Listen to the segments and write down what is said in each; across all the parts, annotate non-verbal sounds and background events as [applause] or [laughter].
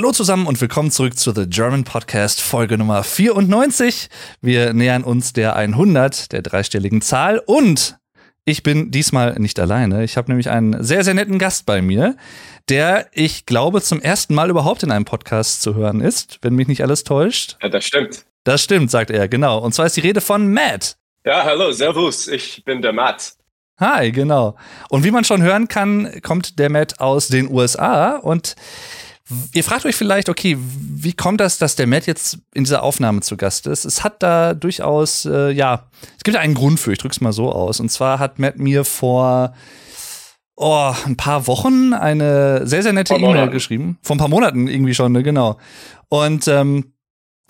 Hallo zusammen und willkommen zurück zu The German Podcast Folge Nummer 94. Wir nähern uns der 100, der dreistelligen Zahl und ich bin diesmal nicht alleine. Ich habe nämlich einen sehr, sehr netten Gast bei mir, der, ich glaube, zum ersten Mal überhaupt in einem Podcast zu hören ist, wenn mich nicht alles täuscht. Ja, das stimmt. Das stimmt, sagt er, genau. Und zwar ist die Rede von Matt. Ja, hallo, servus, ich bin der Matt. Hi, genau. Und wie man schon hören kann, kommt der Matt aus den USA und Ihr fragt euch vielleicht, okay, wie kommt das, dass der Matt jetzt in dieser Aufnahme zu Gast ist? Es hat da durchaus, äh, ja, es gibt einen Grund für, ich drück's mal so aus. Und zwar hat Matt mir vor oh, ein paar Wochen eine sehr, sehr nette E-Mail geschrieben. Vor ein paar Monaten irgendwie schon, ne, genau. Und ähm,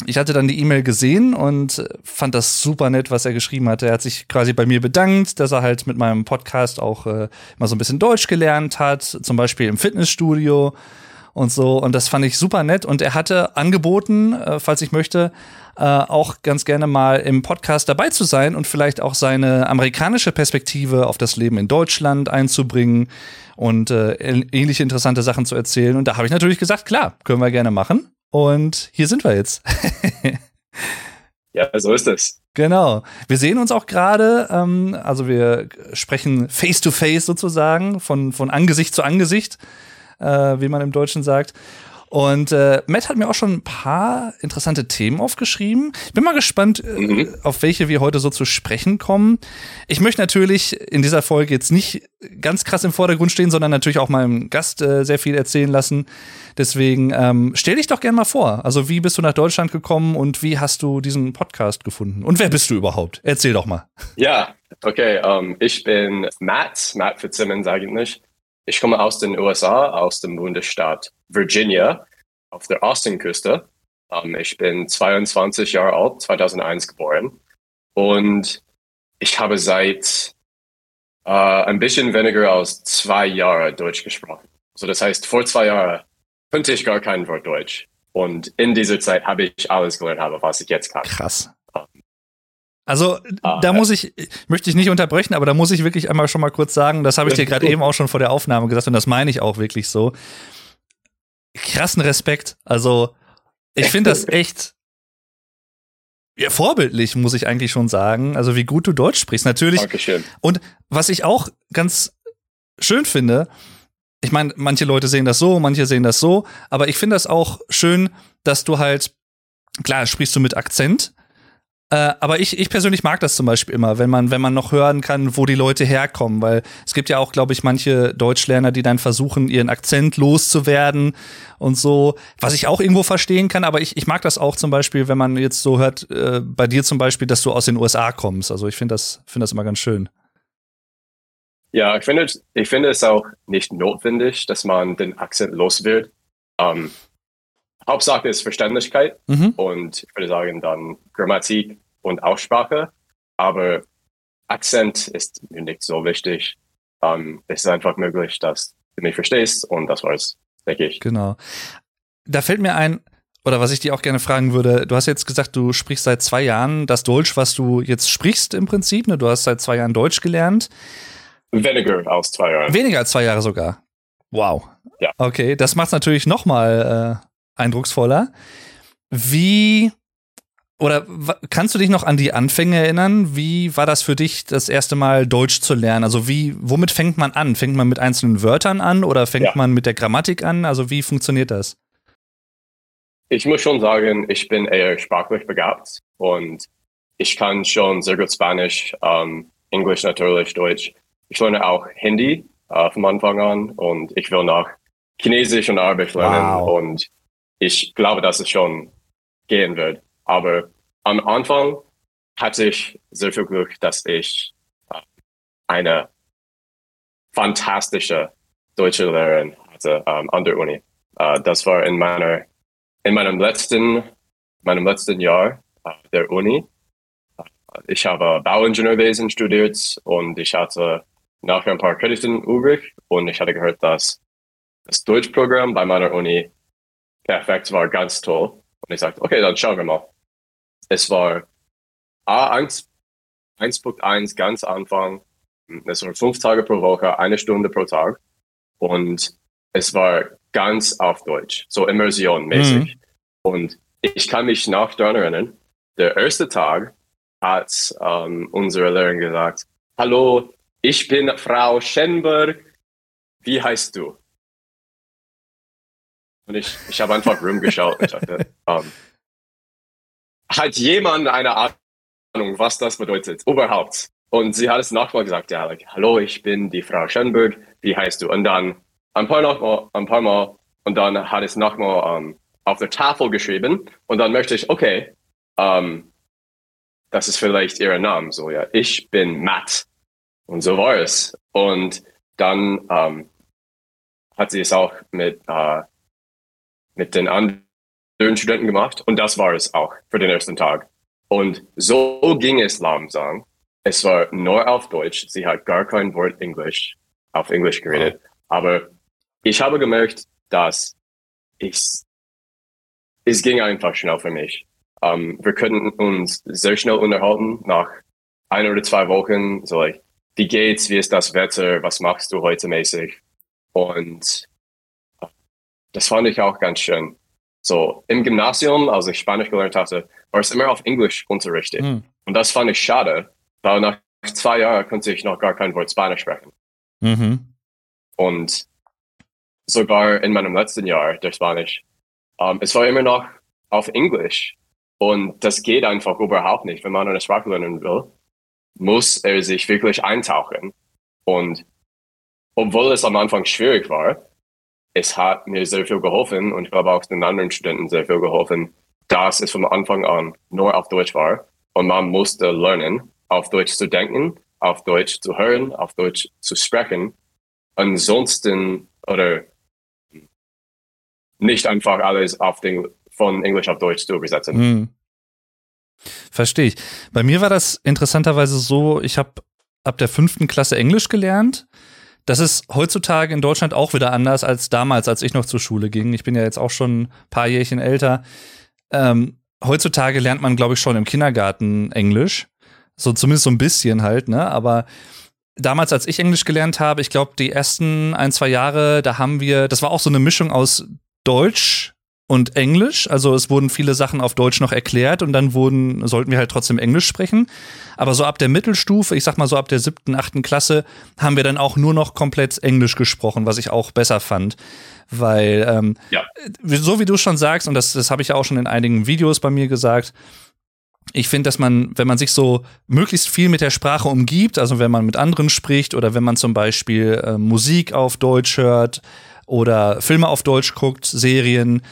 ich hatte dann die E-Mail gesehen und fand das super nett, was er geschrieben hatte. Er hat sich quasi bei mir bedankt, dass er halt mit meinem Podcast auch äh, mal so ein bisschen Deutsch gelernt hat, zum Beispiel im Fitnessstudio und so. Und das fand ich super nett. Und er hatte angeboten, äh, falls ich möchte, äh, auch ganz gerne mal im Podcast dabei zu sein und vielleicht auch seine amerikanische Perspektive auf das Leben in Deutschland einzubringen und äh, ähnliche interessante Sachen zu erzählen. Und da habe ich natürlich gesagt, klar, können wir gerne machen. Und hier sind wir jetzt. [laughs] ja, so ist es. Genau. Wir sehen uns auch gerade, ähm, also wir sprechen face to face sozusagen, von, von Angesicht zu Angesicht äh, wie man im Deutschen sagt. Und äh, Matt hat mir auch schon ein paar interessante Themen aufgeschrieben. Ich bin mal gespannt, äh, mhm. auf welche wir heute so zu sprechen kommen. Ich möchte natürlich in dieser Folge jetzt nicht ganz krass im Vordergrund stehen, sondern natürlich auch meinem Gast äh, sehr viel erzählen lassen. Deswegen ähm, stell dich doch gerne mal vor. Also wie bist du nach Deutschland gekommen und wie hast du diesen Podcast gefunden? Und wer bist du überhaupt? Erzähl doch mal. Ja, okay. Um, ähm, ich bin Matt, Matt Fitzsimmons eigentlich. Ich komme aus den USA, aus dem Bundesstaat Virginia auf der Ostküste. Um, ähm, ich bin 22 Jahre alt, 2001 geboren. Und ich habe seit äh, ein bisschen weniger als zwei Jahren Deutsch gesprochen. Also das heißt, vor zwei Jahren könnte ich gar kein Wort Deutsch. Und in dieser Zeit habe ich alles gelernt, habe, was ich jetzt kann. Krass. Also ah, da muss ich, möchte ich nicht unterbrechen, aber da muss ich wirklich einmal schon mal kurz sagen, das habe ich dir gerade eben auch schon vor der Aufnahme gesagt und das meine ich auch wirklich so. Krassen Respekt. Also ich finde das [laughs] echt ja, vorbildlich, muss ich eigentlich schon sagen. Also wie gut du Deutsch sprichst, natürlich. Dankeschön. Und was ich auch ganz schön finde, ich meine, manche Leute sehen das so, manche sehen das so, aber ich finde das auch schön, dass du halt, klar, sprichst du mit Akzent, äh, aber ich, ich persönlich mag das zum Beispiel immer, wenn man, wenn man noch hören kann, wo die Leute herkommen, weil es gibt ja auch, glaube ich, manche Deutschlerner, die dann versuchen, ihren Akzent loszuwerden und so, was ich auch irgendwo verstehen kann, aber ich, ich mag das auch zum Beispiel, wenn man jetzt so hört, äh, bei dir zum Beispiel, dass du aus den USA kommst. Also ich finde das, finde das immer ganz schön. Ja, ich finde, ich finde es auch nicht notwendig, dass man den Akzent los wird. Um, Hauptsache ist Verständlichkeit mhm. und ich würde sagen dann Grammatik und Aussprache. Aber Akzent ist mir nicht so wichtig. Ähm, es ist einfach möglich, dass du mich verstehst und das war's, denke ich. Genau. Da fällt mir ein, oder was ich dir auch gerne fragen würde, du hast jetzt gesagt, du sprichst seit zwei Jahren das Deutsch, was du jetzt sprichst im Prinzip, ne? Du hast seit zwei Jahren Deutsch gelernt. Weniger als zwei Jahre. Weniger als zwei Jahre sogar. Wow. Ja. Okay, das macht natürlich noch mal äh, eindrucksvoller. Wie oder kannst du dich noch an die Anfänge erinnern? Wie war das für dich, das erste Mal Deutsch zu lernen? Also wie, womit fängt man an? Fängt man mit einzelnen Wörtern an oder fängt ja. man mit der Grammatik an? Also wie funktioniert das? Ich muss schon sagen, ich bin eher sprachlich begabt und ich kann schon sehr gut Spanisch, ähm, Englisch natürlich, Deutsch. Ich lerne auch Hindi äh, vom Anfang an und ich will noch Chinesisch und Arabisch lernen wow. und ich glaube, dass es schon gehen wird. Aber am Anfang hatte ich sehr viel Glück, dass ich äh, eine fantastische deutsche Lehrerin hatte ähm, an der Uni. Äh, das war in meiner in meinem letzten meinem letzten Jahr äh, der Uni. Äh, ich habe Bauingenieurwesen studiert und ich hatte nachher ein paar Krediten übrig und ich hatte gehört, dass das Deutschprogramm bei meiner Uni perfekt, war ganz toll. Und ich sagte, okay, dann schauen wir mal. Es war A1, 1.1 ganz Anfang. Es war fünf Tage pro Woche, eine Stunde pro Tag. Und es war ganz auf Deutsch, so immersionmäßig. Mhm. Und ich kann mich noch daran erinnern, der erste Tag hat ähm, unsere Lehrerin gesagt, hallo, ich bin Frau Schenberg, wie heißt du? Und ich, ich habe einfach rumgeschaut und dachte, ähm, hat jemand eine Ahnung, was das bedeutet? Überhaupt. Und sie hat es nochmal gesagt, ja, like, hallo, ich bin die Frau Schenberg, wie heißt du? Und dann ein paar, noch mal, ein paar Mal und dann hat es nochmal ähm, auf der Tafel geschrieben und dann möchte ich, okay, ähm, das ist vielleicht ihr Name, so ja, ich bin Matt und so war es. Und dann ähm, hat sie es auch mit, uh, mit den anderen Studenten gemacht und das war es auch für den ersten Tag. Und so ging es langsam. Es war nur auf Deutsch. Sie hat gar kein Wort Englisch auf Englisch geredet. Aber ich habe gemerkt, dass ich, es ging einfach schnell für mich. Um, wir könnten uns sehr schnell unterhalten nach ein oder zwei Wochen, so like, wie geht's, wie ist das Wetter, was machst du heute mäßig? Und das fand ich auch ganz schön. So, im Gymnasium, als ich Spanisch gelernt hatte, war es immer auf Englisch unterrichtet. Mhm. Und das fand ich schade, weil nach zwei Jahren konnte ich noch gar kein Wort Spanisch sprechen. Mhm. Und sogar in meinem letzten Jahr der Spanisch. Um, ähm, es war immer noch auf Englisch. Und das geht einfach überhaupt nicht. Wenn man eine Sprache lernen will, muss er sich wirklich eintauchen. Und obwohl es am Anfang schwierig war, es hat mir sehr viel geholfen und ich glaube auch den anderen Studenten sehr viel geholfen, dass es von Anfang an nur auf Deutsch war. Und man musste lernen, auf Deutsch zu denken, auf Deutsch zu hören, auf Deutsch zu sprechen. Ansonsten, oder nicht einfach alles auf den, von Englisch auf Deutsch zu übersetzen. Hm. Verstehe ich. Bei mir war das interessanterweise so, ich habe ab der fünften Klasse Englisch gelernt. Das ist heutzutage in Deutschland auch wieder anders als damals, als ich noch zur Schule ging. Ich bin ja jetzt auch schon ein paar Jährchen älter. Ähm, heutzutage lernt man, glaube ich, schon im Kindergarten Englisch. So zumindest so ein bisschen halt, ne? Aber damals, als ich Englisch gelernt habe, ich glaube, die ersten ein, zwei Jahre, da haben wir, das war auch so eine Mischung aus Deutsch und Englisch. Also es wurden viele Sachen auf Deutsch noch erklärt und dann wurden, sollten wir halt trotzdem Englisch sprechen. Aber so ab der Mittelstufe, ich sag mal so ab der siebten, achten Klasse, haben wir dann auch nur noch komplett Englisch gesprochen, was ich auch besser fand. Weil, ähm, ja. so wie du schon sagst, und das, das habe ich ja auch schon in einigen Videos bei mir gesagt, ich finde, dass man, wenn man sich so möglichst viel mit der Sprache umgibt, also wenn man mit anderen spricht oder wenn man zum Beispiel äh, Musik auf Deutsch hört, oder Filme auf Deutsch guckt, Serien,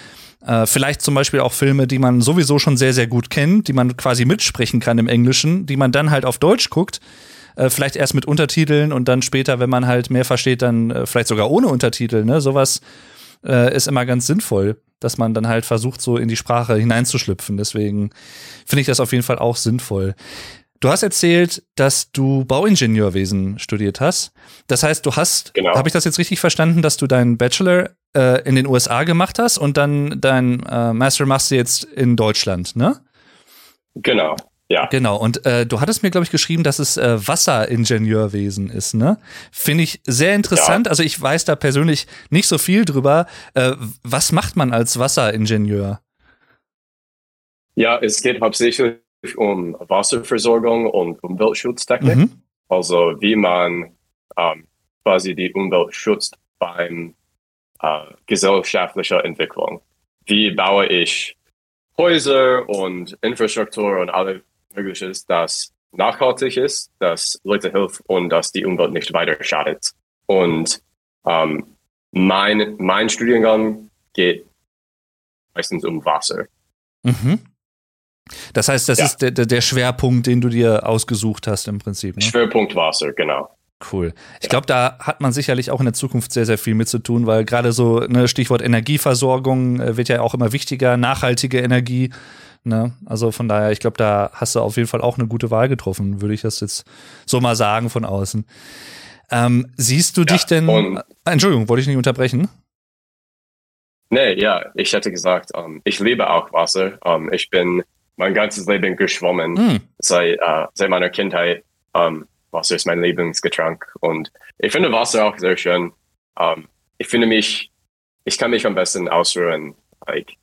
äh, vielleicht zum Beispiel auch Filme, die man sowieso schon sehr, sehr gut kennt, die man quasi mitsprechen kann im Englischen, die man dann halt auf Deutsch guckt. Äh, vielleicht erst mit Untertiteln und dann später, wenn man halt mehr versteht, dann äh, vielleicht sogar ohne Untertitel. Ne? Sowas äh, ist immer ganz sinnvoll, dass man dann halt versucht, so in die Sprache hineinzuschlüpfen. Deswegen finde ich das auf jeden Fall auch sinnvoll. Du hast erzählt, dass du Bauingenieurwesen studiert hast. Das heißt, du hast, genau. habe ich das jetzt richtig verstanden, dass du deinen Bachelor äh, in den USA gemacht hast und dann dein äh, Master machst du jetzt in Deutschland, ne? Genau. Ja. Genau, und äh, du hattest mir, glaube ich, geschrieben, dass es äh, Wasseringenieurwesen ist, ne? Finde ich sehr interessant. Ja. Also ich weiß da persönlich nicht so viel drüber. Äh, was macht man als Wasseringenieur? Ja, es geht hauptsächlich um Wasserversorgung und Umweltschutztechnik. Mhm. Also wie man ähm, quasi die Umwelt schützt beim äh, gesellschaftlicher Entwicklung. Wie baue ich Häuser und Infrastruktur und alles Mögliches, das nachhaltig ist, das Leute hilft und das die Umwelt nicht weiter schadet. Und ähm, mein, mein Studiengang geht meistens um Wasser. Mhm. Das heißt, das ja. ist der, der, Schwerpunkt, den du dir ausgesucht hast im Prinzip. Ne? Schwerpunkt Wasser, genau. Cool. Ich ja. glaube, da hat man sicherlich auch in der Zukunft sehr, sehr viel mit zu tun, weil gerade so ne Stichwort Energieversorgung äh, wird ja auch immer wichtiger, nachhaltige Energie. Ne? Also von daher, ich glaube, da hast du auf jeden Fall auch eine gute Wahl getroffen, würde ich das jetzt so mal sagen von außen. Ähm, siehst du ja, dich denn? Äh, Entschuldigung, wollte ich nicht unterbrechen? Nee, ja, ich hätte gesagt, um, ähm, ich liebe auch Wasser. Um, ähm, ich bin mein ganzes Leben geschwommen. Mm. Seit, uh, seit meiner Kindheit. Um, Wasser ist mein Lieblingsgetränk. Und ich finde Wasser auch sehr schön. Um, ich finde mich ich kann mich am besten ausruhen, like,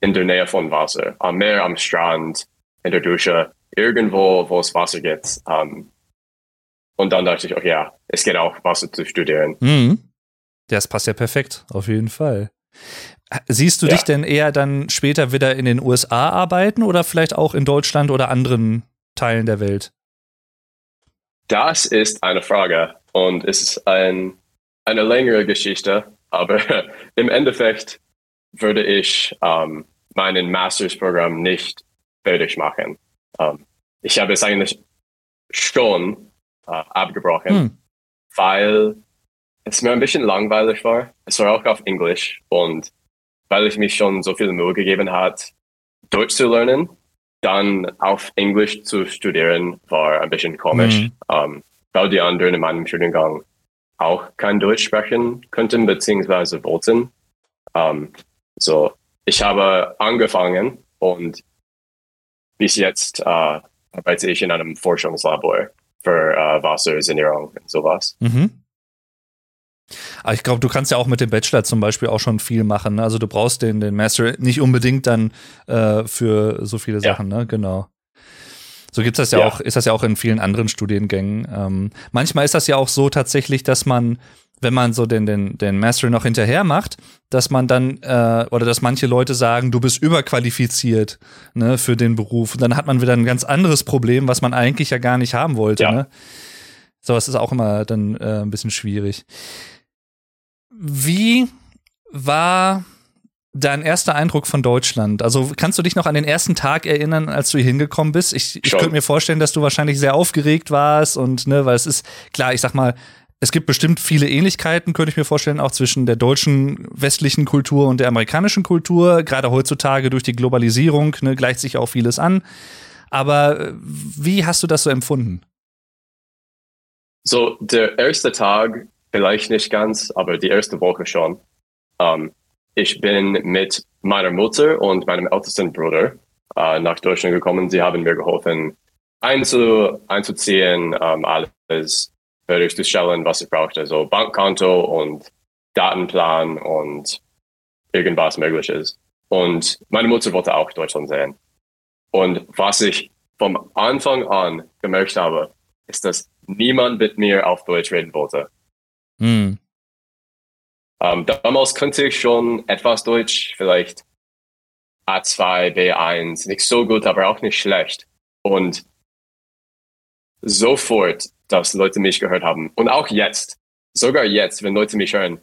in der Nähe von Wasser, am Meer, am Strand, in der Dusche, irgendwo, wo es Wasser gibt. Um, und dann dachte ich, okay, ja, es geht auch, Wasser zu studieren. Mhm. Das passt ja perfekt, auf jeden Fall. Siehst du ja. dich denn eher dann später wieder in den USA arbeiten oder vielleicht auch in Deutschland oder anderen Teilen der Welt? Das ist eine Frage und es ist ein, eine längere Geschichte, aber [laughs] im Endeffekt würde ich ähm, meinen Master's-Programm nicht fertig machen. Ähm, ich habe es eigentlich schon äh, abgebrochen, hm. weil es mir ein bisschen langweilig war. Es war auch auf Englisch und weil ich mich schon so viel Mühe gegeben hat, Deutsch zu lernen, dann auf Englisch zu studieren, war ein bisschen komisch, mhm. um, weil die anderen in meinem Studiengang auch kein Deutsch sprechen könnten beziehungsweise wollten. Um, so, ich habe angefangen und bis jetzt uh, arbeite ich in einem Forschungslabor für uh, Wassersanierung und sowas. Mhm. Aber ich glaube, du kannst ja auch mit dem Bachelor zum Beispiel auch schon viel machen. Ne? Also du brauchst den, den Master nicht unbedingt dann äh, für so viele Sachen, ja. ne? Genau. So gibt's das ja, ja, auch, ist das ja auch in vielen anderen Studiengängen. Ähm, manchmal ist das ja auch so tatsächlich, dass man, wenn man so den, den, den Master noch hinterher macht, dass man dann, äh, oder dass manche Leute sagen, du bist überqualifiziert ne, für den Beruf. Und dann hat man wieder ein ganz anderes Problem, was man eigentlich ja gar nicht haben wollte. Ja. Ne? So, das ist auch immer dann äh, ein bisschen schwierig. Wie war dein erster Eindruck von Deutschland? Also kannst du dich noch an den ersten Tag erinnern, als du hier hingekommen bist? Ich, ich könnte mir vorstellen, dass du wahrscheinlich sehr aufgeregt warst und ne, weil es ist klar, ich sag mal, es gibt bestimmt viele Ähnlichkeiten, könnte ich mir vorstellen, auch zwischen der deutschen westlichen Kultur und der amerikanischen Kultur. Gerade heutzutage durch die Globalisierung ne, gleicht sich auch vieles an. Aber äh, wie hast du das so empfunden? So, der erste Tag vielleicht nicht ganz, aber die erste Woche schon. Um, ich bin mit meiner Mutter und meinem ältesten Bruder uh, nach Deutschland gekommen. Sie haben mir geholfen, einzu, einzuziehen, um, alles fertigzustellen, was ich brauchte. Also Bankkonto und Datenplan und irgendwas Mögliches. Und meine Mutter wollte auch Deutschland sehen. Und was ich vom Anfang an gemerkt habe, ist, dass niemand mit mir auf Deutsch reden wollte. Mhm. Um, damals konnte ich schon etwas Deutsch, vielleicht A2, B1, nicht so gut, aber auch nicht schlecht. Und sofort, dass Leute mich gehört haben, und auch jetzt, sogar jetzt, wenn Leute mich hören,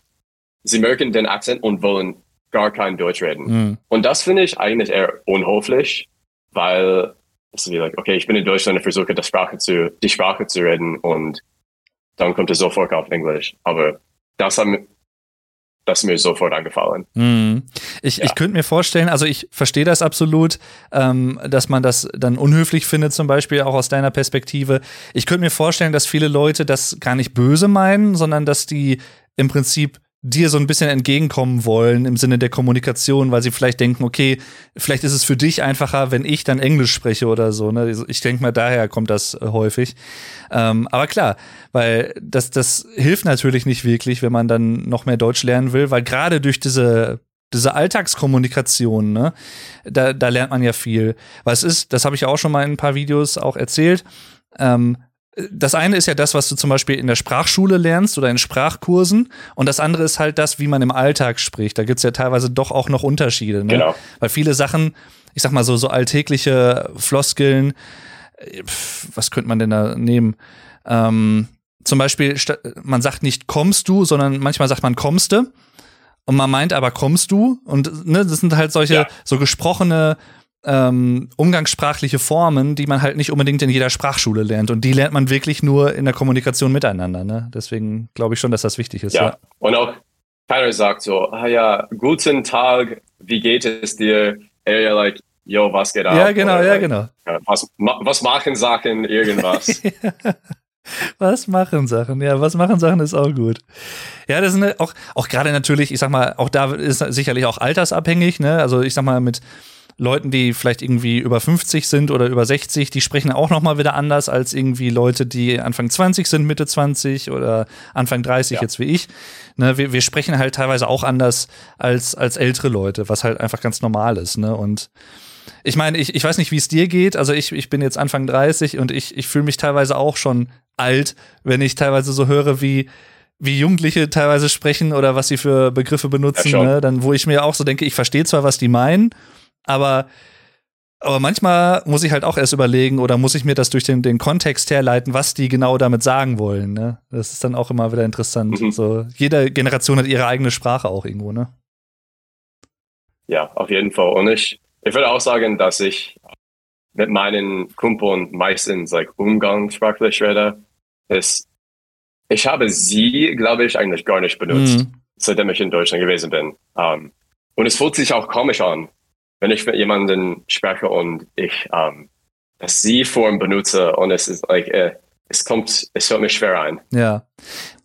sie merken den Akzent und wollen gar kein Deutsch reden. Mhm. Und das finde ich eigentlich eher unhöflich, weil es ist wie like, okay, ich bin in Deutschland und versuche, die Sprache zu, die Sprache zu reden und dann kommt es sofort auf Englisch. Aber das hat das ist mir sofort angefallen. Mm. Ich, ja. ich könnte mir vorstellen, also ich verstehe das absolut, ähm, dass man das dann unhöflich findet, zum Beispiel auch aus deiner Perspektive. Ich könnte mir vorstellen, dass viele Leute das gar nicht böse meinen, sondern dass die im Prinzip dir so ein bisschen entgegenkommen wollen im Sinne der Kommunikation, weil sie vielleicht denken, okay, vielleicht ist es für dich einfacher, wenn ich dann Englisch spreche oder so. Ne? Also ich denke mal, daher kommt das äh, häufig. Ähm, aber klar, weil das, das hilft natürlich nicht wirklich, wenn man dann noch mehr Deutsch lernen will, weil gerade durch diese diese Alltagskommunikation, ne, da, da lernt man ja viel. Was ist, das habe ich auch schon mal in ein paar Videos auch erzählt. Ähm, das eine ist ja das, was du zum Beispiel in der Sprachschule lernst oder in Sprachkursen. Und das andere ist halt das, wie man im Alltag spricht. Da gibt's ja teilweise doch auch noch Unterschiede. Ne? Genau. Weil viele Sachen, ich sag mal so, so alltägliche Floskeln, äh, was könnte man denn da nehmen? Ähm, zum Beispiel, man sagt nicht kommst du, sondern manchmal sagt man kommste. Und man meint aber kommst du. Und ne, das sind halt solche ja. so gesprochene ähm, umgangssprachliche Formen, die man halt nicht unbedingt in jeder Sprachschule lernt. Und die lernt man wirklich nur in der Kommunikation miteinander. Ne? Deswegen glaube ich schon, dass das wichtig ist. Ja. ja. Und auch keiner sagt so, ah ja, guten Tag, wie geht es dir? Eher like, yo, was geht ab? Ja, genau, Oder ja, like, genau. Was, was machen Sachen, irgendwas. [laughs] Was machen Sachen? Ja, was machen Sachen ist auch gut. Ja, das sind auch, auch gerade natürlich, ich sag mal, auch da ist sicherlich auch altersabhängig, ne? Also ich sag mal, mit Leuten, die vielleicht irgendwie über 50 sind oder über 60, die sprechen auch noch mal wieder anders als irgendwie Leute, die Anfang 20 sind, Mitte 20 oder Anfang 30 ja. jetzt wie ich. Ne, wir, wir sprechen halt teilweise auch anders als, als ältere Leute, was halt einfach ganz normal ist. Ne? Und ich meine, ich, ich weiß nicht, wie es dir geht. Also ich, ich bin jetzt Anfang 30 und ich, ich fühle mich teilweise auch schon alt, wenn ich teilweise so höre, wie, wie Jugendliche teilweise sprechen oder was sie für Begriffe benutzen, ja, ne? dann wo ich mir auch so denke, ich verstehe zwar, was die meinen, aber, aber manchmal muss ich halt auch erst überlegen oder muss ich mir das durch den, den Kontext herleiten, was die genau damit sagen wollen. Ne? Das ist dann auch immer wieder interessant. Mhm. So, jede Generation hat ihre eigene Sprache auch irgendwo, ne? Ja, auf jeden Fall. Und ich, ich würde auch sagen, dass ich mit meinen Kumpeln meistens like, umgangssprachlich rede. Ist, ich habe sie, glaube ich, eigentlich gar nicht benutzt, mhm. seitdem ich in Deutschland gewesen bin. Um, und es fühlt sich auch komisch an, wenn ich mit jemandem spreche und ich ähm, das Sie-Form benutze und es ist like, äh, es kommt, es fällt mir schwer ein. Ja.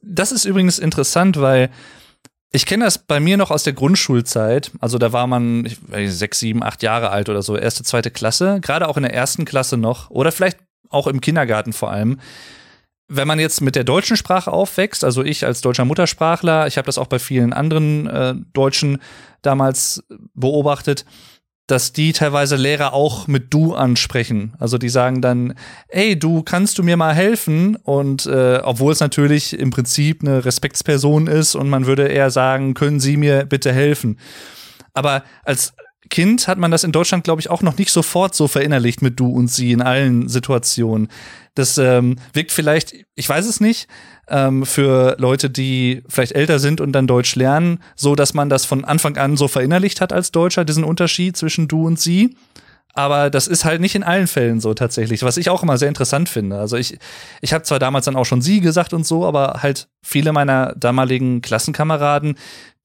Das ist übrigens interessant, weil ich kenne das bei mir noch aus der Grundschulzeit. Also da war man ich, sechs, sieben, acht Jahre alt oder so, erste, zweite Klasse, gerade auch in der ersten Klasse noch oder vielleicht auch im Kindergarten vor allem. Wenn man jetzt mit der deutschen Sprache aufwächst, also ich als deutscher Muttersprachler, ich habe das auch bei vielen anderen äh, Deutschen damals beobachtet, dass die teilweise Lehrer auch mit du ansprechen. Also die sagen dann, ey, du kannst du mir mal helfen? Und äh, obwohl es natürlich im Prinzip eine Respektsperson ist und man würde eher sagen, können Sie mir bitte helfen? Aber als Kind hat man das in Deutschland, glaube ich, auch noch nicht sofort so verinnerlicht mit du und sie in allen Situationen. Das ähm, wirkt vielleicht, ich weiß es nicht, ähm, für Leute, die vielleicht älter sind und dann Deutsch lernen, so dass man das von Anfang an so verinnerlicht hat als Deutscher, diesen Unterschied zwischen du und sie. Aber das ist halt nicht in allen Fällen so tatsächlich, was ich auch immer sehr interessant finde. Also ich, ich habe zwar damals dann auch schon sie gesagt und so, aber halt viele meiner damaligen Klassenkameraden,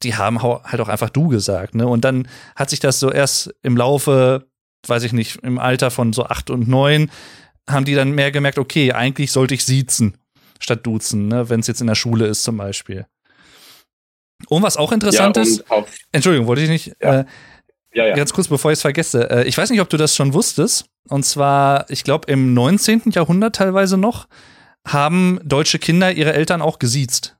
die haben halt auch einfach du gesagt. Ne? Und dann hat sich das so erst im Laufe, weiß ich nicht, im Alter von so acht und neun, haben die dann mehr gemerkt, okay, eigentlich sollte ich siezen statt duzen, ne? wenn es jetzt in der Schule ist zum Beispiel. Und was auch interessant ja, ist, Entschuldigung, wollte ich nicht. Ja. Äh, ja, ja. Ganz kurz, bevor ich es vergesse. Äh, ich weiß nicht, ob du das schon wusstest. Und zwar, ich glaube, im 19. Jahrhundert teilweise noch haben deutsche Kinder ihre Eltern auch gesiezt.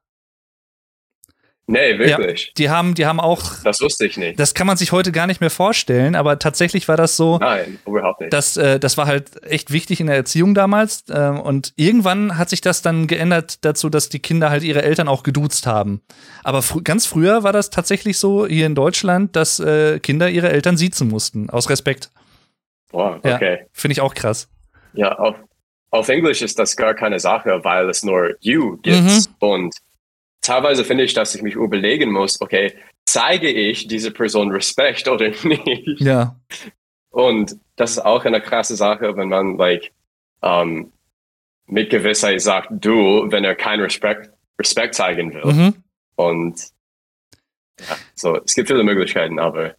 Nee, wirklich. Ja, die haben, die haben auch. Das wusste ich nicht. Das kann man sich heute gar nicht mehr vorstellen, aber tatsächlich war das so. Nein, überhaupt nicht. Das, äh, das war halt echt wichtig in der Erziehung damals. Äh, und irgendwann hat sich das dann geändert dazu, dass die Kinder halt ihre Eltern auch geduzt haben. Aber fr ganz früher war das tatsächlich so hier in Deutschland, dass äh, Kinder ihre Eltern siezen mussten, aus Respekt. Wow, okay. Ja, Finde ich auch krass. Ja, auf, auf Englisch ist das gar keine Sache, weil es nur you gibt. Mhm. Und teilweise finde ich, dass ich mich überlegen muss, okay, zeige ich diese Person Respekt oder [laughs] nicht? Ja. Und das ist auch eine krasse Sache, wenn man like ähm, mit Gewissheit sagt du, wenn er keinen Respekt, Respekt zeigen will. Mhm. Und ja, so, es gibt viele Möglichkeiten, aber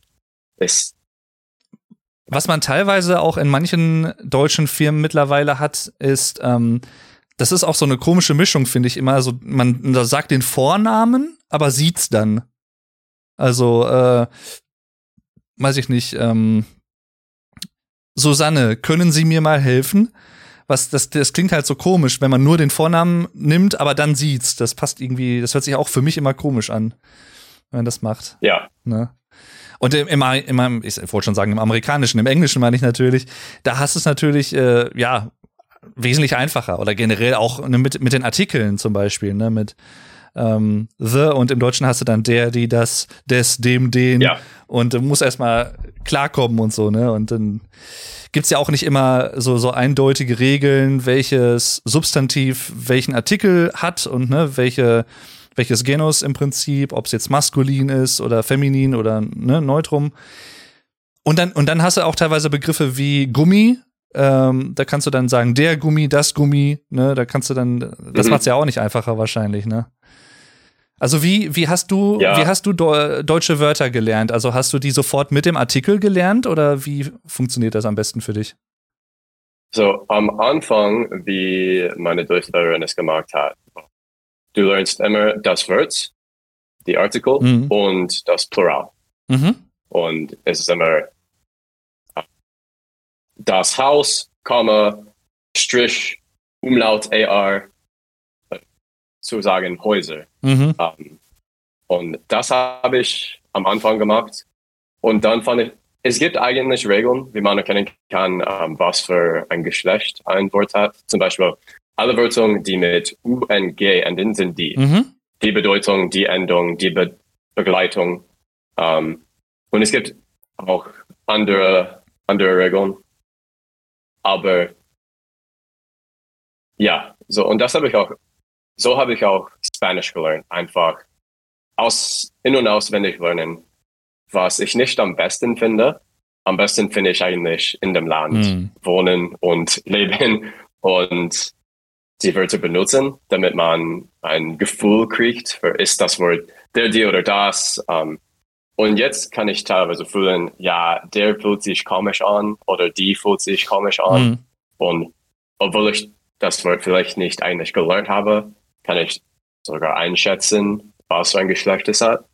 es was man teilweise auch in manchen deutschen Firmen mittlerweile hat, ist, ähm, das ist auch so eine komische Mischung, finde ich immer. Also man sagt den Vornamen, aber sieht's dann. Also, äh, weiß ich nicht, ähm, Susanne, können Sie mir mal helfen? Was, das, das klingt halt so komisch, wenn man nur den Vornamen nimmt, aber dann sieht's. Das passt irgendwie, das hört sich auch für mich immer komisch an, wenn man das macht. Ja. Ne? Und im, im, im, ich wollte schon sagen, im Amerikanischen, im Englischen meine ich natürlich, da hast du es natürlich, äh, ja, wesentlich einfacher oder generell auch ne, mit, mit den Artikeln zum Beispiel, ne, mit ähm, the und im Deutschen hast du dann der, die, das, des, dem, den ja. und du musst erstmal klarkommen und so, ne, und dann gibt's ja auch nicht immer so, so eindeutige Regeln, welches Substantiv welchen Artikel hat und ne, welche, welches Genus im Prinzip, ob es jetzt maskulin ist oder feminin oder ne, neutrum. Und dann, und dann hast du auch teilweise Begriffe wie Gummi, ähm, da kannst du dann sagen, der Gummi, das Gummi, ne, da kannst du dann, das mhm. macht's ja auch nicht einfacher wahrscheinlich, ne? Also wie, wie hast du, ja. wie hast du deutsche Wörter gelernt? Also hast du die sofort mit dem Artikel gelernt oder wie funktioniert das am besten für dich? So, am Anfang, wie meine Deutschlehrerin es gemacht hat, du lernst immer das Wort, die Artikel mhm. und das Plural. Mhm. Und es ist immer das Haus, Komma, Strich, Umlaut, AR, zu sagen Häuser. Mhm. Ähm, und das habe ich am Anfang gemacht. Und dann fand ich, es gibt eigentlich Regeln, wie man erkennen kann, ähm, was für ein Geschlecht ein Wort hat. Zum Beispiel alle Wörter, die mit U und G enden, sind die. Mhm. Die Bedeutung, die Endung, die Be Begleitung. Ähm, und es gibt auch andere, andere Regeln. Aber ja, so, und das habe ich auch, so habe ich auch Spanisch gelernt. Einfach aus, in- und auswendig lernen, was ich nicht am besten finde. Am besten finde ich eigentlich in dem Land Mhm. wohnen und [laughs] leben und die Wörter benutzen, damit man ein Gefühl kriegt, für ist das Wort der, die oder das. Ähm, und jetzt kann ich teilweise fühlen, ja, der fühlt sich komisch an oder die fühlt sich komisch an. Mhm. Und obwohl ich das Wort vielleicht nicht eigentlich gelernt habe, kann ich sogar einschätzen, was für ein Geschlecht es hat.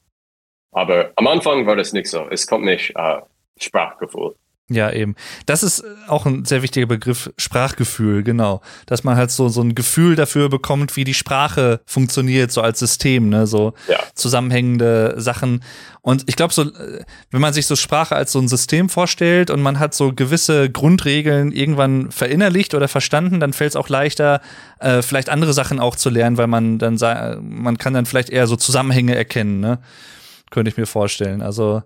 Aber am Anfang war das nicht so. Es kommt nicht äh, Sprachgefühl. Ja, eben. Das ist auch ein sehr wichtiger Begriff, Sprachgefühl, genau. Dass man halt so, so ein Gefühl dafür bekommt, wie die Sprache funktioniert, so als System, ne, so Ja. zusammenhängende Sachen. Und ich glaube, so, äh, wenn man sich so Sprache als so ein System vorstellt und man hat so gewisse Grundregeln irgendwann verinnerlicht oder verstanden, dann fällt es auch leichter, äh, vielleicht andere Sachen auch zu lernen, weil man dann, man kann dann vielleicht eher so Zusammenhänge erkennen, ne? Könnte ich mir vorstellen. Also,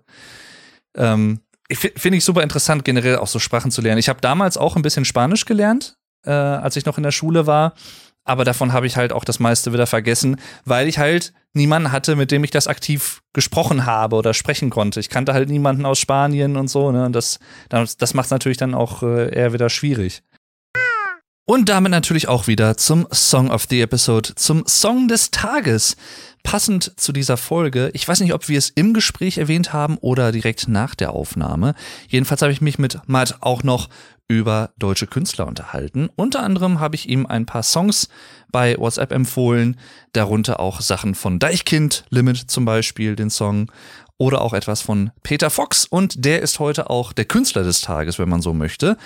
ähm, finde ich super interessant, generell auch so Sprachen zu lernen. Ich habe damals auch ein bisschen Spanisch gelernt, äh, als ich noch in der Schule war. Aber davon habe ich halt auch das meiste wieder vergessen, weil ich halt niemanden hatte, mit dem ich das aktiv gesprochen habe oder sprechen konnte. Ich kannte halt niemanden aus Spanien und so, ne? Und das, das, macht es natürlich dann auch äh, eher wieder schwierig. Und damit natürlich auch wieder zum Song of the Episode, zum Song des Tages. Passend zu dieser Folge, ich weiß nicht, ob wir es im Gespräch erwähnt haben oder direkt nach der Aufnahme. Jedenfalls habe ich mich mit Matt auch noch über deutsche Künstler unterhalten. Unter anderem habe ich ihm ein paar Songs bei WhatsApp empfohlen, darunter auch Sachen von Deichkind, Limit zum Beispiel, den Song, oder auch etwas von Peter Fox und der ist heute auch der Künstler des Tages, wenn man so möchte.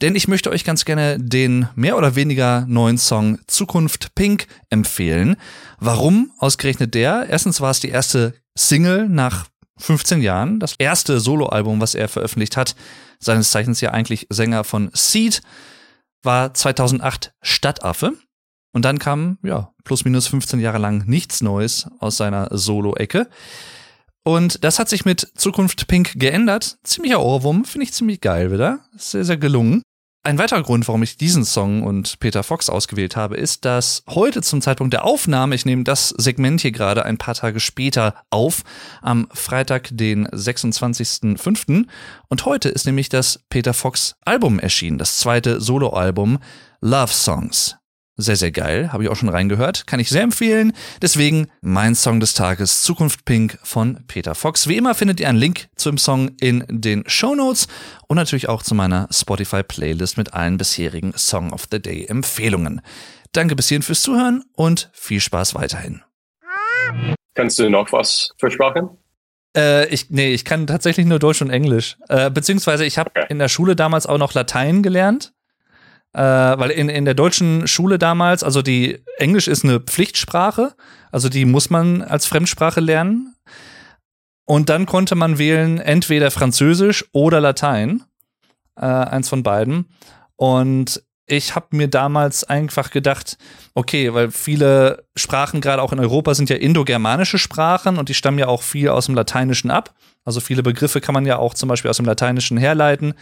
Denn ich möchte euch ganz gerne den mehr oder weniger neuen Song Zukunft Pink empfehlen. Warum ausgerechnet der? Erstens war es die erste Single nach 15 Jahren, das erste Soloalbum, was er veröffentlicht hat, seines Zeichens ja eigentlich Sänger von Seed, war 2008 Stadtaffe. Und dann kam, ja, plus minus 15 Jahre lang nichts Neues aus seiner Solo-Ecke. Und das hat sich mit Zukunft Pink geändert. Ziemlicher Ohrwurm, finde ich ziemlich geil wieder. Sehr, sehr gelungen. Ein weiterer Grund, warum ich diesen Song und Peter Fox ausgewählt habe, ist, dass heute zum Zeitpunkt der Aufnahme, ich nehme das Segment hier gerade ein paar Tage später auf, am Freitag, den 26.05. Und heute ist nämlich das Peter Fox Album erschienen, das zweite Soloalbum Love Songs. Sehr, sehr geil. Habe ich auch schon reingehört. Kann ich sehr empfehlen. Deswegen mein Song des Tages Zukunft Pink von Peter Fox. Wie immer findet ihr einen Link zum Song in den Show Notes und natürlich auch zu meiner Spotify-Playlist mit allen bisherigen Song of the Day Empfehlungen. Danke bis hierhin fürs Zuhören und viel Spaß weiterhin. Kannst du noch was versprochen? Äh, ich, nee, ich kann tatsächlich nur Deutsch und Englisch. Äh, beziehungsweise ich habe Okay. in der Schule damals auch noch Latein gelernt. Äh, weil in, in der deutschen Schule damals, also die Englisch ist eine Pflichtsprache, also die muss man als Fremdsprache lernen. Und dann konnte man wählen entweder Französisch oder Latein, äh, eins von beiden. Und ich habe mir damals einfach gedacht, okay, weil viele Sprachen gerade auch in Europa sind ja indogermanische Sprachen und die stammen ja auch viel aus dem Lateinischen ab. Also viele Begriffe kann man ja auch zum Beispiel aus dem Lateinischen herleiten.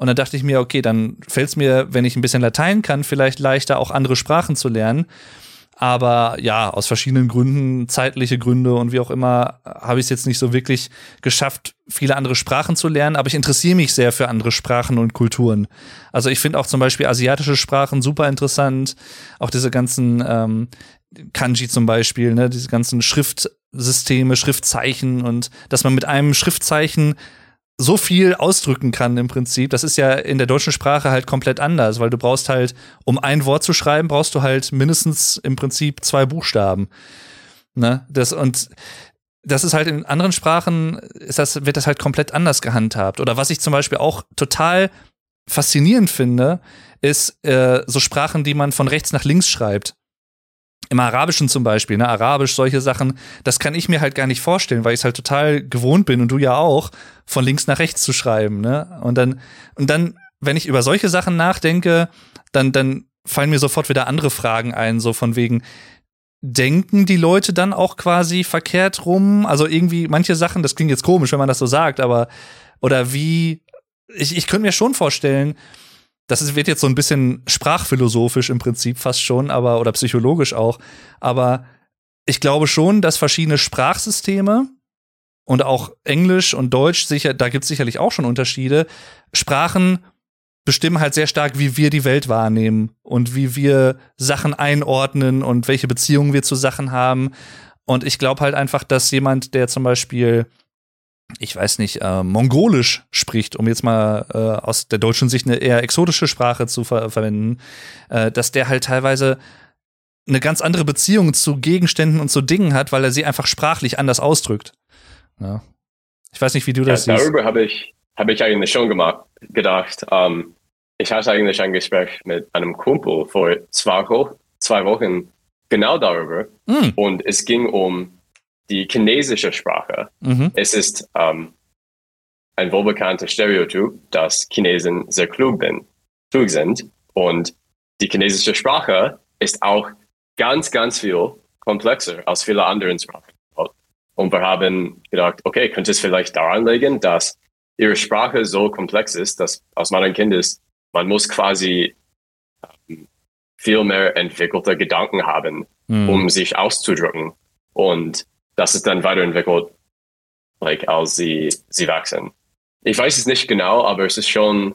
Und dann dachte ich mir, okay, dann fällt es mir, wenn ich ein bisschen Latein kann, vielleicht leichter auch andere Sprachen zu lernen. Aber ja, aus verschiedenen Gründen, zeitliche Gründe und wie auch immer, habe ich es jetzt nicht so wirklich geschafft, viele andere Sprachen zu lernen. Aber ich interessiere mich sehr für andere Sprachen und Kulturen. Also ich finde auch zum Beispiel asiatische Sprachen super interessant. Auch diese ganzen ähm, Kanji zum Beispiel, ne, diese ganzen Schriftsysteme, Schriftzeichen und dass man mit einem Schriftzeichen so viel ausdrücken kann im Prinzip. Das ist ja in der deutschen Sprache halt komplett anders, weil du brauchst halt, um ein Wort zu schreiben, brauchst du halt mindestens im Prinzip zwei Buchstaben. Ne? Das und das ist halt in anderen Sprachen, ist das, wird das halt komplett anders gehandhabt. Oder was ich zum Beispiel auch total faszinierend finde, ist äh, so Sprachen, die man von rechts nach links schreibt. Im Arabischen zum Beispiel, ne, Arabisch, solche Sachen, das kann ich mir halt gar nicht vorstellen, weil ich es halt total gewohnt bin und du ja auch, von links nach rechts zu schreiben, ne? Und dann, und dann, wenn ich über solche Sachen nachdenke, dann, dann fallen mir sofort wieder andere Fragen ein, so von wegen, denken die Leute dann auch quasi verkehrt rum? Also irgendwie manche Sachen, das klingt jetzt komisch, wenn man das so sagt, aber oder wie ich, ich könnte mir schon vorstellen, das wird jetzt so ein bisschen sprachphilosophisch im Prinzip fast schon, aber oder psychologisch auch, aber ich glaube schon, dass verschiedene Sprachsysteme und auch Englisch und Deutsch sicher, da gibt es sicherlich auch schon Unterschiede. Sprachen bestimmen halt sehr stark, wie wir die Welt wahrnehmen und wie wir Sachen einordnen und welche Beziehungen wir zu Sachen haben. Und ich glaube halt einfach, dass jemand, der zum Beispiel, ich weiß nicht, äh, Mongolisch spricht, um jetzt mal äh, aus der deutschen Sicht eine eher exotische Sprache zu ver verwenden, äh, dass der halt teilweise eine ganz andere Beziehung zu Gegenständen und zu Dingen hat, weil er sie einfach sprachlich anders ausdrückt. Ja. Ich weiß nicht, wie du das ja, siehst. Darüber habe ich habe ich eigentlich schon gemacht, gedacht. Ähm, ich hatte eigentlich ein Gespräch mit einem Kumpel vor zwei, zwei Wochen genau darüber. Mhm. Und es ging um die chinesische Sprache. Mhm. Es ist ähm, ein wohlbekannter Stereotyp, dass Chinesen sehr klug, bin, klug sind. Und die chinesische Sprache ist auch ganz, ganz viel komplexer als viele andere Sprachen. Und wir haben gedacht, okay, könnte es vielleicht daran liegen, dass ihre Sprache so komplex ist, dass aus meiner Kenntnis man muss quasi ähm, viel mehr entwickelte Gedanken haben, mhm. um sich auszudrücken. Und das ist dann weiterentwickelt, like, als sie, sie wachsen. Ich weiß es nicht genau, aber es ist schon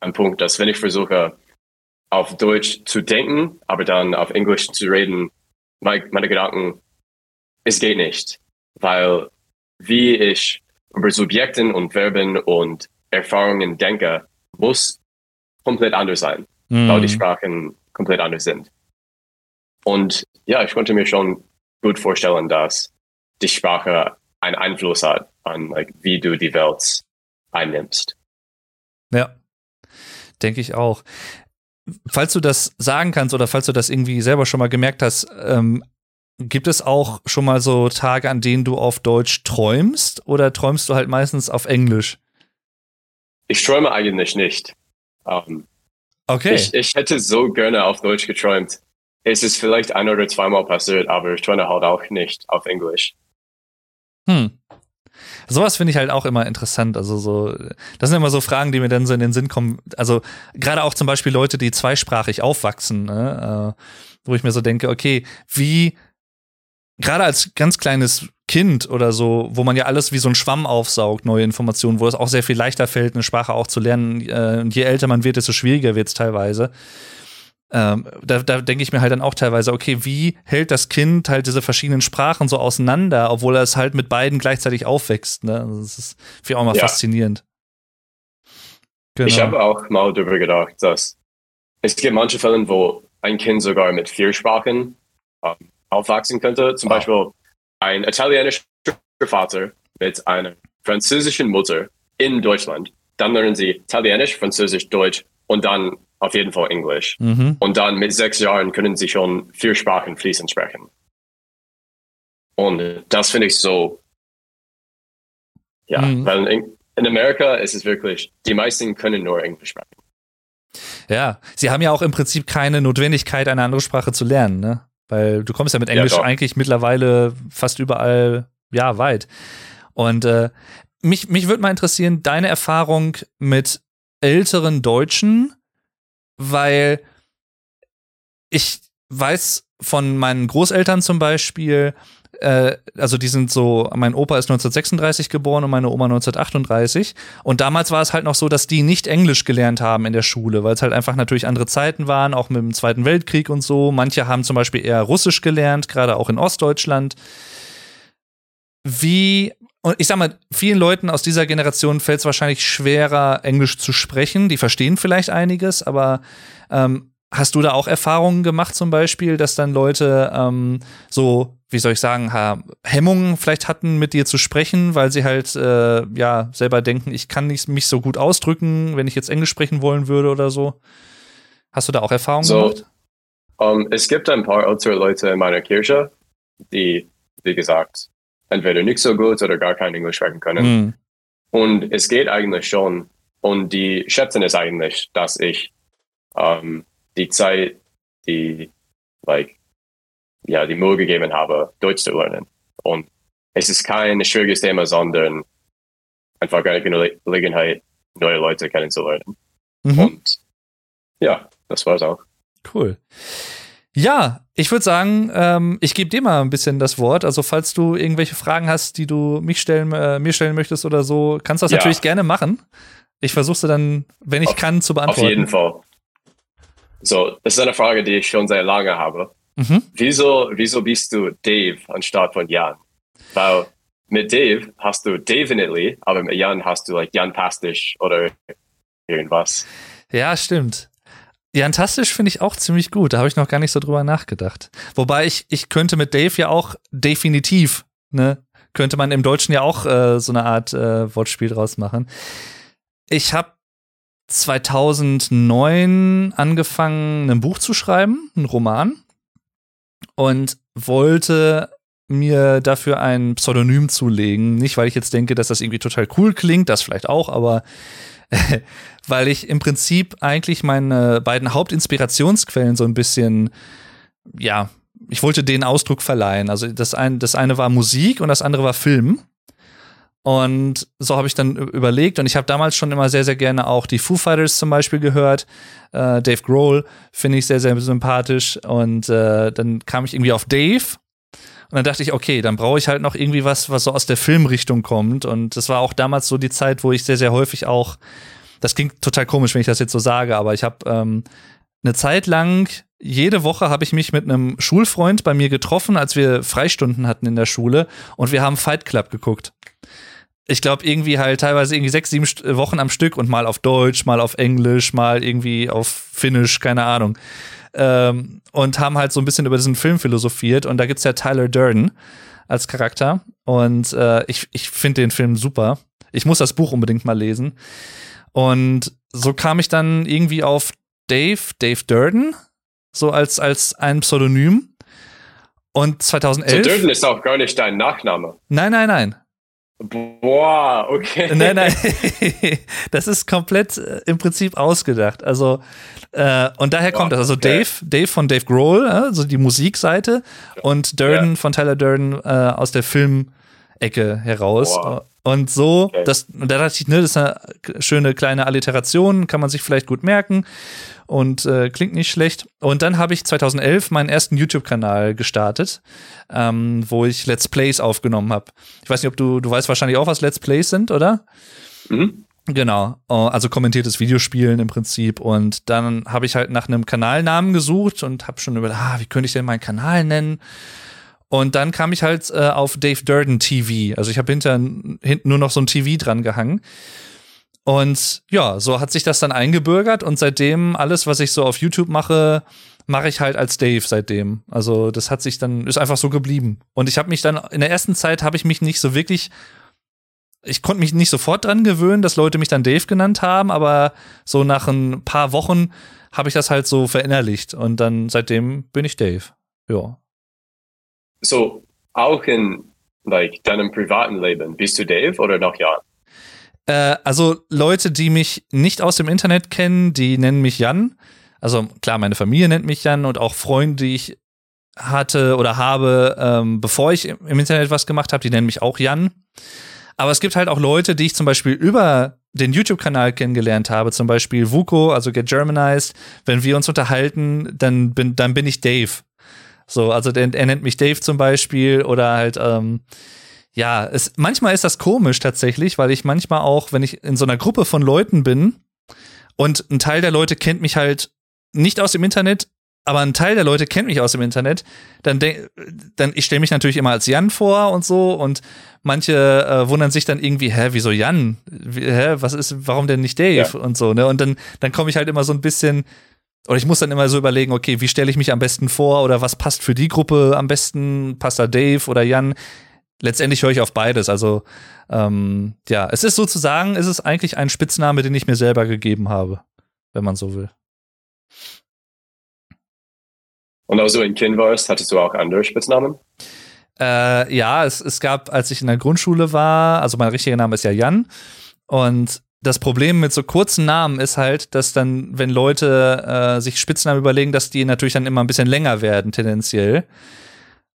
ein Punkt, dass wenn ich versuche, auf Deutsch zu denken, aber dann auf Englisch zu reden, meine, meine Gedanken, es geht nicht. Weil wie ich über Subjekten und Verben und Erfahrungen denke, muss komplett anders sein, mhm. weil die Sprachen komplett anders sind. Und ja, ich konnte mir schon gut vorstellen, dass die Sprache einen Einfluss hat an, like, wie du die Welt einnimmst. Ja, denke ich auch. Falls du das sagen kannst oder falls du das irgendwie selber schon mal gemerkt hast, ähm, Gibt es auch schon mal so Tage, an denen du auf Deutsch träumst oder träumst du halt meistens auf Englisch? Ich träume eigentlich nicht. Um, ähm, okay. Ich, ich hätte so gerne auf Deutsch geträumt. Es ist vielleicht ein oder zweimal passiert, aber ich träume halt auch nicht auf Englisch. Hm. Sowas finde ich halt auch immer interessant. Also so, das sind immer so Fragen, die mir dann so in den Sinn kommen. Also gerade auch zum Beispiel Leute, die zweisprachig aufwachsen, ne? äh, wo ich mir so denke, okay, wie gerade als ganz kleines Kind oder so, wo man ja alles wie so ein Schwamm aufsaugt, neue Informationen, wo es auch sehr viel leichter fällt, eine Sprache auch zu lernen. Äh, und je älter man wird, desto schwieriger wird es teilweise. Ähm, da, da denke ich mir halt dann auch teilweise, okay, wie hält das Kind halt diese verschiedenen Sprachen so auseinander, obwohl er es halt mit beiden gleichzeitig aufwächst. Ne? Also das ist für auch mal ja. faszinierend. Genau. Ich habe auch mal darüber gedacht, dass es gibt manche Fälle, wo ein Kind sogar mit vier Sprachen ähm, aufwachsen könnte. Zum wow. Beispiel ein italienischer Vater mit einer französischen Mutter in Deutschland. Dann lernen sie Italienisch, Französisch, Deutsch und dann auf jeden Fall Englisch. Mhm. Und dann mit sechs Jahren können sie schon vier Sprachen fließend sprechen. Und das finde ich so, ja, mhm. weil in, in Amerika ist es wirklich, die meisten können nur Englisch sprechen. Ja, sie haben ja auch im Prinzip keine Notwendigkeit, eine andere Sprache zu lernen, ne? Weil du kommst ja mit Englisch ja, eigentlich mittlerweile fast überall, ja, weit. Und äh, mich, mich würde mal interessieren, deine Erfahrung mit älteren Deutschen, weil ich weiß von meinen Großeltern zum Beispiel, äh, also die sind so, mein Opa ist 1936 geboren und meine Oma 1938. Und damals war es halt noch so, dass die nicht Englisch gelernt haben in der Schule, weil es halt einfach natürlich andere Zeiten waren, auch mit dem Zweiten Weltkrieg und so. Manche haben zum Beispiel eher Russisch gelernt, gerade auch in Ostdeutschland. Wie und ich sag mal, vielen Leuten aus dieser Generation fällt es wahrscheinlich schwerer, Englisch zu sprechen. Die verstehen vielleicht einiges, aber ähm, Hast du da auch Erfahrungen gemacht, zum Beispiel, dass dann Leute ähm, so, wie soll ich sagen, Hemmungen vielleicht hatten, mit dir zu sprechen, weil sie halt äh, ja selber denken, ich kann nicht mich so gut ausdrücken, wenn ich jetzt Englisch sprechen wollen würde oder so? Hast du da auch Erfahrungen so, gemacht? Um, ähm, es gibt ein paar ältere Leute in meiner Kirche, die, wie gesagt, entweder nicht so gut oder gar kein Englisch sprechen können. Mm. Und es geht eigentlich schon. Und die schätzen es eigentlich, dass ich ähm, die Zeit, die, like, ja, die Mühe gegeben habe, Deutsch zu lernen. Und es ist kein schwieriges Thema, sondern einfach eine Gelegenheit, neue Leute kennenzulernen. Mhm. Und ja, das war's auch. Cool. Ja, ich würde sagen, ähm, ich gebe dir mal ein bisschen das Wort. Also falls du irgendwelche Fragen hast, die du mich stellen, äh, mir stellen möchtest oder so, kannst du das ja. natürlich gerne machen. Ich versuche sie dann, wenn ich auf, kann, zu beantworten. Auf jeden Fall. So, das ist eine Frage, die ich schon sehr lange habe. Mhm. Wieso, wieso bist du Dave anstatt von Jan? Weil mit Dave hast du Definitely, aber mit Jan hast du like Jan Tastisch oder irgendwas. Ja, stimmt. Jantastisch finde ich auch ziemlich gut. Da habe ich noch gar nicht so drüber nachgedacht. Wobei ich, ich könnte mit Dave ja auch definitiv, ne, könnte man im Deutschen ja auch äh, so eine Art äh, Wortspiel draus machen. Ich habe 2009 angefangen, ein Buch zu schreiben, ein Roman, und wollte mir dafür ein Pseudonym zulegen. Nicht, weil ich jetzt denke, dass das irgendwie total cool klingt, das vielleicht auch, aber [laughs] weil ich im Prinzip eigentlich meine beiden Hauptinspirationsquellen so ein bisschen, ja, ich wollte den Ausdruck verleihen. Also das eine, das eine war Musik und das andere war Film. Und so habe ich dann überlegt und ich habe damals schon immer sehr, sehr gerne auch die Foo Fighters zum Beispiel gehört. Äh, Dave Grohl finde ich sehr, sehr sympathisch. Und äh, dann kam ich irgendwie auf Dave. Und dann dachte ich, okay, dann brauche ich halt noch irgendwie was, was so aus der Filmrichtung kommt. Und das war auch damals so die Zeit, wo ich sehr, sehr häufig auch, das klingt total komisch, wenn ich das jetzt so sage, aber ich habe ähm, eine Zeit lang jede Woche habe ich mich mit einem Schulfreund bei mir getroffen, als wir Freistunden hatten in der Schule und wir haben Fight Club geguckt ich glaube, irgendwie halt teilweise irgendwie sechs, sieben Wochen am Stück und mal auf Deutsch, mal auf Englisch, mal irgendwie auf Finnisch, keine Ahnung. Ähm, und haben halt so ein bisschen über diesen Film philosophiert. Und da gibt's ja Tyler Durden als Charakter. Und äh, ich, ich finde den Film super. Ich muss das Buch unbedingt mal lesen. Und so kam ich dann irgendwie auf Dave, Dave Durden, so als, als ein Pseudonym. Und 2011. So Durden ist auch gar nicht dein Nachname. Nein, nein, nein. Boah, okay. Nein, nein. [laughs] Das ist komplett äh, im Prinzip ausgedacht. Also, äh, und daher kommt das. Also okay. Dave, Dave von Dave Grohl, also die Musikseite, und Durden ja. von Tyler Durden äh, aus der Filmecke heraus. Wow. Und so, okay. das, da dachte ich, ne, das ist eine schöne kleine Alliteration, kann man sich vielleicht gut merken und äh, klingt nicht schlecht. Und dann habe ich 2011 meinen ersten YouTube-Kanal gestartet, ähm, wo ich Let's Plays aufgenommen habe. Ich weiß nicht, ob du, du weißt wahrscheinlich auch, was Let's Plays sind, oder? Mhm. Genau, oh, also kommentiertes Videospielen im Prinzip. Und dann habe ich halt nach einem Kanalnamen gesucht und habe schon überlegt, ah, wie könnte ich denn meinen Kanal nennen? Und dann kam ich halt äh, auf Dave Durden TV. Also ich habe hinter hinten nur noch so ein TV dran gehangen. Und ja, so hat sich das dann eingebürgert und seitdem alles, was ich so auf YouTube mache, mache ich halt als Dave seitdem. Also das hat sich dann ist einfach so geblieben. Und ich habe mich dann in der ersten Zeit habe ich mich nicht so wirklich ich konnte mich nicht sofort dran gewöhnen, dass Leute mich dann Dave genannt haben, aber so nach ein paar Wochen habe ich das halt so verinnerlicht und dann seitdem bin ich Dave. Ja so auch in like deinem privaten Leben, bist du Dave oder noch Jan? Äh, also Leute, die mich nicht aus dem Internet kennen, die nennen mich Jan. Also klar, meine Familie nennt mich Jan und auch Freunde, die ich hatte oder habe, ähm, bevor ich im Internet was gemacht habe, die nennen mich auch Jan. Aber es gibt halt auch Leute, die ich zum Beispiel über den YouTube-Kanal kennengelernt habe, zum Beispiel Vuko, also Get Germanized. Wenn wir uns unterhalten, dann bin, dann bin ich Dave. So, also der, er nennt mich Dave zum Beispiel oder halt, ähm, ja, es, manchmal ist das komisch tatsächlich, weil ich manchmal auch, wenn ich in so einer Gruppe von Leuten bin und ein Teil der Leute kennt mich halt nicht aus dem Internet, aber ein Teil der Leute kennt mich aus dem Internet, dann dann ich stelle mich natürlich immer als Jan vor und so und manche äh, wundern sich dann irgendwie, hä, wieso Jan? Wie, hä, was ist, warum denn nicht Dave ja. und so, ne? Und dann dann komme ich halt immer so ein bisschen oder ich muss dann immer so überlegen, okay, wie stelle ich mich am besten vor oder was passt für die Gruppe am besten? Passt da Dave oder Jan? Letztendlich höre ich auf beides. Also ähm, ja, es ist sozusagen, es ist eigentlich ein Spitzname, den ich mir selber gegeben habe, wenn man so will. Und also in Kind warst, hattest du auch andere Spitznamen? Äh, ja, es, es gab, als ich in der Grundschule war, also mein richtiger Name ist ja Jan. Und das Problem mit so kurzen Namen ist halt, dass dann, wenn Leute äh, sich Spitznamen überlegen, dass die natürlich dann immer ein bisschen länger werden, tendenziell.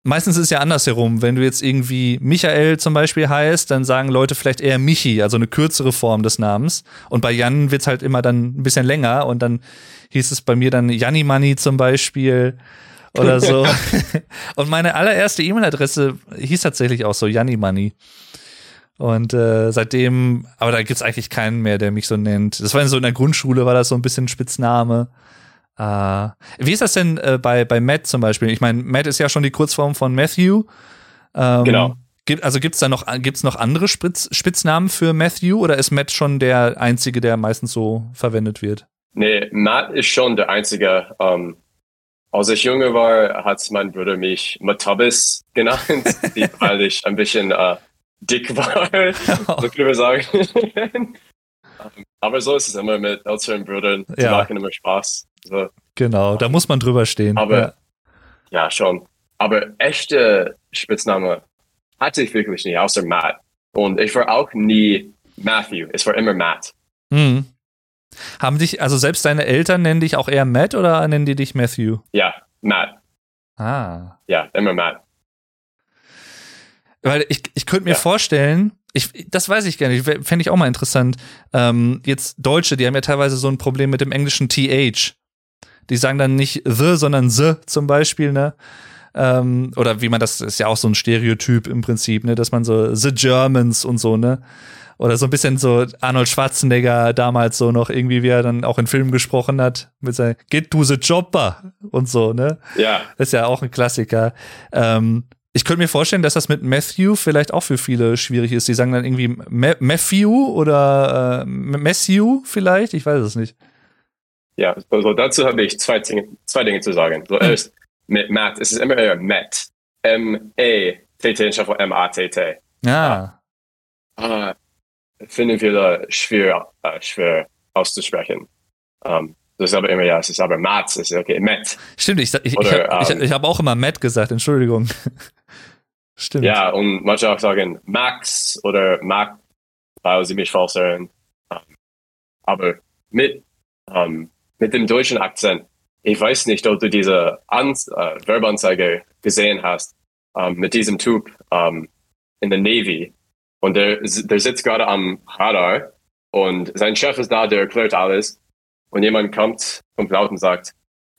Meistens ist es ja andersherum. Wenn du jetzt irgendwie Michael zum Beispiel heißt, dann sagen Leute vielleicht eher Michi, also eine kürzere Form des Namens. Und bei Jan wird's halt immer dann ein bisschen länger und dann hieß es bei mir dann Janni zum Beispiel oder so. [laughs] und meine allererste E-Mail-Adresse hieß tatsächlich auch so Janni und äh, seitdem, aber da gibt's eigentlich keinen mehr, der mich so nennt. Das war so in der Grundschule, war das so ein bisschen Spitzname. Äh, wie ist das denn äh, bei, bei Matt zum Beispiel? Ich meine, Matt ist ja schon die Kurzform von Matthew. Ähm, genau. Gibt, also gibt's da noch, gibt's noch andere Spitz, Spitznamen für Matthew oder ist Matt schon der einzige, der meistens so verwendet wird? Nee, Matt ist schon der einzige. Ähm, als ich jünger war, hat mein Bruder mich Matabis genannt, [laughs] weil ich ein bisschen äh, dick war, [laughs] so [laughs] können wir sagen. Aber so ist es immer mit älteren Brüdern. Die ja. machen immer Spaß. So. Genau, da muss man drüber stehen. Aber ja. ja, schon. Aber echte Spitzname hatte ich wirklich nie, außer Matt. Und ich war auch nie Matthew. Es war immer Matt. Mhm. Haben dich, also selbst deine Eltern nennen dich auch eher Matt oder nennen die dich Matthew? Ja, Matt. Ah. Ja, immer Matt. Weil ich, ich könnte mir ja. vorstellen, ich, das weiß ich gerne, fände ich auch mal interessant. Ähm, jetzt Deutsche, die haben ja teilweise so ein Problem mit dem englischen TH. Die sagen dann nicht the, sondern the zum Beispiel, ne? Ähm, oder wie man das ist ja auch so ein Stereotyp im Prinzip, ne, dass man so the Germans und so, ne? Oder so ein bisschen so Arnold Schwarzenegger damals so noch irgendwie, wie er dann auch in Filmen gesprochen hat, mit seinem Get to the Chopper und so, ne? Ja. Das ist ja auch ein Klassiker. Ähm, ich könnte mir vorstellen, dass das mit Matthew vielleicht auch für viele schwierig ist. Die sagen dann irgendwie Ma Matthew oder äh, Matthew vielleicht, ich weiß es nicht. Ja, also dazu habe ich zwei Dinge, zwei Dinge zu sagen. So erst mit Matt, es ist immer eher Matt. M-A-T-T statt von M-A-T-T. Ja. Uh, finden viele schwer, uh, schwer auszusprechen. Um, das ist aber immer, ja, es ist aber Matt, es ist okay, Matt. Stimmt, ich, ich, Oder, ich, ich, ähm, ich habe auch immer Matt gesagt, Entschuldigung. [laughs] Stimmt. Ja, und manche auch sagen Max oder Mac, weil sie mich falsch hören. Aber mit, um, mit dem deutschen Akzent, ich weiß nicht, ob du diese An uh, Werbeanzeige gesehen hast, um, mit diesem Typ um, in der Navy. Und der, der sitzt gerade am Radar und sein Chef ist da, der erklärt alles. Und jemand kommt, kommt laut und sagt,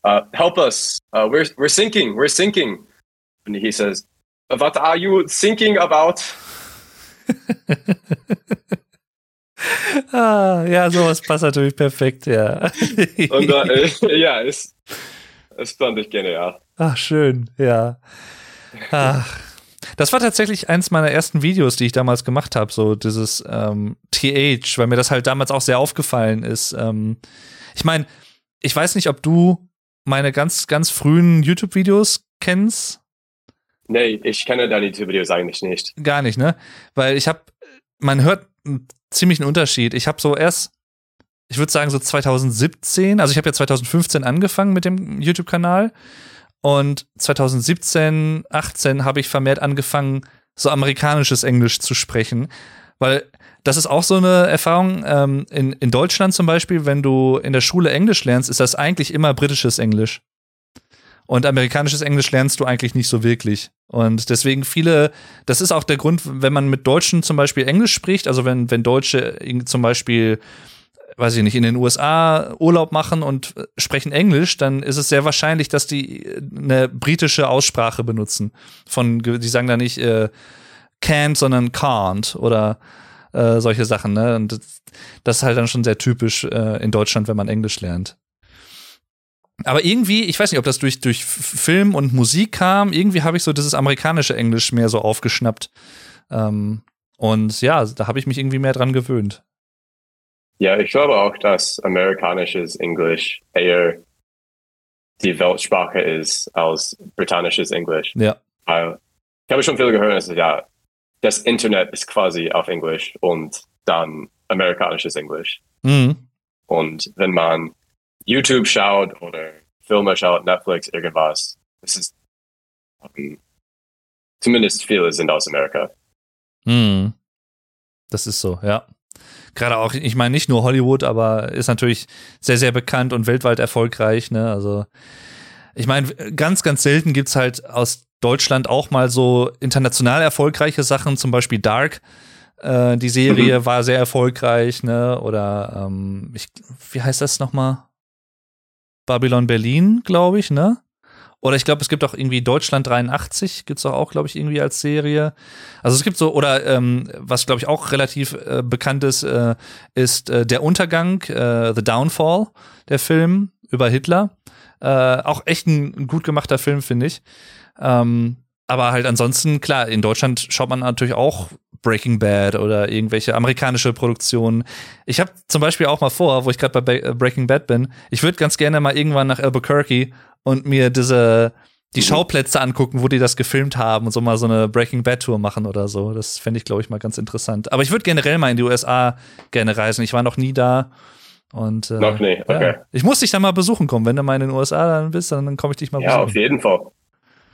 uh, help us, uh, we're, we're sinking, we're sinking. And he says, what are you thinking about? [laughs] ah, ja, sowas passt natürlich perfekt, ja. [laughs] und äh, ja, es, es fand ich genial. Ach, schön, ja. Ach. Das war tatsächlich eins meiner ersten Videos, die ich damals gemacht habe, so dieses ähm, TH, weil mir das halt damals auch sehr aufgefallen ist. Ähm, ich meine, ich weiß nicht, ob du meine ganz, ganz frühen YouTube-Videos kennst. Nee, ich kenne deine YouTube-Videos eigentlich nicht. Gar nicht, ne? Weil ich habe, man hört einen ziemlichen Unterschied. Ich habe so erst, ich würde sagen so 2017, also ich habe ja 2015 angefangen mit dem YouTube-Kanal und 2017, 18 habe ich vermehrt angefangen, so amerikanisches Englisch zu sprechen, weil das ist auch so eine Erfahrung. Ähm, in, in Deutschland zum Beispiel, wenn du in der Schule Englisch lernst, ist das eigentlich immer britisches Englisch. Und amerikanisches Englisch lernst du eigentlich nicht so wirklich. Und deswegen viele, das ist auch der Grund, wenn man mit Deutschen zum Beispiel Englisch spricht, also wenn, wenn Deutsche zum Beispiel, weiß ich nicht, in den USA Urlaub machen und sprechen Englisch, dann ist es sehr wahrscheinlich, dass die eine britische Aussprache benutzen. Von, die sagen da nicht äh, can't, sondern can't oder äh, solche Sachen. Ne? Und das, das, ist halt dann schon sehr typisch äh, in Deutschland, wenn man Englisch lernt. Aber irgendwie, ich weiß nicht, ob das durch, durch Film und Musik kam, irgendwie habe ich so dieses amerikanische Englisch mehr so aufgeschnappt. Ähm, und ja, da habe ich mich irgendwie mehr dran gewöhnt. Ja, ich glaube auch, dass amerikanisches Englisch eher die Weltsprache ist als britannisches Englisch. Ja. Weil ich habe schon viel gehört, dass ja, das Internet ist quasi auf Englisch und dann amerikanisches Englisch. Mhm. Und wenn man YouTube schaut oder Filme schaut, Netflix, irgendwas, es ist um, zumindest viele sind aus Amerika. Mhm. Das ist so, ja. Gerade auch, ich meine nicht nur Hollywood, aber ist natürlich sehr, sehr bekannt und weltweit erfolgreich. Ne? Also ich meine, ganz, ganz selten gibt's halt aus Deutschland auch mal so international erfolgreiche Sachen, zum Beispiel Dark. Äh, die Serie mhm. war sehr erfolgreich, ne? Oder ähm, ich, wie heißt das nochmal? Babylon Berlin, glaube ich, ne? Oder ich glaube, es gibt auch irgendwie Deutschland 83, gibt's doch auch, glaube ich, irgendwie als Serie. Also es gibt so, oder ähm, was, glaube ich, auch relativ äh, bekannt ist, äh, ist äh, Der Untergang, äh, The Downfall, der Film über Hitler. Äh, auch echt ein gut gemachter Film, finde ich. Ähm, aber halt ansonsten, klar, in Deutschland schaut man natürlich auch Breaking Bad oder irgendwelche amerikanische Produktionen. Ich habe zum Beispiel auch mal vor, wo ich gerade bei äh, Breaking Bad bin, ich würde ganz gerne mal irgendwann nach Albuquerque und mir diese die mhm. Schauplätze angucken, wo die das gefilmt haben und so mal so eine Breaking Bad Tour machen oder so. Das fände ich, glaube ich, mal ganz interessant. Aber ich würde generell mal in die USA gerne reisen. Ich war noch nie da. Und, äh, noch nie, okay. Ja. Ich muss dich da mal besuchen kommen. Wenn du mal in den USA dann bist, dann, dann komme ich dich mal ja, besuchen. Ja, auf jeden Fall.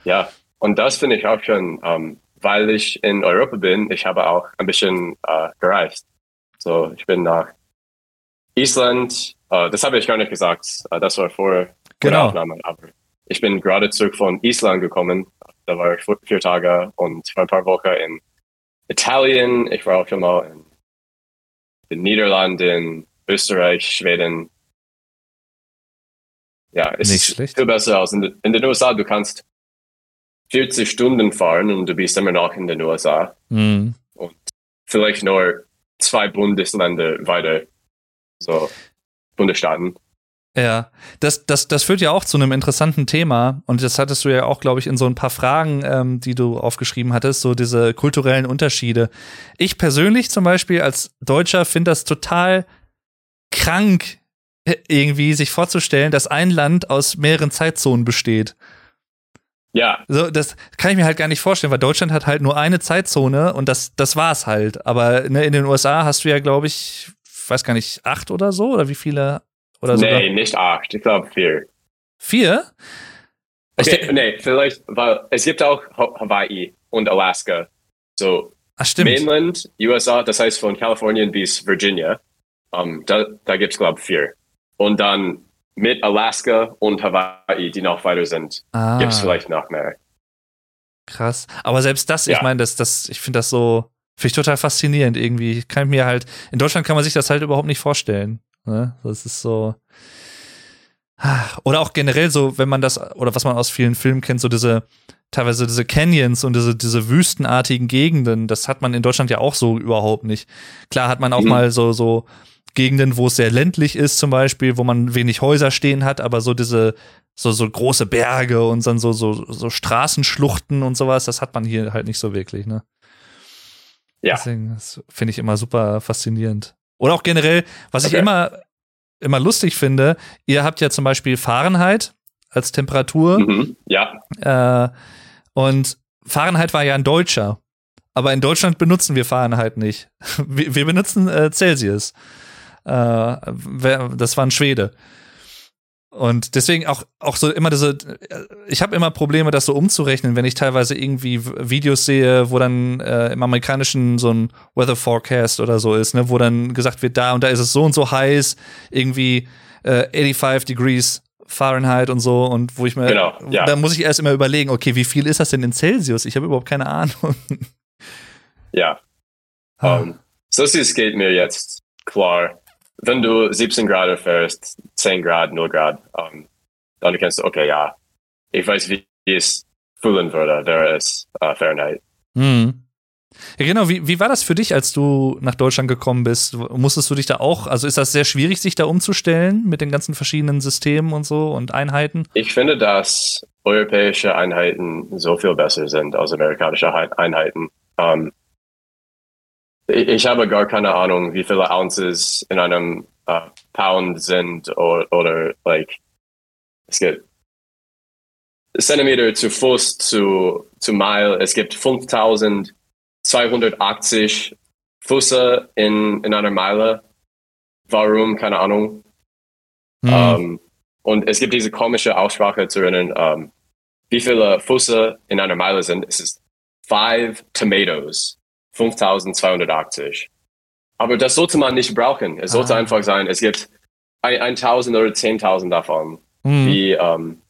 Ja, und das finde ich auch schon, ähm, weil ich in Europa bin, ich habe auch ein bisschen äh, gereist. So, ich bin nach Island, äh, das habe ich gar nicht gesagt, äh, das war vor genau. Aufnahme, aber ich bin gerade zurück von Island gekommen. Da war ich vier Tage und vor ein paar Wochen in Italien. Ich war auch schon mal in den Niederlanden, Österreich, Schweden. Ja, ist viel besser als in, in den USA. Du kannst 40 Stunden fahren und du bist immer noch in den USA. Mhm. Und vielleicht nur zwei Bundesländer weiter. So, Bundesstaaten. Ja, das, das, das führt ja auch zu einem interessanten Thema. Und das hattest du ja auch, glaube ich, in so ein paar Fragen, ähm, die du aufgeschrieben hattest, so diese kulturellen Unterschiede. Ich persönlich zum Beispiel als Deutscher finde das total krank, irgendwie sich vorzustellen, dass ein Land aus mehreren Zeitzonen besteht. Ja. So, das kann ich mir halt gar nicht vorstellen, weil Deutschland hat halt nur eine Zeitzone und das, das war's halt. Aber ne, in den USA hast du ja, glaube ich, weiß gar nicht, acht oder so? Oder wie viele? Oder nee, sogar? nicht acht, ich glaube vier. Vier? Okay, nee, vielleicht, weil es gibt auch Hawaii und Alaska. So, Ach, stimmt. Mainland, USA, das heißt von Kalifornien bis Virginia, um, da, da gibt es, glaube ich, vier. Und dann mit Alaska und Hawaii, die noch weiter sind, ah. gibt es vielleicht noch mehr. Krass. Aber selbst das, Ja. ich meine, das, das, ich finde das so, finde ich total faszinierend irgendwie. Ich kann mir halt, in Deutschland kann man sich das halt überhaupt nicht vorstellen. Ne? Das ist so. Oder auch generell so, wenn man das, oder was man aus vielen Filmen kennt, so diese, teilweise diese Canyons und diese, diese wüstenartigen Gegenden, das hat man in Deutschland ja auch so überhaupt nicht. Klar hat man auch Mhm. mal so, so Gegenden, wo es sehr ländlich ist, zum Beispiel, wo man wenig Häuser stehen hat, aber so diese, so, so große Berge und dann so, so, so Straßenschluchten und sowas, das hat man hier halt nicht so wirklich, ne? Ja. Deswegen, das finde ich immer super faszinierend. Oder auch generell, was ich Okay. immer, immer lustig finde, ihr habt ja zum Beispiel Fahrenheit als Temperatur Mhm. Ja, äh, und Fahrenheit war ja ein Deutscher. Aber in Deutschland benutzen wir Fahrenheit nicht. [laughs] Wir, wir benutzen äh, Celsius. Äh, das war ein Schwede. Und deswegen auch, auch so immer diese, ich habe immer Probleme, das so umzurechnen, wenn ich teilweise irgendwie Videos sehe, wo dann äh, im amerikanischen so ein Weather Forecast oder so ist, ne, wo dann gesagt wird, da und da ist es so und so heiß, irgendwie äh, 85 Degrees Fahrenheit und so und wo ich mir, Genau, ja. da muss ich erst immer überlegen, okay, wie viel ist das denn in Celsius? Ich habe überhaupt keine Ahnung. ja. Ah. Um, Celsius geht mir jetzt klar. Wenn du 17 Grad erfährst, 10 Grad, 0 Grad, um, dann kennst du, okay, ja, ich weiß, wie es fühlen würde, wäre es äh, Fahrenheit. Hm. Ja, genau. Wie, wie war das für dich, als du nach Deutschland gekommen bist? Musstest du dich da auch, also ist das sehr schwierig, sich da umzustellen mit den ganzen verschiedenen Systemen und so und Einheiten? Ich finde, dass europäische Einheiten so viel besser sind als amerikanische Hei- Einheiten. Um, ich, habe gar keine Ahnung, wie viele Ounces in einem äh, Pound sind oder, oder like, es gibt Zentimeter zu Fuß zu, zu Mile. Es gibt 5280 Füße in, in einer Meile. Warum? Keine Ahnung. Hm. Ähm, und es gibt diese komische Aussprache zu erinnern, ähm, wie viele Füße in einer Meile sind. Es ist five tomatoes. 5280. Aber das sollte man nicht brauchen. Es sollte Ah. einfach sein, es gibt ein- 1000 oder 10.000 davon. Hm. Wie, ähm,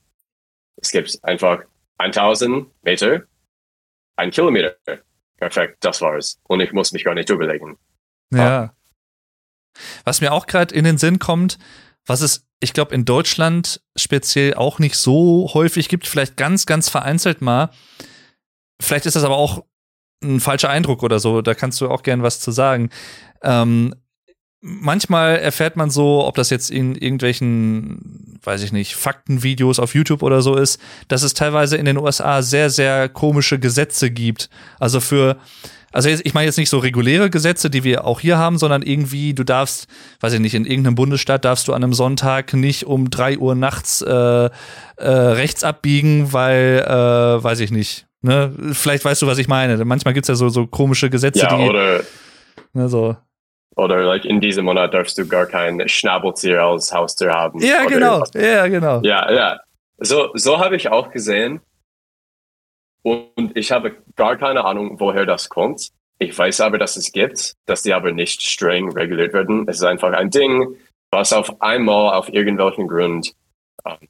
es gibt einfach 1000 Meter, ein Kilometer. Perfekt, das war's. Und ich muss mich gar nicht überlegen. Ja. Was mir auch gerade in den Sinn kommt, was es, ich glaube, in Deutschland speziell auch nicht so häufig gibt, vielleicht ganz, ganz vereinzelt mal. Vielleicht ist das aber auch ein falscher Eindruck oder so, da kannst du auch gern was zu sagen. Ähm, manchmal erfährt man so, ob das jetzt in irgendwelchen, weiß ich nicht, Faktenvideos auf YouTube oder so ist, dass es teilweise in den USA sehr, sehr komische Gesetze gibt. Also für, also ich meine jetzt nicht so reguläre Gesetze, die wir auch hier haben, sondern irgendwie, du darfst, weiß ich nicht, in irgendeinem Bundesstaat darfst du an einem Sonntag nicht um drei Uhr nachts äh, äh, rechts abbiegen, weil, äh, weiß ich nicht. Ne? Vielleicht weißt du, was ich meine. Manchmal gibt's ja so, so komische Gesetze, Ja, die oder, ne, so. oder like in diesem Monat darfst du gar kein Schnabeltier als Haustier haben. Ja, genau. Ja, genau. Ja, ja. So, so habe ich auch gesehen. Und ich habe gar keine Ahnung, woher das kommt. Ich weiß aber, dass es gibt, dass die aber nicht streng reguliert werden. Es ist einfach ein Ding, was auf einmal auf irgendwelchen Grund, ähm,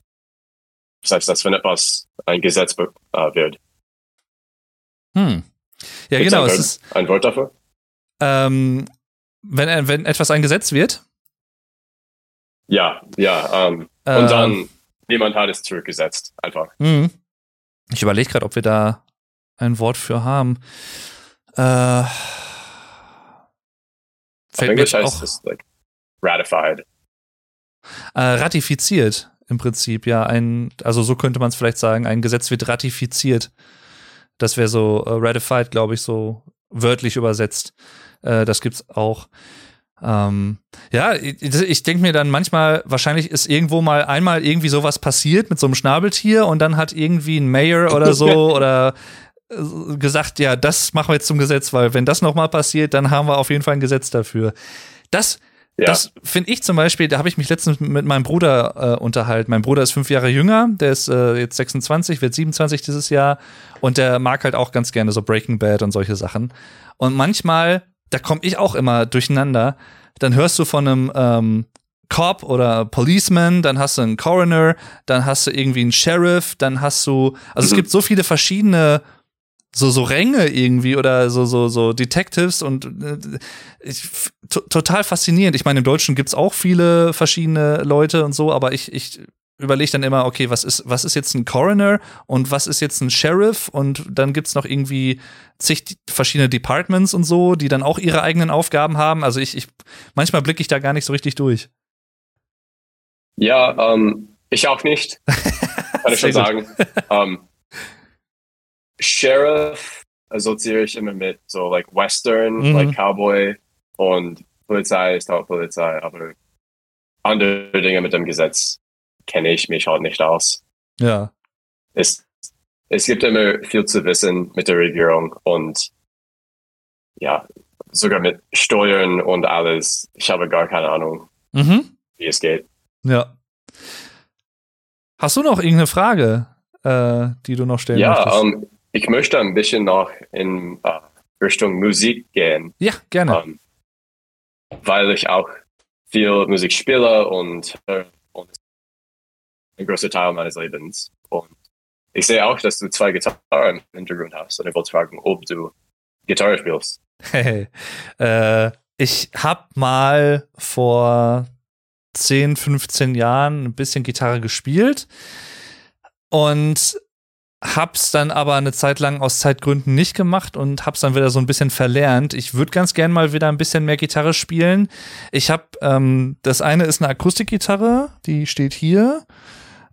das heißt, dass wenn etwas ein Gesetz äh, wird. Hm. Ja, Gibt's genau. ein, ist, ein Wort dafür? ähm, wenn, wenn etwas ein Gesetz wird, Ja, ja. Ähm, Ähm. und dann, niemand hat es zurückgesetzt. Einfach. hm. ich überlege gerade, ob wir da ein Wort für haben. Äh, fällt mir heißt auch es like ratified. äh, ratifiziert im Prinzip, ja. Ein, also so könnte man es vielleicht sagen, ein Gesetz wird ratifiziert. Das wäre so äh, ratified, glaube ich, so wörtlich übersetzt. Äh, das gibt's auch. Ähm, ja, ich, ich denke mir dann manchmal, wahrscheinlich ist irgendwo mal einmal irgendwie sowas passiert mit so einem Schnabeltier und dann hat irgendwie ein Mayor oder so [laughs] oder äh, gesagt, ja, das machen wir jetzt zum Gesetz, weil wenn das nochmal passiert, dann haben wir auf jeden Fall ein Gesetz dafür. Das Ja. das finde ich zum Beispiel, da habe ich mich letztens mit meinem Bruder äh, unterhalten. Mein Bruder ist fünf Jahre jünger, der ist äh, jetzt 26, wird 27 dieses Jahr und der mag halt auch ganz gerne so Breaking Bad und solche Sachen. Und manchmal, da komme ich auch immer durcheinander, dann hörst du von einem ähm, Cop oder Policeman, dann hast du einen Coroner, dann hast du irgendwie einen Sheriff, dann hast du, also es Mhm. [clears throat] gibt so viele verschiedene so so Ränge irgendwie oder so so so Detectives und äh, ich, total faszinierend. Ich meine, im Deutschen gibt's auch viele verschiedene Leute und so, aber ich ich überlege dann immer, okay, was ist was ist jetzt ein Coroner und was ist jetzt ein Sheriff und dann gibt's noch irgendwie zig verschiedene Departments und so, die dann auch ihre eigenen Aufgaben haben. Also ich ich manchmal blicke ich da gar nicht so richtig durch. Ja, ähm, ich auch nicht. [laughs] Kann ich schon sagen. ähm, Sheriff assoziiere ich immer mit so like Western, Mhm. like Cowboy und Polizei ist auch Polizei, aber andere Dinge mit dem Gesetz kenne ich mich halt nicht aus. Ja. Es, es gibt immer viel zu wissen mit der Regierung und ja, sogar mit Steuern und alles. Ich habe gar keine Ahnung, Mhm. wie es geht. Ja. Hast du noch irgendeine Frage, äh, die du noch stellen Ja, möchtest? ähm, ich möchte ein bisschen noch in äh, Richtung Musik gehen, ja, gerne. ähm, weil ich auch viel Musik spiele und, und ein großer Teil meines Lebens. Und ich sehe auch, dass du zwei Gitarren im Hintergrund hast und ich wollte fragen, ob du Gitarre spielst. Hey, äh, ich hab mal vor 10, 15 Jahren ein bisschen Gitarre gespielt und hab's dann aber eine Zeit lang aus Zeitgründen nicht gemacht und hab's dann wieder so ein bisschen verlernt. Ich würde ganz gern mal wieder ein bisschen mehr Gitarre spielen. Ich hab, ähm, das eine ist eine Akustikgitarre, die steht hier.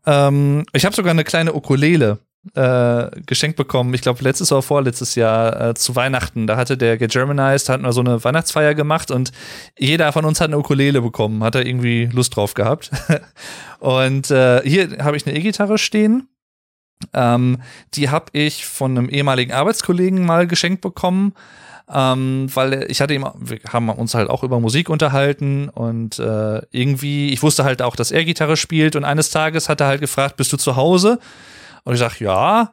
Ähm, ich habe sogar eine kleine Ukulele äh, geschenkt bekommen. Ich glaube, letztes oder vorletztes Jahr äh, zu Weihnachten. Da hatte der Get Germanized, hatten wir so eine Weihnachtsfeier gemacht und jeder von uns hat eine Ukulele bekommen. Hat er irgendwie Lust drauf gehabt. [laughs] und äh, hier habe ich eine E-Gitarre stehen. Ähm, die habe ich von einem ehemaligen Arbeitskollegen mal geschenkt bekommen ähm, weil ich hatte ihm, wir haben uns halt auch über Musik unterhalten und äh, irgendwie, ich wusste halt auch, dass er Gitarre spielt und eines Tages hat er halt gefragt, bist du zu Hause? Und ich sag, ja.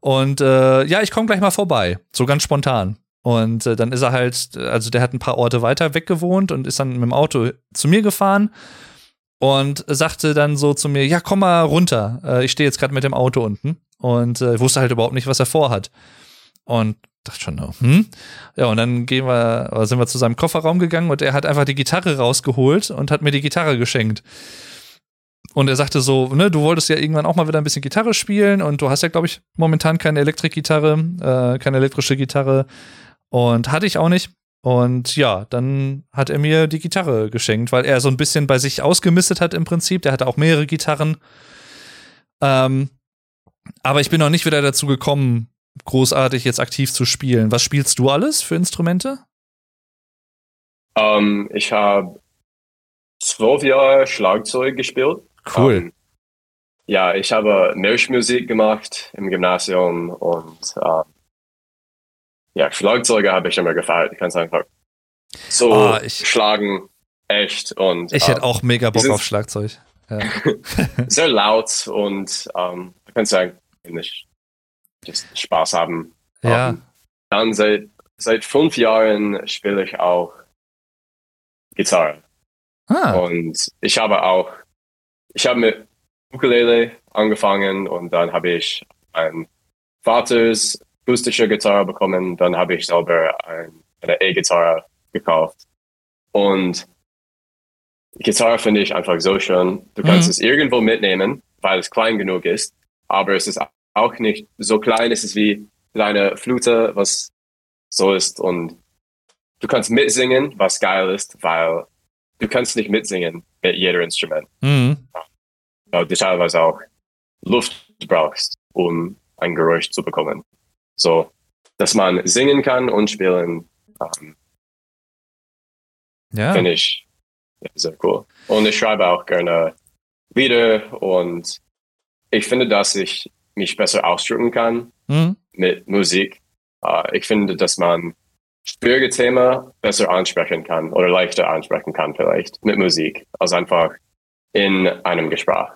Und äh, ja, ich komme gleich mal vorbei, so ganz spontan. Und äh, dann ist er halt, also der hat ein paar Orte weiter weg gewohnt und ist dann mit dem Auto zu mir gefahren und sagte dann so zu mir, ja, komm mal runter. Äh, ich stehe jetzt gerade mit dem Auto unten und äh, wusste halt überhaupt nicht, was er vorhat. Und dachte schon, oh, hm? Ja, und dann gehen wir, sind wir zu seinem Kofferraum gegangen und er hat einfach die Gitarre rausgeholt und hat mir die Gitarre geschenkt. Und er sagte so, ne, du wolltest ja irgendwann auch mal wieder ein bisschen Gitarre spielen und du hast ja, glaube ich, momentan keine Elektrikgitarre, äh, keine elektrische Gitarre. Und hatte ich auch nicht. Und ja, dann hat er mir die Gitarre geschenkt, weil er so ein bisschen bei sich ausgemistet hat im Prinzip. Der hatte auch mehrere Gitarren. Ähm, aber ich bin noch nicht wieder dazu gekommen, großartig jetzt aktiv zu spielen. Was spielst du alles für Instrumente? Um, ähm, ich habe zwölf Jahre Schlagzeug gespielt. Cool. Ähm, ja, ich habe Marschmusik gemacht im Gymnasium und uh, ja, Schlagzeuge habe ich immer gefeiert. Ich kann es einfach so oh, ich, schlagen, echt und. Ich uh, hätte auch mega Bock auf Schlagzeug. Ja. [laughs] sehr laut und um, ich kann sagen, nicht Spaß haben. Ja. Um, dann seit, seit fünf Jahren spiele ich auch Gitarre. Ah. Und ich habe auch, ich habe mit Ukulele angefangen und dann habe ich ein Vaters akustische Gitarre bekommen. Dann habe ich selber ein, eine E-Gitarre gekauft. Und Gitarre finde ich einfach so schön. Du kannst mhm. es irgendwo mitnehmen, weil es klein genug ist, aber es ist auch nicht so klein. Es ist wie kleine Flute, was so ist. Und du kannst mitsingen, was geil ist, weil du kannst nicht mitsingen mit jedem Instrument. Mhm. Ja, du teilweise auch Luft brauchst, um ein Geräusch zu bekommen. So, dass man singen kann und spielen, ähm, ja. finde ich sehr cool. Und ich schreibe auch gerne Lieder und ich finde, dass ich mich besser ausdrücken kann mhm. mit Musik. Uh, ich finde, dass man schwierige Themen besser ansprechen kann oder leichter ansprechen kann vielleicht mit Musik als einfach in einem Gespräch.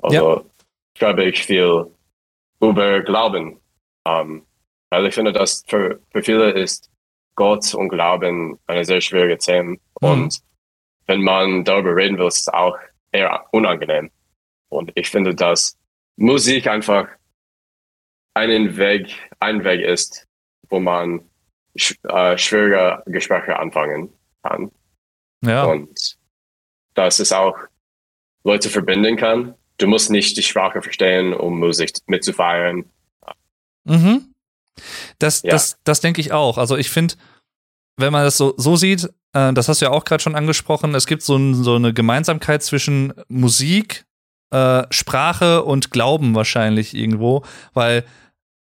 Also ja. schreibe ich viel über Glauben. Um, weil ich finde, dass für, für viele ist Gott und Glauben eine sehr schwierige Thema. Mhm. Und wenn man darüber reden will, ist es auch eher unangenehm. Und ich finde, dass Musik einfach einen Weg, ein Weg ist, wo man sch äh, schwierige Gespräche anfangen kann. Ja. Und dass es auch Leute verbinden kann. Du musst nicht die Sprache verstehen, um Musik mitzufeiern. Mhm. Das, ja. das, das denke ich auch. Also ich finde, wenn man das so, so sieht, äh, das hast du ja auch gerade schon angesprochen, es gibt so, ein, so eine Gemeinsamkeit zwischen Musik äh, Sprache und Glauben wahrscheinlich irgendwo, weil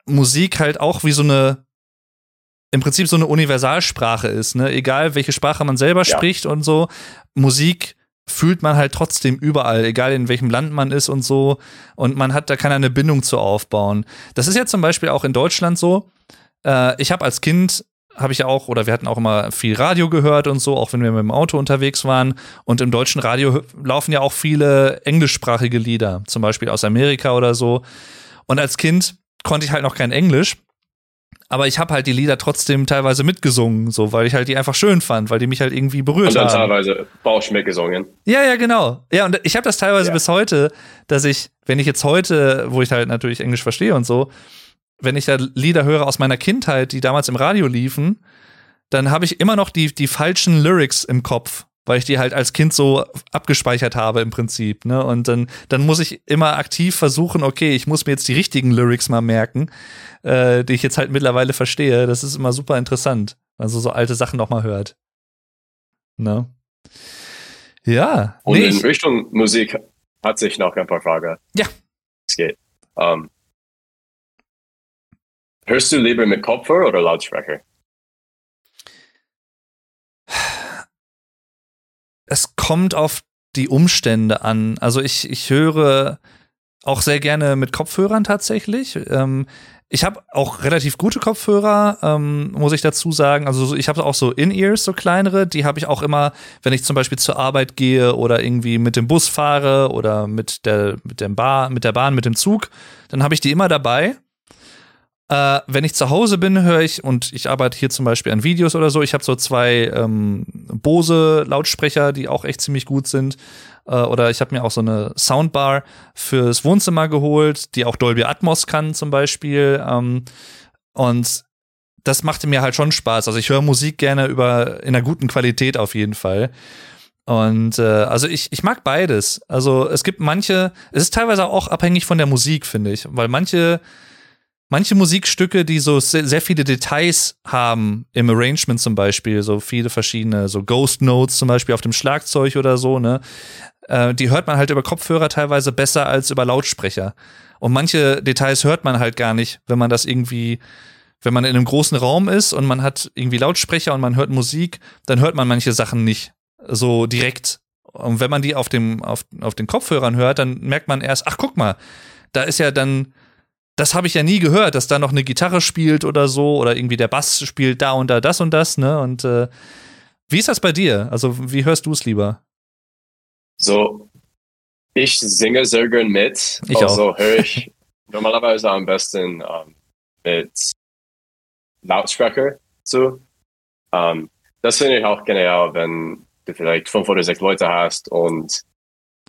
Musik halt auch wie so eine im Prinzip so eine Universalsprache ist, ne? Egal welche Sprache man selber ja. spricht und so, Musik fühlt man halt trotzdem überall, egal in welchem Land man ist und so. Und man hat, da kann eine Bindung zu aufbauen. Das ist ja zum Beispiel auch in Deutschland so. Äh, ich habe als Kind habe ich ja auch, oder wir hatten auch immer viel Radio gehört und so, auch wenn wir mit dem Auto unterwegs waren. Und im deutschen Radio laufen ja auch viele englischsprachige Lieder, zum Beispiel aus Amerika oder so. Und als Kind konnte ich halt noch kein Englisch. Aber ich habe halt die Lieder trotzdem teilweise mitgesungen, so, weil ich halt die einfach schön fand, weil die mich halt irgendwie berührt haben. Und dann haben. teilweise Bausch mitgesungen. Ja, ja, genau. Ja, und ich habe das teilweise ja. bis heute, dass ich, wenn ich jetzt heute, wo ich halt natürlich Englisch verstehe und so, wenn ich da Lieder höre aus meiner Kindheit, die damals im Radio liefen, dann habe ich immer noch die, die falschen Lyrics im Kopf, weil ich die halt als Kind so abgespeichert habe im Prinzip. Ne? Und dann, dann muss ich immer aktiv versuchen, okay, ich muss mir jetzt die richtigen Lyrics mal merken, äh, die ich jetzt halt mittlerweile verstehe. Das ist immer super interessant, also so alte Sachen noch mal hört. Ne? Ja. Und nee, in Richtung Musik hat sich noch ein paar Fragen. Ja. Es geht. Um, ähm, Hörst du lieber mit Kopfhörer oder Lautsprecher? Es kommt auf die Umstände an. Also ich, ich höre auch sehr gerne mit Kopfhörern tatsächlich. Ähm, ich habe auch relativ gute Kopfhörer, ähm, muss ich dazu sagen. Also ich habe auch so In-Ears, so kleinere. Die habe ich auch immer, wenn ich zum Beispiel zur Arbeit gehe oder irgendwie mit dem Bus fahre oder mit der, mit dem Bar, mit der Bahn, mit dem Zug. Dann habe ich die immer dabei. Äh, wenn ich zu Hause bin, höre ich, und ich arbeite hier zum Beispiel an Videos oder so, ich habe so zwei ähm, Bose-Lautsprecher, die auch echt ziemlich gut sind. Äh, oder ich habe mir auch so eine Soundbar fürs Wohnzimmer geholt, die auch Dolby Atmos kann zum Beispiel. Ähm, und das machte mir halt schon Spaß. Also ich höre Musik gerne über in einer guten Qualität auf jeden Fall. Und äh, also ich, ich mag beides. Also es gibt manche, es ist teilweise auch abhängig von der Musik, finde ich, weil manche manche Musikstücke, die so sehr, sehr, viele Details haben, im Arrangement zum Beispiel, so viele verschiedene, so Ghost Notes zum Beispiel auf dem Schlagzeug oder so, ne, äh, die hört man halt über Kopfhörer teilweise besser als über Lautsprecher. Und manche Details hört man halt gar nicht, wenn man das irgendwie, wenn man in einem großen Raum ist und man hat irgendwie Lautsprecher und man hört Musik, dann hört man manche Sachen nicht so direkt. Und wenn man die auf dem, auf, auf den Kopfhörern hört, dann merkt man erst, ach guck mal, da ist ja dann das habe ich ja nie gehört, dass da noch eine Gitarre spielt oder so oder irgendwie der Bass spielt da und da das und das, ne? Und äh, wie ist das bei dir? Also, wie hörst du es lieber? So, ich singe sehr gern mit. Ich also höre ich [laughs] normalerweise am besten um, mit Lautsprecher zu. Um, das finde ich auch genial, wenn du vielleicht fünf oder sechs Leute hast und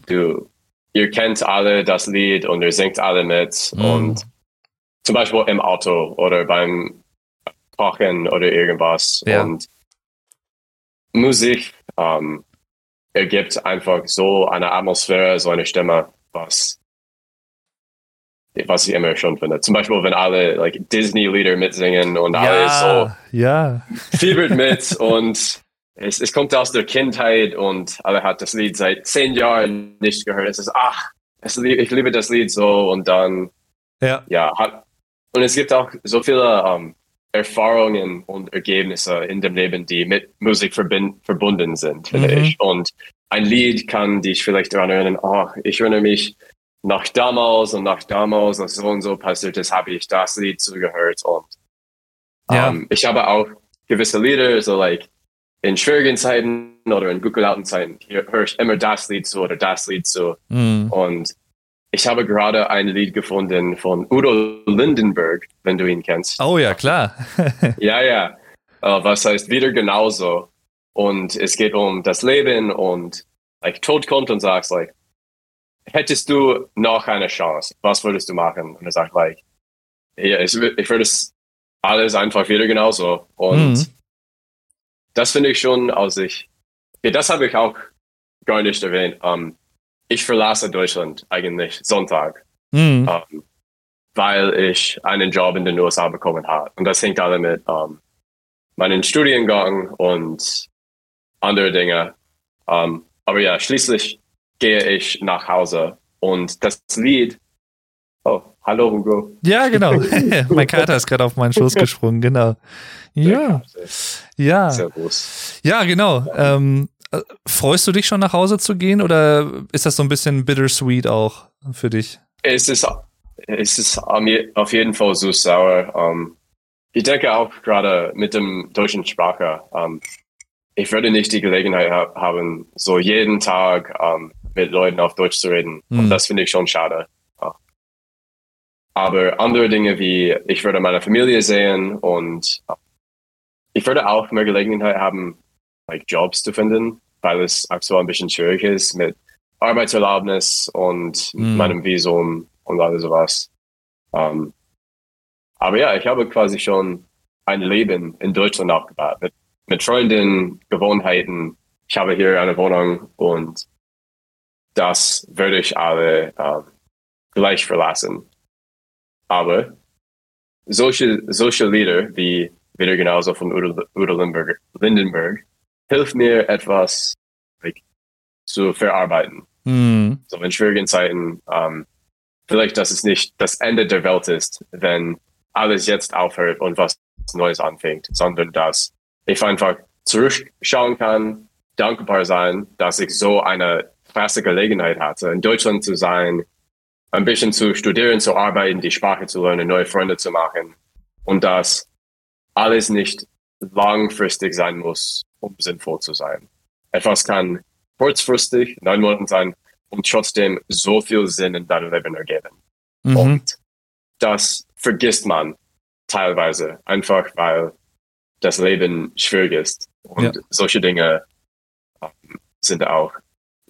du, ihr kennt alle das Lied und ihr singt alle mit Mhm. und zum Beispiel im Auto oder beim Kochen oder irgendwas. Ja. Und Musik ähm, ergibt einfach so eine Atmosphäre, so eine Stimme, was, was ich immer schon finde. Zum Beispiel, wenn alle like, Disney-Lieder mitsingen und alle ja, ja. so fiebert mit [laughs] und es, es kommt aus der Kindheit und alle hat das Lied seit zehn Jahren nicht gehört. Es ist, ach, es, ich liebe das Lied so und dann Ja. ja, hat, und es gibt auch so viele ähm, Erfahrungen und Ergebnisse in dem Leben, die mit Musik verbunden sind, finde Mhm. ich. Und ein Lied kann dich vielleicht daran erinnern, oh, ich erinnere mich nach damals und nach damals, als so und so passiert ist, habe ich das Lied zugehört. Und Ja. ähm, ich habe auch gewisse Lieder, so like in schwierigen Zeiten oder in gut gelaunten Zeiten, hier höre ich immer das Lied zu oder das Lied zu. Mhm. Und ich habe gerade ein Lied gefunden von Udo Lindenberg, wenn du ihn kennst. Oh ja, klar. [laughs] Ja, ja. Äh, was heißt wieder genauso. Und es geht um das Leben und like, Tod kommt und sagst, like, hättest du noch eine Chance, was würdest du machen? Und er sagt, like, ja, ich, ich würde es alles einfach wieder genauso. Und Mhm. das finde ich schon, als ich, ja, das habe ich auch gar nicht erwähnt. Ähm, ich verlasse Deutschland eigentlich Sonntag, Mhm. ähm, weil ich einen Job in den USA bekommen habe. Und das hängt alle mit ähm, meinem Studiengang und andere Dinge. Ähm, aber ja, schließlich gehe ich nach Hause und das Lied, oh, hallo Hugo. Ja, genau. [laughs] mein Kater ist gerade auf meinen Schoß gesprungen, genau. Ja, ja. Ja, genau. Ähm, äh, freust du dich schon nach Hause zu gehen oder ist das so ein bisschen bittersweet auch für dich? Es ist, es ist auf jeden Fall so sauer. Ähm, ich denke auch gerade mit dem deutschen Sprache. Ähm, ich würde nicht die Gelegenheit ha haben, so jeden Tag ähm, mit Leuten auf Deutsch zu reden. Hm. Und das finde ich schon schade. Aber andere Dinge wie, ich würde meine Familie sehen und ich würde auch mehr Gelegenheit haben, like Jobs zu finden, weil es aktuell ein bisschen schwierig ist mit Arbeitserlaubnis und Hm. meinem Visum und alles sowas. Ähm, aber ja, ich habe quasi schon ein Leben in Deutschland aufgebaut mit, mit Freunden, Gewohnheiten. Ich habe hier eine Wohnung und das würde ich alle ähm, gleich verlassen. Aber solche, solche Lieder wie wieder genauso von Udo, Udo Lindenberg, Lindenberg hilft mir etwas like, zu verarbeiten. Mhm. So in schwierigen Zeiten, ähm, vielleicht, dass es nicht das Ende der Welt ist, wenn alles jetzt aufhört und was Neues anfängt, sondern dass ich einfach zurückschauen kann, dankbar sein, dass ich so eine krasse Gelegenheit hatte, in Deutschland zu sein, ein bisschen zu studieren, zu arbeiten, die Sprache zu lernen, neue Freunde zu machen und dass alles nicht langfristig sein muss, um sinnvoll zu sein. Etwas kann kurzfristig, neun Monaten sein und trotzdem so viel Sinn in deinem Leben ergeben. Mhm. Und das vergisst man teilweise, einfach weil das Leben schwierig ist. Und ja. solche Dinge ähm, sind auch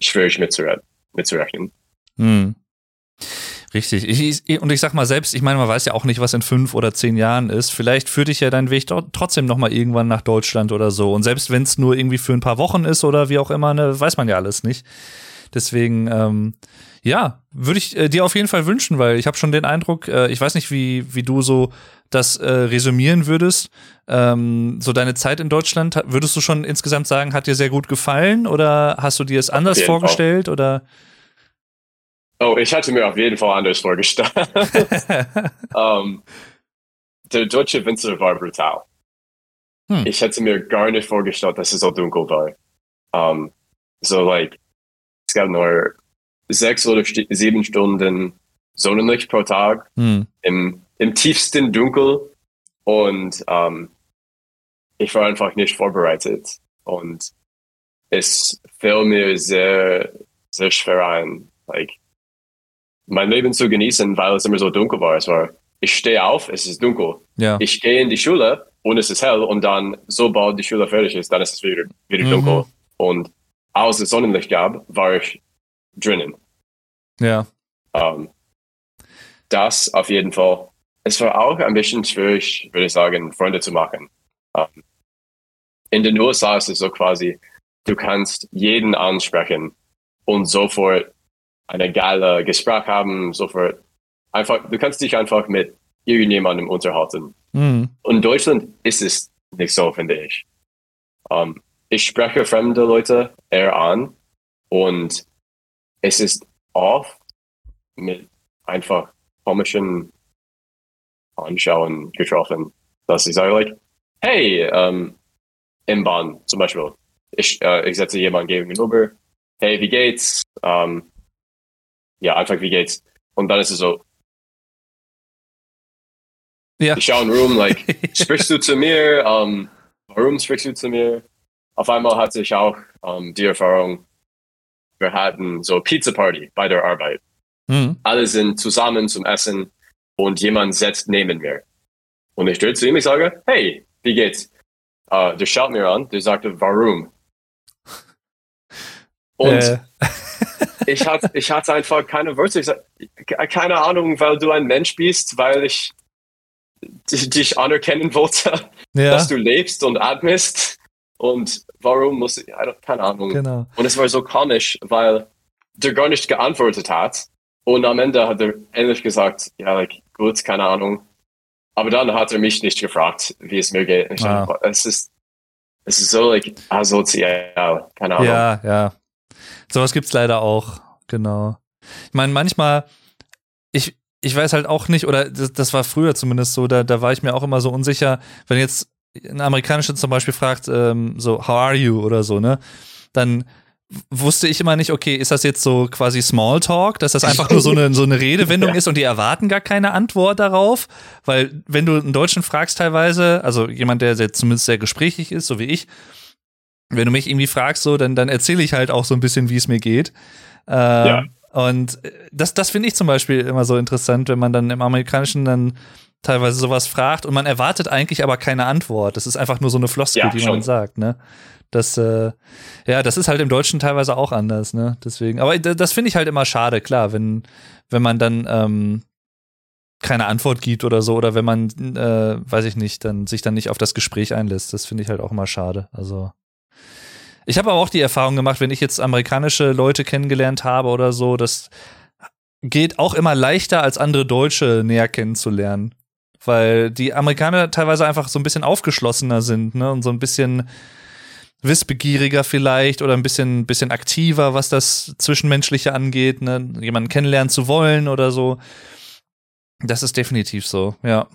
schwierig mitzure mitzurechnen. Mhm. Richtig. Ich, und ich sag mal selbst, ich meine, man weiß ja auch nicht, was in fünf oder zehn Jahren ist. Vielleicht führt dich ja dein Weg trotzdem noch mal irgendwann nach Deutschland oder so. Und selbst wenn es nur irgendwie für ein paar Wochen ist oder wie auch immer, ne, weiß man ja alles nicht. Deswegen, ähm, ja, würde ich äh, dir auf jeden Fall wünschen, weil ich habe schon den Eindruck, äh, ich weiß nicht, wie, wie du so das äh, resümieren würdest. Ähm, so deine Zeit in Deutschland, würdest du schon insgesamt sagen, hat dir sehr gut gefallen oder hast du dir es anders vorgestellt Fall. oder? Oh, ich hatte mir auf jeden Fall anders vorgestellt. um, [laughs] der deutsche Winter war brutal. Hm. Ich hätte mir gar nicht vorgestellt, dass es so dunkel war. Um, so, like, es gab nur sechs oder sieben Stunden Sonnenlicht pro Tag hm. im, im tiefsten Dunkel und um, ich war einfach nicht vorbereitet und es fiel mir sehr, sehr schwer ein, like, mein Leben zu genießen, weil es immer so dunkel war. Es war, ich stehe auf, es ist dunkel. Ja. Ich gehe in die Schule und es ist hell und dann, sobald die Schule fertig ist, dann ist es wieder, wieder mhm. dunkel. Und als es Sonnenlicht gab, war ich drinnen. Ja. Um, ähm, das auf jeden Fall. Es war auch ein bisschen schwierig, würde ich sagen, Freunde zu machen. Um, ähm, in den USA ist es so quasi, du kannst jeden ansprechen und sofort eine geile Gespräch haben, sofort einfach, du kannst dich einfach mit irgendjemandem unterhalten. Mhm. Und in Deutschland ist es nicht so, finde ich. Um, ähm, ich spreche fremde Leute eher an und es ist oft mit einfach komischen Anschauen getroffen, dass ich sage, like, hey, um, im Bahn zum Beispiel, ich, äh, ich setze jemanden gegenüber, hey, wie geht's? Um, ja, einfach wie geht's? Und dann ist es so. Ja. Ich schaue in Room, like, [laughs] sprichst du zu mir? Um, warum sprichst du zu mir? Auf einmal hatte ich auch um, die Erfahrung, wir hatten so Pizza Party bei der Arbeit. Mhm. Alle sind zusammen zum Essen und jemand setzt neben mir. Und ich drehe zu ihm, ich sage, hey, wie geht's? Uh, der schaut mir an, der sagte, warum? Und äh [laughs] ich hatte, ich hatte einfach keine Wörter. Keine Ahnung, weil du ein Mensch bist, weil ich dich anerkennen wollte, ja. dass du lebst und atmest. Und warum muss ich, keine Ahnung. Genau. Und es war so komisch, weil der gar nicht geantwortet hat. Und am Ende hat er ähnlich gesagt, ja, like, gut, keine Ahnung. Aber dann hat er mich nicht gefragt, wie es mir geht. Wow. dachte, es ist, es ist so, like, asozial, keine Ahnung. Ja, ja. Sowas gibt's leider auch, genau. Ich meine, manchmal, ich, ich weiß halt auch nicht, oder das, das war früher zumindest so, da, da war ich mir auch immer so unsicher, wenn jetzt ein Amerikanischer zum Beispiel fragt, ähm, so, how are you oder so, ne? Dann wusste ich immer nicht, okay, ist das jetzt so quasi Smalltalk, dass das einfach nur so eine, so eine Redewendung [laughs] ja. ist und die erwarten gar keine Antwort darauf? Weil, wenn du einen Deutschen fragst teilweise, also jemand, der sehr, zumindest sehr gesprächig ist, so wie ich, wenn du mich irgendwie fragst, so, dann, dann erzähle ich halt auch so ein bisschen, wie es mir geht. Äh, ja. Und das, das finde ich zum Beispiel immer so interessant, wenn man dann im Amerikanischen dann teilweise sowas fragt und man erwartet eigentlich aber keine Antwort. Das ist einfach nur so eine Floskel, ja, die man sagt, ne? Das, äh, ja, das ist halt im Deutschen teilweise auch anders, ne? Deswegen, aber das finde ich halt immer schade, klar, wenn, wenn man dann ähm, keine Antwort gibt oder so, oder wenn man, äh, weiß ich nicht, dann sich dann nicht auf das Gespräch einlässt. Das finde ich halt auch immer schade. Also ich habe aber auch die Erfahrung gemacht, wenn ich jetzt amerikanische Leute kennengelernt habe oder so, das geht auch immer leichter als andere Deutsche näher kennenzulernen. Weil die Amerikaner teilweise einfach so ein bisschen aufgeschlossener sind, ne? Und so ein bisschen wissbegieriger vielleicht oder ein bisschen, bisschen aktiver, was das Zwischenmenschliche angeht, ne? Jemanden kennenlernen zu wollen oder so. Das ist definitiv so, ja.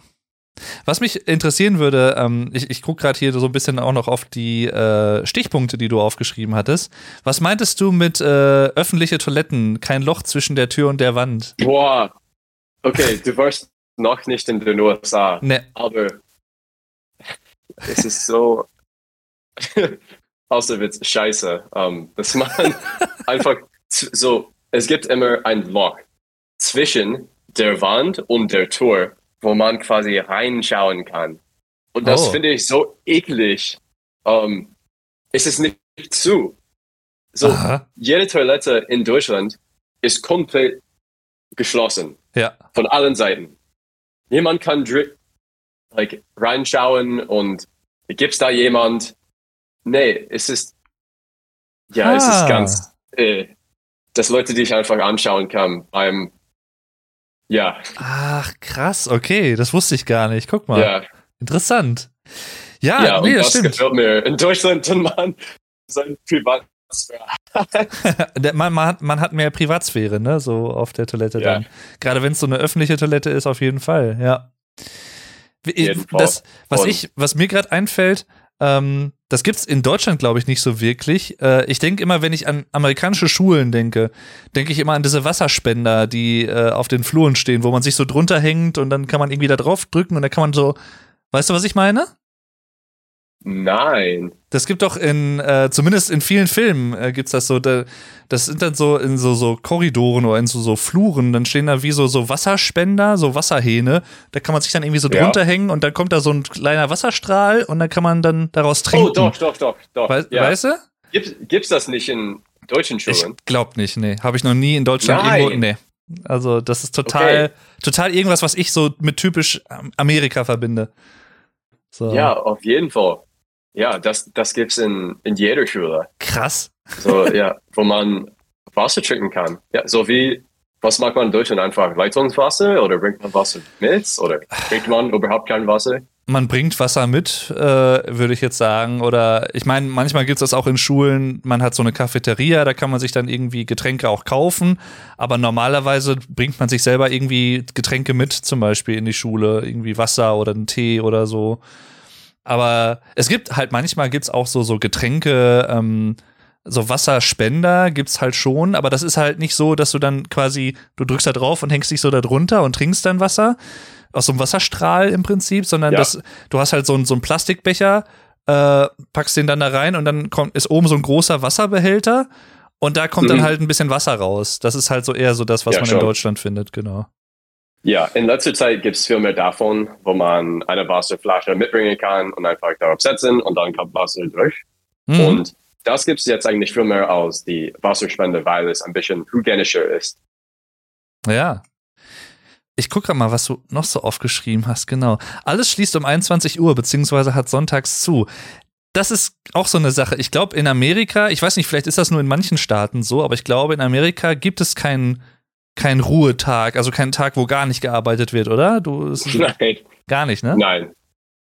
Was mich interessieren würde, ähm, ich, ich gucke gerade hier so ein bisschen auch noch auf die äh, Stichpunkte, die du aufgeschrieben hattest. Was meintest du mit äh, öffentliche Toiletten, kein Loch zwischen der Tür und der Wand? Boah, okay, du warst noch nicht in den USA, Ne, aber es ist so, [laughs] außer Witz, scheiße, ähm, dass man [laughs] einfach so, es gibt immer ein Loch zwischen der Wand und der Tür, wo man quasi reinschauen kann. Und das Oh. finde ich so eklig. Ähm, es ist nicht zu. So, Aha. jede Toilette in Deutschland ist komplett geschlossen Ja. von allen Seiten. Niemand kann like, reinschauen und gibt's da jemand? Nee, es ist ja, es Ah. ist ganz, äh, dass Leute dich einfach anschauen kann beim ja, Ach, krass, okay, das wusste ich gar nicht. Guck mal. ja, Interessant. Ja, ja, nee, das stimmt. gefällt mir. In Deutschland kann man sein Privatsphäre. [laughs] Man, man, hat, man hat mehr Privatsphäre, ne? So auf der Toilette Ja. dann. Gerade wenn es so eine öffentliche Toilette ist, auf jeden Fall, ja. Das, was ich, was mir gerade einfällt, ähm, das gibt's in Deutschland, glaube ich, nicht so wirklich. Äh, ich denke immer, wenn ich an amerikanische Schulen denke, denke ich immer an diese Wasserspender, die äh, auf den Fluren stehen, wo man sich so drunter hängt und dann kann man irgendwie da drauf drücken und dann kann man so, weißt du, was ich meine? Nein. Das gibt doch in, äh, zumindest in vielen Filmen äh, gibt's das so, da, das sind dann so in so, so Korridoren oder in so, so Fluren, dann stehen da wie so, so Wasserspender, so Wasserhähne, da kann man sich dann irgendwie so Ja. drunter hängen und dann kommt da so ein kleiner Wasserstrahl und dann kann man dann daraus trinken. Oh, doch, doch, doch, doch. Wei ja. Weißt du? Gibt's, gibt's das nicht in deutschen Ich Schulen? glaub nicht, nee. Habe ich noch nie in Deutschland Nein. irgendwo, nee. Also das ist total, Okay. total irgendwas, was ich so mit typisch ähm, Amerika verbinde. So. Ja, auf jeden Fall. Ja, das, das gibt's in, in jeder Schule. Krass. So, ja, wo man Wasser trinken kann. Ja, so wie, was macht man in Deutschland? Einfach Leitungswasser oder bringt man Wasser mit? Oder trinkt man überhaupt kein Wasser? man bringt Wasser mit, äh, würde ich jetzt sagen. Oder ich meine, manchmal gibt es das auch in Schulen, man hat so eine Cafeteria, da kann man sich dann irgendwie Getränke auch kaufen. Aber normalerweise bringt man sich selber irgendwie Getränke mit, zum Beispiel in die Schule, irgendwie Wasser oder einen Tee oder so. Aber es gibt halt manchmal gibt's auch so, so Getränke, ähm, so Wasserspender gibt's halt schon, aber das ist halt nicht so, dass du dann quasi, du drückst da drauf und hängst dich so da drunter und trinkst dann Wasser aus so einem Wasserstrahl im Prinzip, sondern Ja. das, du hast halt so, einen- so einen Plastikbecher, äh, packst den dann da rein und dann kommt, ist oben so ein großer Wasserbehälter und da kommt dann Mhm. halt ein bisschen Wasser raus. Das ist halt so eher so das, was Ja, man in schon. Deutschland findet, genau. Ja, in letzter Zeit gibt's viel mehr davon, wo man eine Wasserflasche mitbringen kann und einfach darauf setzen und dann kommt Wasser durch. Mhm. Und das gibt's jetzt eigentlich viel mehr als die Wasserspende, weil es ein bisschen hygienischer ist. Ja. Ich gucke mal, was du noch so aufgeschrieben hast, genau. Alles schließt um 21 Uhr, beziehungsweise hat sonntags zu. Das ist auch so eine Sache. Ich glaube, in Amerika, ich weiß nicht, vielleicht ist das nur in manchen Staaten so, aber ich glaube, in Amerika gibt es keinen keinen Ruhetag, also keinen Tag, wo gar nicht gearbeitet wird, oder? Du Nein, gar nicht, ne? nein.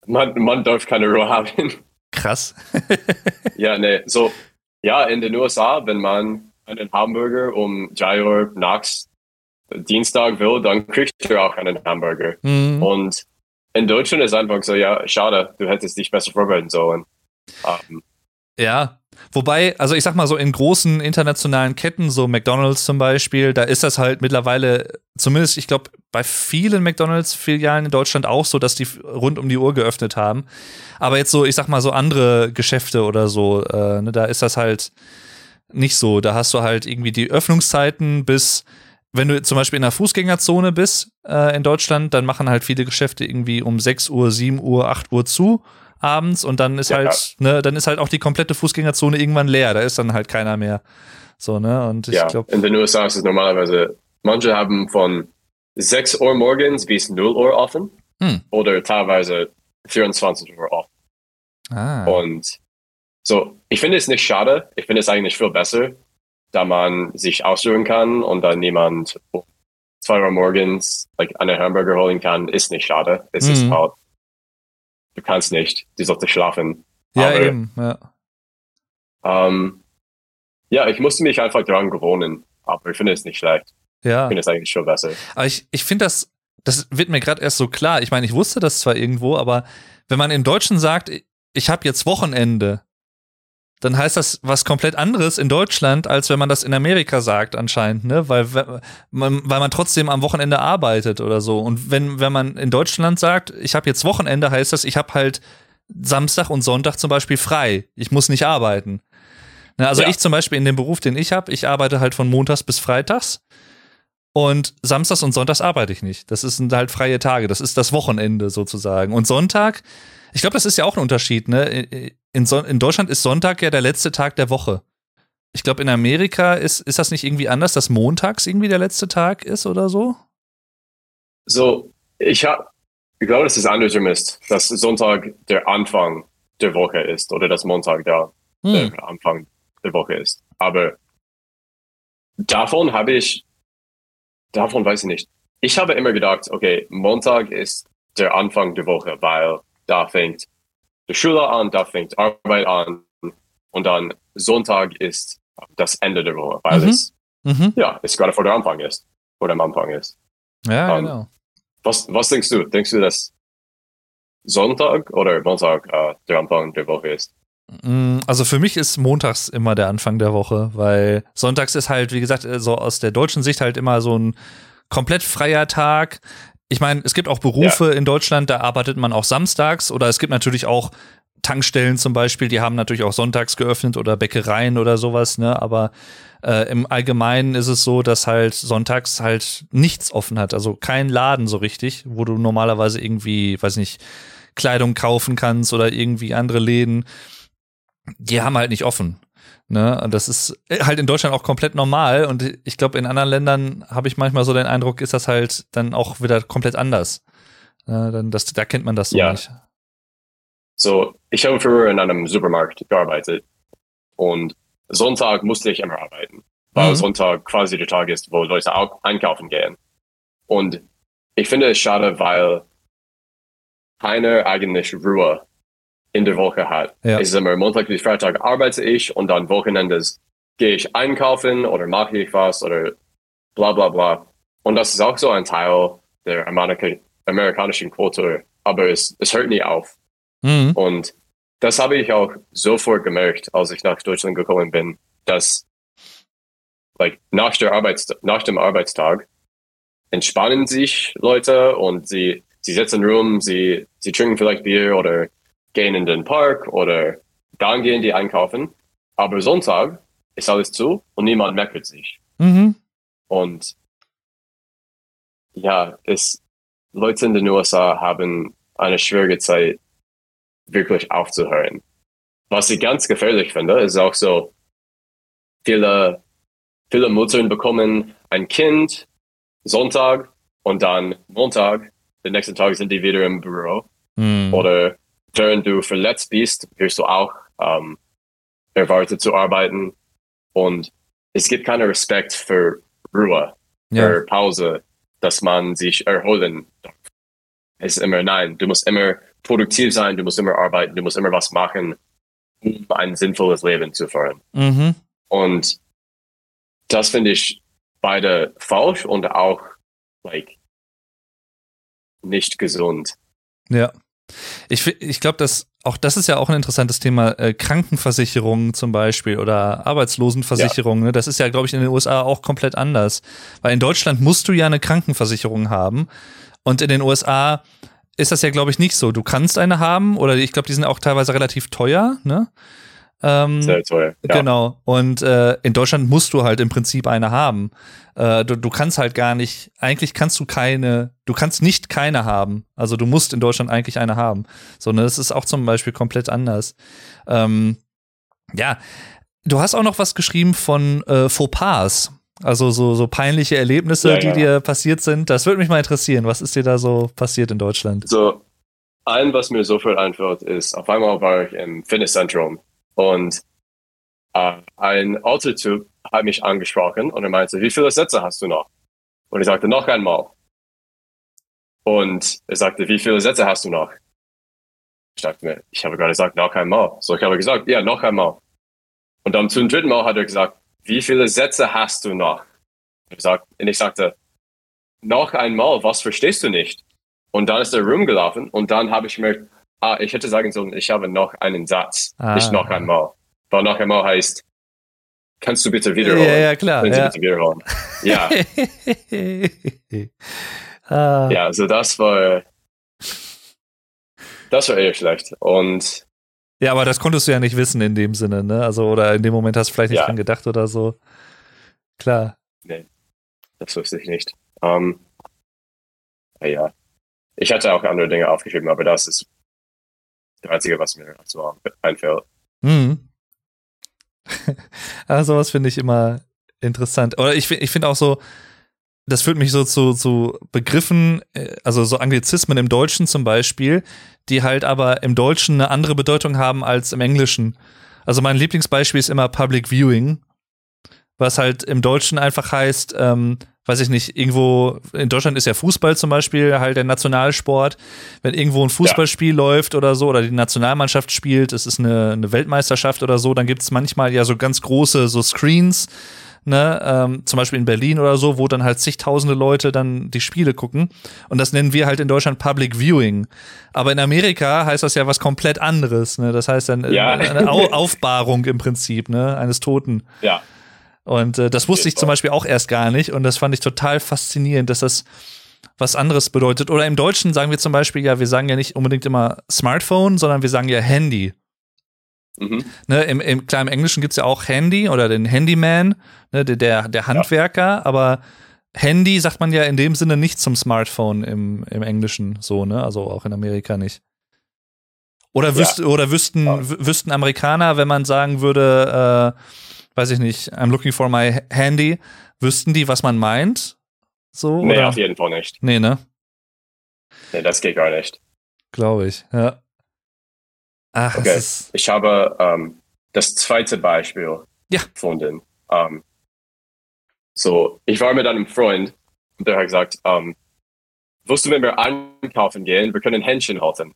Man, man darf keine Ruhe haben. Krass. [laughs] Ja, nee, so, ja, in den USA, wenn man einen Hamburger um 3 Uhr nachts Dienstag will, dann kriegst du auch einen Hamburger. Mhm. Und in Deutschland ist einfach so, ja, schade, du hättest dich besser vorbereiten sollen. Ähm, Ja, wobei, also ich sag mal so in großen internationalen Ketten, so McDonald's zum Beispiel, da ist das halt mittlerweile, zumindest ich glaube bei vielen McDonald's-Filialen in Deutschland auch so, dass die rund um die Uhr geöffnet haben. Aber jetzt so, ich sag mal so andere Geschäfte oder so, äh, ne, da ist das halt nicht so. Da hast du halt irgendwie die Öffnungszeiten bis wenn du zum Beispiel in der Fußgängerzone bist äh, in Deutschland, dann machen halt viele Geschäfte irgendwie um 6 Uhr, 7 Uhr, 8 Uhr zu abends und dann ist Ja. halt, ne, dann ist halt auch die komplette Fußgängerzone irgendwann leer. Da ist dann halt keiner mehr. So, ne? Und ich ja, glaube, in den USA ist es normalerweise, manche haben von 6 Uhr morgens bis 0 Uhr offen Hm. oder teilweise 24 Uhr offen. ah, Und so, ich finde es nicht schade. Ich finde es eigentlich viel besser, da man sich ausruhen kann und dann niemand 2 Uhr morgens like, einen Hamburger holen kann, ist nicht schade. Es ist Mhm. halt, du kannst nicht, du solltest schlafen. ja, aber- eben, ja. Ähm, ja, ich musste mich einfach daran gewohnen, aber ich finde es nicht schlecht. Ja. Ich finde es eigentlich schon besser. Aber ich, ich finde das das wird mir gerade erst so klar. Ich meine, ich wusste das zwar irgendwo, aber wenn man im Deutschen sagt, ich habe jetzt Wochenende, dann heißt das was komplett anderes in Deutschland, als wenn man das in Amerika sagt anscheinend, ne? Weil, man, weil man trotzdem am Wochenende arbeitet oder so. Und wenn, wenn man in Deutschland sagt, ich habe jetzt Wochenende, heißt das, ich habe halt Samstag und Sonntag zum Beispiel frei. Ich muss nicht arbeiten. Ne? Also ja. ich zum Beispiel in dem Beruf, den ich habe, ich arbeite halt von Montags bis Freitags. Und Samstags und Sonntags arbeite ich nicht. Das sind halt freie Tage. Das ist das Wochenende sozusagen. Und Sonntag, ich glaube, das ist ja auch ein Unterschied, ne? In, so in Deutschland ist Sonntag ja der letzte Tag der Woche. Ich glaube, in Amerika ist, ist das nicht irgendwie anders, dass montags irgendwie der letzte Tag ist oder so? So, ich habe, ich glaube, dass es andersrum ist, dass Sonntag der Anfang der Woche ist oder dass Montag der, hm. der Anfang der Woche ist. Aber davon habe ich, davon weiß ich nicht. Ich habe immer gedacht, okay, Montag ist der Anfang der Woche, weil da fängt die Schule an, da fängt Arbeit an und dann Sonntag ist das Ende der Woche, weil mhm. es mhm. ja es gerade vor der Anfang ist, vor dem Anfang ist. Ja, um, genau. Was, was denkst du? Denkst du, dass Sonntag oder Montag äh, der Anfang der Woche ist? Mm, also für mich ist montags immer der Anfang der Woche, weil sonntags ist halt, wie gesagt, so aus der deutschen Sicht halt immer so ein komplett freier Tag ich meine, es gibt auch Berufe ja. in Deutschland, da arbeitet man auch samstags oder es gibt natürlich auch Tankstellen zum Beispiel, die haben natürlich auch sonntags geöffnet oder Bäckereien oder sowas, ne? Aber äh, im Allgemeinen ist es so, dass halt sonntags halt nichts offen hat. Also kein Laden so richtig, wo du normalerweise irgendwie, weiß nicht, Kleidung kaufen kannst oder irgendwie andere Läden. Die haben halt nicht offen. Ne? Und das ist halt in Deutschland auch komplett normal. Und ich glaube, in anderen Ländern habe ich manchmal so den Eindruck, ist das halt dann auch wieder komplett anders. Ne? Dann das, da kennt man das so ja. nicht. So, ich habe früher in einem Supermarkt gearbeitet und Sonntag musste ich immer arbeiten, weil mhm. Sonntag quasi der Tag ist, wo Leute auch einkaufen gehen. Und ich finde es schade, weil keiner eigentlich Ruhe in der Woche hat. Ja. Es ist immer Montag bis Freitag arbeite ich und dann Wochenendes gehe ich einkaufen oder mache ich was oder bla bla bla. Und das ist auch so ein Teil der Amerika amerikanischen Kultur. Aber es, es hört nie auf. Mhm. Und das habe ich auch sofort gemerkt, als ich nach Deutschland gekommen bin, dass like, nach, der Arbeits nach dem Arbeitstag entspannen sich Leute und sie, sie sitzen rum, sie, sie trinken vielleicht Bier oder gehen in den Park oder dann gehen die einkaufen. Aber Sonntag ist alles zu und niemand meckert sich. Mhm. Und ja, es, Leute in den USA haben eine schwierige Zeit, wirklich aufzuhören. Was ich ganz gefährlich finde, ist auch so, viele, viele Muttern bekommen ein Kind Sonntag und dann Montag, den nächsten Tag sind die wieder im Büro. Mhm. Oder während du verletzt bist, wirst du auch ähm, erwartet zu arbeiten. Und es gibt keinen Respekt für Ruhe, ja. für Pause, dass man sich erholen darf. Es ist immer nein, du musst immer produktiv sein, du musst immer arbeiten, du musst immer was machen, um ein sinnvolles Leben zu führen. Mhm. Und das finde ich beide falsch und auch like nicht gesund. Ja. Ich, ich glaube, dass auch das ist ja auch ein interessantes Thema, äh, Krankenversicherungen zum Beispiel oder Arbeitslosenversicherungen. Ja. Ne? Das ist ja, glaube ich, in den USA auch komplett anders. Weil in Deutschland musst du ja eine Krankenversicherung haben und in den USA ist das ja, glaube ich, nicht so. Du kannst eine haben oder ich glaube, die sind auch teilweise relativ teuer, ne? Ähm, Sehr teuer. Ja. Genau. Und äh, in Deutschland musst du halt im Prinzip eine haben. Äh, du, du kannst halt gar nicht, eigentlich kannst du keine, du kannst nicht keine haben. Also du musst in Deutschland eigentlich eine haben. So, ne, das ist auch zum Beispiel komplett anders. Ähm, ja, du hast auch noch was geschrieben von äh, Fauxpas. Also so, so peinliche Erlebnisse, ja, die ja. dir passiert sind. Das würde mich mal interessieren. Was ist dir da so passiert in Deutschland? So, ein, was mir sofort einfällt, ist, auf einmal war ich im Fitnesszentrum und äh, ein Autotyp hat mich angesprochen und er meinte, wie viele Sätze hast du noch? Und ich sagte, noch einmal. Und er sagte, wie viele Sätze hast du noch? Ich dachte mir, ich habe gerade gesagt, noch einmal. So, ich habe gesagt, ja, noch einmal. Und dann zum dritten Mal hat er gesagt, wie viele Sätze hast du noch? Und ich sagte, noch einmal, was verstehst du nicht? Und dann ist er rumgelaufen und dann habe ich mir, ah, ich hätte sagen sollen, ich habe noch einen Satz, Ah. nicht noch einmal. Weil noch einmal heißt, kannst du bitte wiederholen? Ja, ja, klar. Können Sie Ja. bitte wiederholen? Ja, [laughs] ah, ja, also das war, das war eher schlecht. Und Ja, aber das konntest du ja nicht wissen in dem Sinne, ne? Also, oder in dem Moment hast du vielleicht nicht Ja. dran gedacht oder so. Klar. das wusste ich nicht. Ähm, ja, ich hatte auch andere Dinge aufgeschrieben, aber das ist das Einzige, was mir so einfällt. [laughs] Mhm. also, was finde ich immer interessant. Oder ich, ich finde auch so, das führt mich so zu, zu Begriffen, äh, also so Anglizismen im Deutschen zum Beispiel, die halt aber im Deutschen eine andere Bedeutung haben als im Englischen. Also mein Lieblingsbeispiel ist immer Public Viewing, was halt im Deutschen einfach heißt, ähm, weiß ich nicht, irgendwo, in Deutschland ist ja Fußball zum Beispiel halt der Nationalsport. Wenn irgendwo ein Fußballspiel läuft oder so, oder die Nationalmannschaft spielt, es ist eine, eine Weltmeisterschaft oder so, dann gibt es manchmal ja so ganz große so Screens, ne, ähm, zum Beispiel in Berlin oder so, wo dann halt zigtausende Leute dann die Spiele gucken. Und das nennen wir halt in Deutschland Public Viewing. Aber in Amerika heißt das ja was komplett anderes, ne? Das heißt dann äh, Ja. eine Au Aufbahrung im Prinzip, ne, eines Toten. Ja, Und äh, das wusste ich zum Fall. Beispiel auch erst gar nicht. Und das fand ich total faszinierend, dass das was anderes bedeutet. Oder im Deutschen sagen wir zum Beispiel ja, wir sagen ja nicht unbedingt immer Smartphone, sondern wir sagen ja Handy. mhm. Ne, im, im, klar, im Englischen gibt's ja auch Handy oder den Handyman, ne, der- der, Handwerker, aber Handy sagt man ja in dem Sinne nicht zum Smartphone im, im Englischen so, ne? Also auch in Amerika nicht. Oder, Ja. wüsst, oder wüssten, Ja. wü- wüssten Amerikaner, wenn man sagen würde, äh, weiß ich nicht, I'm looking for my handy, wüssten die, was man meint? So? nee, oder? auf jeden Fall nicht. Nee, ne? Nee, das geht gar nicht. Glaube ich, ja. Ach, Okay. Ich habe ähm, das zweite Beispiel Ja. gefunden. Ähm, so, ich war mit einem Freund und der hat gesagt, ähm, wusstest du, wenn wir einkaufen gehen, wir können Händchen halten.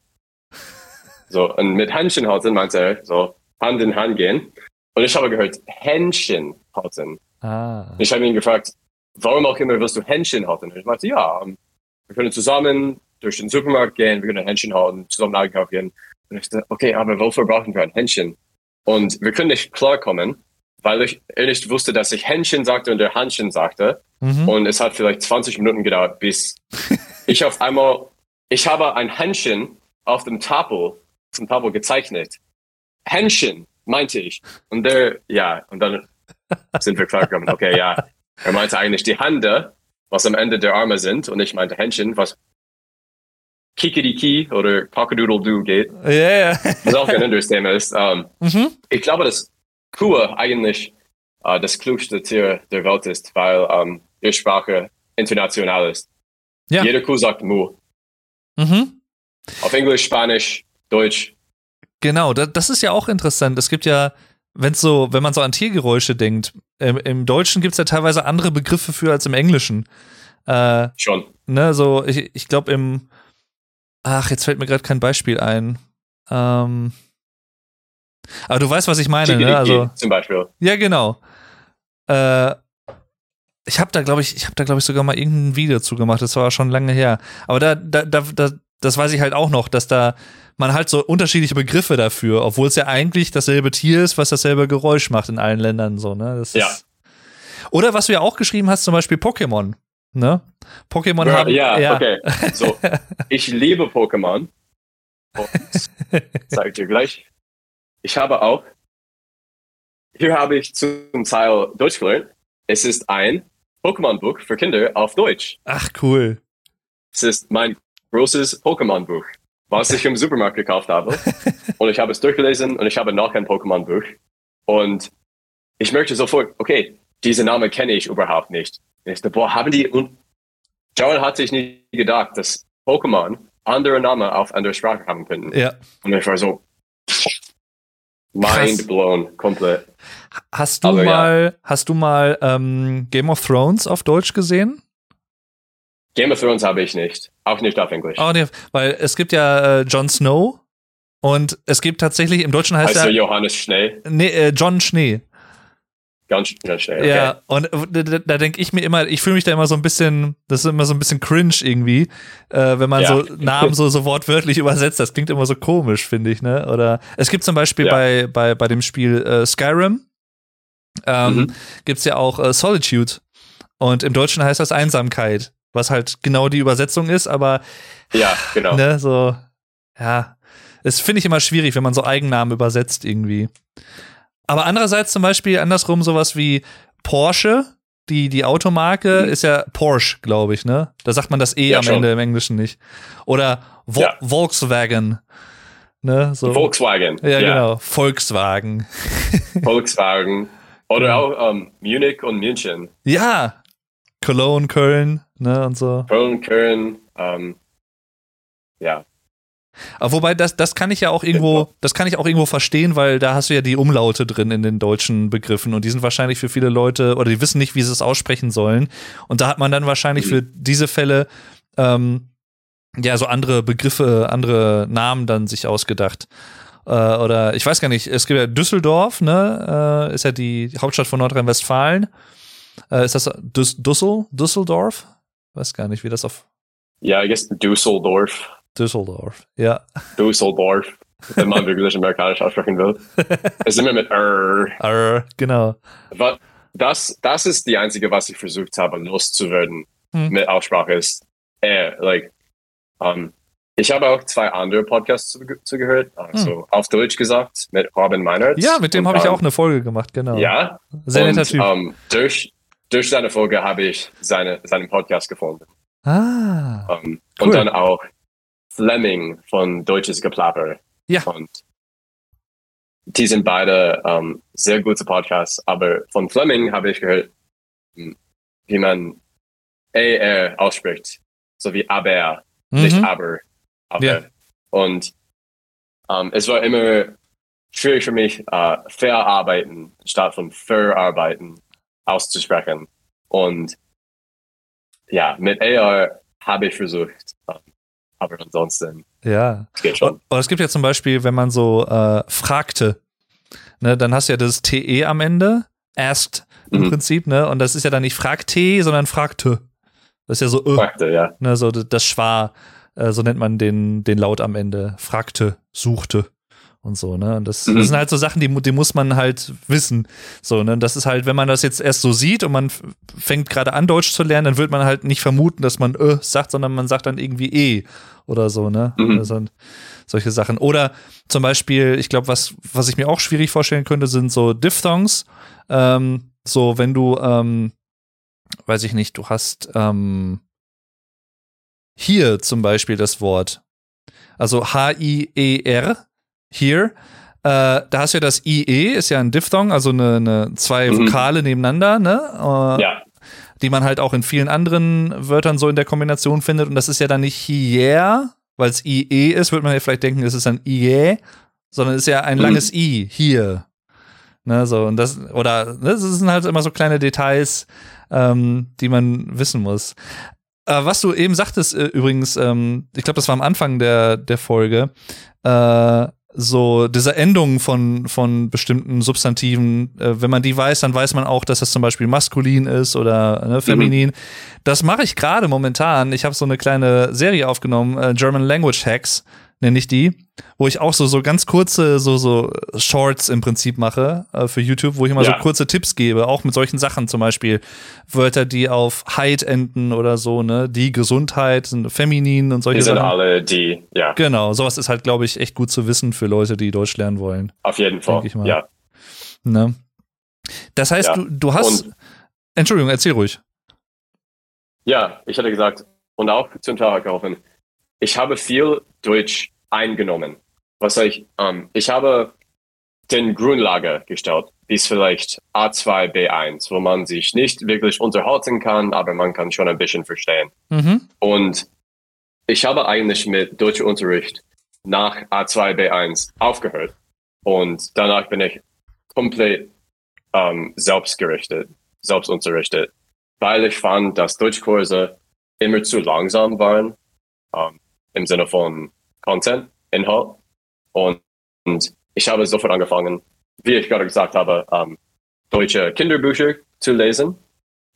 [laughs] So, und mit Händchen halten meinte er so Hand in Hand gehen. Und ich habe gehört, Händchen halten. Ah. Ich habe ihn gefragt, warum auch immer willst du Händchen halten? Und ich meinte, ja, wir können zusammen durch den Supermarkt gehen, wir können Händchen halten, zusammen einkaufen gehen. Und ich dachte, okay, aber wofür brauchen wir ein Händchen? Und wir können nicht klarkommen, weil ich ehrlich wusste, dass ich Händchen sagte und der Handchen sagte. Mhm. Und es hat vielleicht 20 Minuten gedauert, bis [laughs] ich auf einmal, ich habe ein Händchen auf dem Tafel, zum Tafel gezeichnet. Händchen, meinte ich. Und der, ja, und dann sind wir klargekommen, okay, ja. Er meinte eigentlich die Hände, was am Ende der Arme sind, und ich meinte Händchen, was Kikiriki oder Cockadoodle-Doo geht, Ja, ja. was auch ein anderes Thema ist. Ähm, Mhm. ich glaube, dass Kuh eigentlich äh, das klugste Tier der Welt ist, weil ähm, ihre Sprache international ist. Ja. Jede Kuh sagt Mu. Mhm. Auf Englisch, Spanisch, Deutsch. Genau, da, das ist ja auch interessant. Es gibt ja, wenn's so, wenn man so an Tiergeräusche denkt, im, im Deutschen gibt's ja teilweise andere Begriffe für als im Englischen. Äh, Schon. ne, so, ich, ich glaube im, ach, jetzt fällt mir gerade kein Beispiel ein. Ähm, aber du weißt, was ich meine, ne? Also, zum Beispiel. ja, genau. Äh, ich habe da, glaube ich, ich habe da, glaube ich, sogar mal irgendein Video zu gemacht. Das war schon lange her. Aber da, da, da, da, das weiß ich halt auch noch, dass da man halt so unterschiedliche Begriffe dafür, obwohl es ja eigentlich dasselbe Tier ist, was dasselbe Geräusch macht in allen Ländern so, ne? Das Ja. Ist, oder was du ja auch geschrieben hast, zum Beispiel Pokémon, ne? Pokémon Ja, haben ja, okay. So, [laughs] ich liebe Pokémon. Und ich dir gleich. Ich habe auch, hier habe ich zum Teil Deutsch gelernt. Es ist ein Pokémon-Buch für Kinder auf Deutsch. Ach cool. Es ist mein großes Pokémon-Buch, was ich im [laughs] Supermarkt gekauft habe. [laughs] Und ich habe es durchgelesen und ich habe noch ein Pokémon-Buch. Und ich merkte sofort, okay, diese Namen kenne ich überhaupt nicht. Ich dachte, boah, haben die, und Joel hatte ich nie gedacht, dass Pokémon andere Namen auf andere Sprache haben könnten. Ja. Und ich war so, mind blown, komplett. Hast du Aber ja. mal, hast du mal ähm, Game of Thrones auf Deutsch gesehen? Game of Thrones habe ich nicht. Auch nicht auf Englisch. Oh, nee, weil es gibt ja äh, Jon Snow und es gibt tatsächlich im Deutschen heißt heißt er er Johannes Schnee? nee, äh, John Schnee. Ganz, ganz schnell. Okay. Ja, und da, da, da denke ich mir immer, ich fühle mich da immer so ein bisschen, das ist immer so ein bisschen cringe irgendwie, äh, wenn man Ja. so Namen so, so wortwörtlich [laughs] übersetzt. Das klingt immer so komisch, finde ich, ne? Oder es gibt zum Beispiel Ja. bei, bei, bei dem Spiel äh, Skyrim, ähm, Mhm. gibt's ja auch äh, Solitude. Und im Deutschen heißt das Einsamkeit, was halt genau die Übersetzung ist, aber Ja, genau. ne, so, ja, das finde ich immer schwierig, wenn man so Eigennamen übersetzt irgendwie. Aber andererseits zum Beispiel andersrum sowas wie Porsche, die, die Automarke Mhm. ist ja Porsche, glaube ich, ne? Da sagt man das E Ja, am schon. Ende im Englischen nicht. Oder Vo Ja. Volkswagen, ne? So. Volkswagen. ja, genau. Volkswagen. [laughs] Volkswagen. Oder auch ähm, Munich und München. Ja. Cologne, Köln, ne? Und so. Köln, Köln. Ähm, ja, Aber wobei, das, das kann ich ja auch irgendwo, das kann ich auch irgendwo verstehen, weil da hast du ja die Umlaute drin in den deutschen Begriffen und die sind wahrscheinlich für viele Leute oder die wissen nicht, wie sie es aussprechen sollen. Und da hat man dann wahrscheinlich für diese Fälle ähm, ja so andere Begriffe, andere Namen dann sich ausgedacht. Äh, oder ich weiß gar nicht, es gibt ja Düsseldorf, ne? Äh, ist ja die Hauptstadt von Nordrhein-Westfalen. Äh, ist das Düs Düssel, Düsseldorf? Weiß gar nicht, wie das auf ja, I guess Düsseldorf. Düsseldorf. Ja. Düsseldorf. Wenn man wirklich amerikanisch aussprechen will. [laughs] Es ist immer mit R. Arr, genau. Wa- Das, das ist die einzige, was ich versucht habe, loszuwerden Hm. mit Aussprache ist R. Like, um, ich habe auch zwei andere Podcasts zuge- zugehört. Also auf Deutsch gesagt, mit Robin Meinert. Hm. Ja, mit dem habe ich auch eine Folge gemacht, genau. Ja, Sehr netter Typ. ähm, durch, durch seine Folge habe ich seine, seinen Podcast gefunden. ah. Ähm, Cool. Und dann auch Fleming von Deutsches Geplapper. Ja. Und die sind beide ähm, sehr gute Podcasts, aber von Fleming habe ich gehört, hm, wie man AR ausspricht, so wie aber, nicht Mhm. aber, aber. Ja. Und ähm, es war immer schwierig für mich, äh, verarbeiten statt von verarbeiten auszusprechen. Und ja, mit AR habe ich versucht, ähm, aber ansonsten Ja. es geht schon. Und, es gibt ja zum Beispiel, wenn man so äh, fragte, ne, dann hast du ja das TE am Ende, asked im Mhm. Prinzip, ne? Und das ist ja dann nicht fragte, sondern fragte. Das ist ja so, äh, Fragte, ja. ne, so das Schwa, äh, so nennt man den, den Laut am Ende. Fragte, suchte und so, ne? Und das, Mhm. das sind halt so Sachen, die, die muss man halt wissen. So, ne? Das ist halt, wenn man das jetzt erst so sieht und man fängt gerade an, Deutsch zu lernen, dann wird man halt nicht vermuten, dass man äh sagt, sondern man sagt dann irgendwie eh oder so, ne? Mhm. Also, solche Sachen. Oder zum Beispiel, ich glaube, was, was ich mir auch schwierig vorstellen könnte, sind so Diphthongs. Ähm, so, wenn du, ähm, weiß ich nicht, du hast ähm, hier zum Beispiel das Wort. Also H-I-E-R, hier. Äh, da hast du ja das IE, ist ja ein Diphthong, also eine, eine zwei Mhm. Vokale nebeneinander, ne? Äh, Ja, die man halt auch in vielen anderen Wörtern so in der Kombination findet. Und das ist ja dann nicht hier, weil es IE ist, würde man ja vielleicht denken, es ist ein IE, sondern es ist ja ein Mhm. langes I, hier. Ne, so, und das, oder, ne, das sind halt immer so kleine Details, ähm, die man wissen muss. Äh, was du eben sagtest, äh, übrigens, ähm, ich glaube, das war am Anfang der, der Folge, äh, so diese Endungen von, von bestimmten Substantiven, äh, wenn man die weiß, dann weiß man auch, dass das zum Beispiel maskulin ist oder ne, feminin. Das mache ich gerade momentan. Ich habe so eine kleine Serie aufgenommen, äh, German Language Hacks nenne ich die, wo ich auch so so ganz kurze so so Shorts im Prinzip mache äh, für YouTube, wo ich immer Ja. so kurze Tipps gebe, auch mit solchen Sachen zum Beispiel Wörter, die auf Heit enden oder so, ne, die Gesundheit sind feminin und solche die sind Sachen. alle die, ja, Genau, sowas ist halt, glaube ich, echt gut zu wissen für Leute, die Deutsch lernen wollen. auf jeden Fall. Ich mal. Ja. Ne? Das heißt, Ja. du, du hast. Und- Entschuldigung, erzähl ruhig. ja, ich hatte gesagt, und auch zum Tag kaufen, ich habe viel Deutsch eingenommen. Was ich, ähm, ich habe den Grundlage gestellt, bis vielleicht A2, B1, wo man sich nicht wirklich unterhalten kann, aber man kann schon ein bisschen verstehen. Mhm. Und ich habe eigentlich mit deutschem Unterricht nach A2, B1 aufgehört. Und danach bin ich komplett ähm, selbstgerichtet, selbstunterrichtet, weil ich fand, dass Deutschkurse immer zu langsam waren, ähm, im Sinne von Content, Inhalt. Und, und ich habe sofort angefangen, wie ich gerade gesagt habe, ähm, deutsche Kinderbücher zu lesen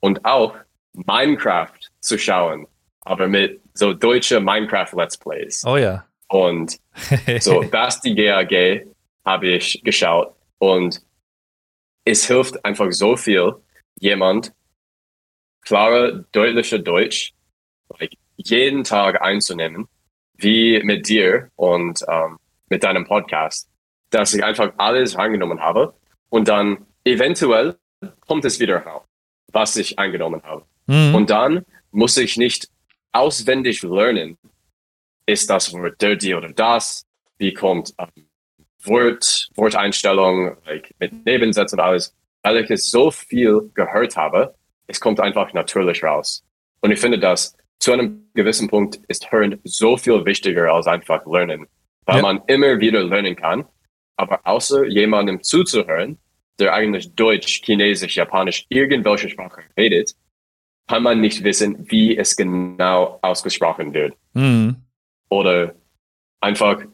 und auch Minecraft zu schauen, aber mit so deutsche Minecraft Let's Plays. Oh ja. Und [laughs] so Basti GAG habe ich geschaut und es hilft einfach so viel, jemand klare, deutliche Deutsch like, jeden Tag einzunehmen, wie mit dir und ähm, mit deinem Podcast, dass ich einfach alles angenommen habe und dann eventuell kommt es wieder raus, was ich angenommen habe. Mhm. Und dann muss ich nicht auswendig lernen, ist das Wort dirty oder das, wie kommt ähm, Wort, Worteinstellung like, mit Nebensätzen und alles, weil ich es so viel gehört habe, es kommt einfach natürlich raus. Und ich finde, dass zu einem gewissen Punkt ist Hören so viel wichtiger als einfach Lernen, weil Ja. man immer wieder lernen kann. Aber außer jemandem zuzuhören, der eigentlich Deutsch, Chinesisch, Japanisch, irgendwelche Sprache redet, kann man nicht wissen, wie es genau ausgesprochen wird. Mhm. Oder einfach,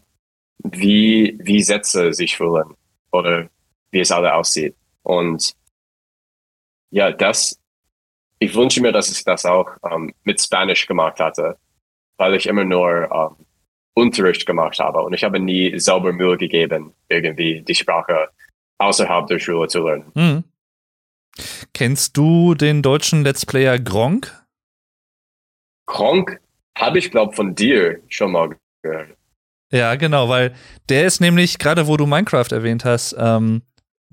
wie, wie Sätze sich fühlen. Oder wie es alle aussieht. Und ja, das, ich wünsche mir, dass ich das auch ähm, mit Spanisch gemacht hatte, weil ich immer nur ähm, Unterricht gemacht habe und ich habe nie sauber Mühe gegeben, irgendwie die Sprache außerhalb der Schule zu lernen. Mhm. Kennst du den deutschen Let's Player Gronk? Kronk habe ich, glaube von dir schon mal gehört. Ja, genau, weil der ist nämlich, gerade wo du Minecraft erwähnt hast, ähm,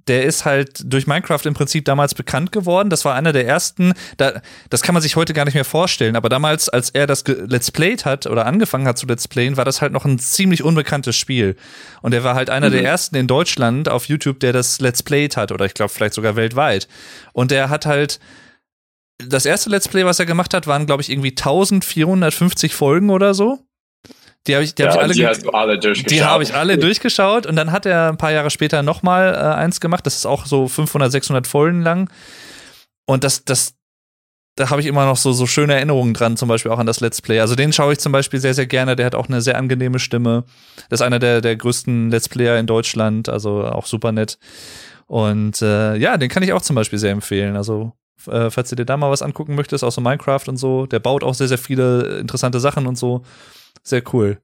der ist halt durch Minecraft im Prinzip damals bekannt geworden. Das war einer der ersten, da, das kann man sich heute gar nicht mehr vorstellen, aber damals, als er das Let's Played hat oder angefangen hat zu Let's Playen, war das halt noch ein ziemlich unbekanntes Spiel. Und er war halt einer Mhm. der ersten in Deutschland auf YouTube, der das Let's Played hat oder ich glaube vielleicht sogar weltweit. Und der hat halt, das erste Let's Play, was er gemacht hat, waren glaube ich irgendwie 1450 Folgen oder so. Die habe ich, die hab ich ja, alle die hast du alle durchgeschaut. die habe ich alle durchgeschaut und dann hat er ein paar Jahre später nochmal äh, eins gemacht. Das ist auch so 500, 600 Folgen lang. Und das, das, da habe ich immer noch so, so schöne Erinnerungen dran, zum Beispiel auch an das Let's Play. Also den schaue ich zum Beispiel sehr, sehr gerne. Der hat auch eine sehr angenehme Stimme. Das ist einer der, der größten Let's Player in Deutschland, also auch super nett. Und äh, ja, den kann ich auch zum Beispiel sehr empfehlen. Also äh, falls du dir da mal was angucken möchtest, auch so Minecraft und so, der baut auch sehr, sehr viele interessante Sachen und so. Sehr cool.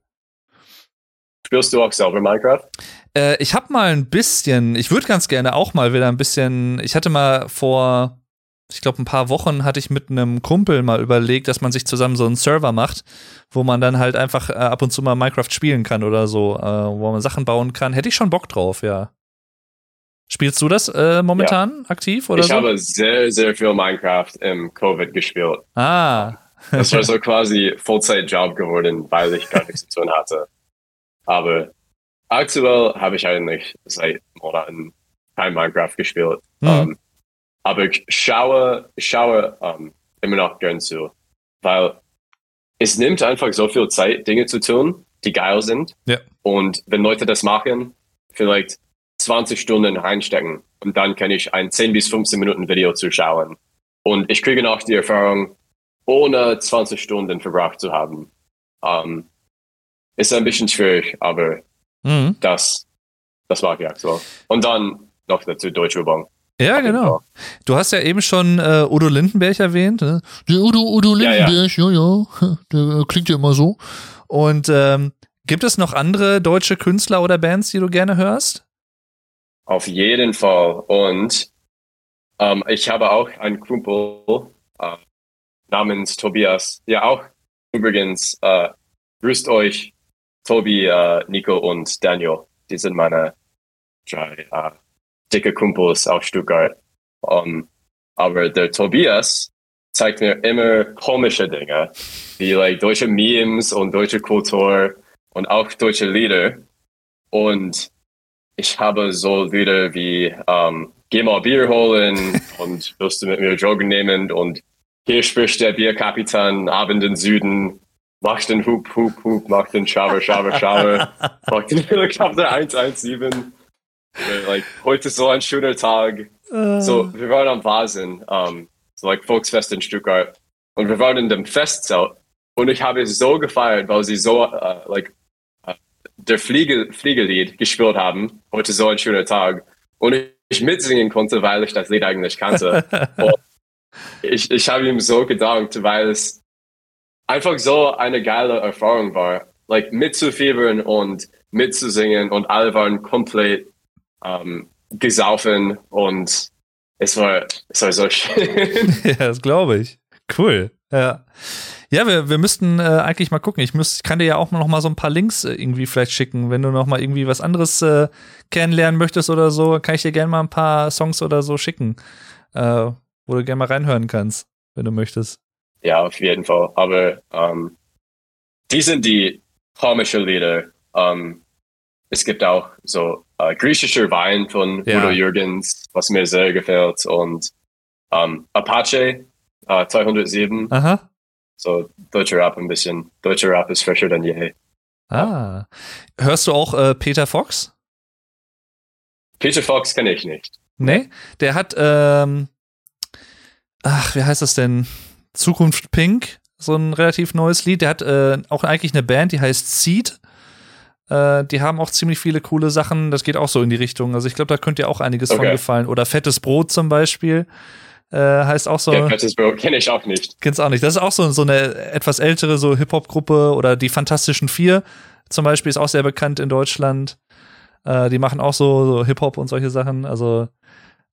Spielst du auch selber Minecraft? Äh, ich habe mal ein bisschen, ich würde ganz gerne auch mal wieder ein bisschen, ich hatte mal vor, ich glaube, ein paar Wochen hatte ich mit einem Kumpel mal überlegt, dass man sich zusammen so einen Server macht, wo man dann halt einfach äh, ab und zu mal Minecraft spielen kann oder so, äh, wo man Sachen bauen kann. Hätte ich schon Bock drauf, ja. Spielst du das äh, momentan aktiv oder ich so? habe sehr, sehr viel Minecraft im Covid gespielt. ah, Das war [laughs] so quasi Vollzeit-Job geworden, weil ich gar nichts zu tun hatte. Aber aktuell habe ich eigentlich seit Monaten kein Minecraft gespielt. Hm. Ähm, aber ich schaue, schaue ähm, immer noch gern zu, weil es nimmt einfach so viel Zeit, Dinge zu tun, die geil sind. Ja. Und wenn Leute das machen, vielleicht 20 Stunden reinstecken und dann kann ich ein 10 bis 15 Minuten Video zuschauen. Und ich kriege noch die Erfahrung, ohne 20 Stunden verbracht zu haben. Ähm, ist ein bisschen schwierig, aber mhm. das, das mag ich aktuell. Und dann noch dazu Deutschübung. ja, Auf jeden genau. Du hast ja eben schon äh, Udo Lindenberg erwähnt. Ne? Der Udo, Udo Ja, ja. Lindenberg, ja, ja. [laughs] Der äh, klingt ja immer so. Und ähm, gibt es noch andere deutsche Künstler oder Bands, die du gerne hörst? Auf jeden Fall. Und ähm, ich habe auch einen Kumpel äh, namens Tobias, der auch übrigens, äh, grüßt euch, Tobi, äh, Nico und Daniel. Die sind meine drei äh, dicke Kumpels aus Stuttgart. Um, aber der Tobias zeigt mir immer komische Dinge, wie like, deutsche Memes und deutsche Kultur und auch deutsche Lieder. Und ich habe so Lieder wie ähm, Geh mal Bier holen und wirst du mit mir Drogen nehmen und hier spricht der Bierkapitän, Abend im Süden, mach den Hup, Hup, Hup, mach den Schauer, Schauer, Schauer, [laughs] mach den Helikopter 117. Äh, Like, heute ist so ein schöner Tag. So, wir waren am Vasen, ähm, so like Volksfest in Stuttgart. Und wir waren in dem Festzelt. Und ich habe es so gefeiert, weil sie so, äh, like, äh, der Fliege, Fliegelied gespielt haben. Heute ist so ein schöner Tag. Und ich, mitsingen konnte, weil ich das Lied eigentlich kannte. [laughs] ich ich habe ihm so gedankt, weil es einfach so eine geile Erfahrung war, like mitzufiebern und mitzusingen und alle waren komplett ähm, gesaufen und es war, es war so [laughs] schön. [laughs] ja, das glaube ich. Cool. Ja. Ja, wir, wir müssten äh, eigentlich mal gucken. Ich, müß, ich kann dir ja auch noch mal so ein paar Links äh, irgendwie vielleicht schicken, wenn du noch mal irgendwie was anderes äh, kennenlernen möchtest oder so, kann ich dir gerne mal ein paar Songs oder so schicken, äh, wo du gerne mal reinhören kannst, wenn du möchtest. Ja, auf jeden Fall. Aber ähm, die sind die komischen Lieder. Ähm, es gibt auch so äh, griechischer Wein von ja. Udo Jürgens, was mir sehr gefällt. Und ähm, Apache äh, 207. Aha. So deutscher Rap ein bisschen. Deutscher Rap ist fresher denn je. Ah. Hörst du auch äh, Peter Fox? Peter Fox kenne ich nicht. Nee, der hat, ähm, ach, wie heißt das denn? Zukunft Pink, so ein relativ neues Lied. Der hat äh, auch eigentlich eine Band, die heißt Seed. Äh, die haben auch ziemlich viele coole Sachen. Das geht auch so in die Richtung. Also ich glaube, da könnte dir auch einiges okay. von gefallen. Oder Fettes Brot zum Beispiel. Äh, heißt auch so. Ja, Fettes Brot kenne ich auch nicht. Kennst auch nicht. Das ist auch so, so eine etwas ältere so Hip-Hop-Gruppe oder die Fantastischen Vier zum Beispiel ist auch sehr bekannt in Deutschland. Äh, die machen auch so, so Hip-Hop und solche Sachen. Also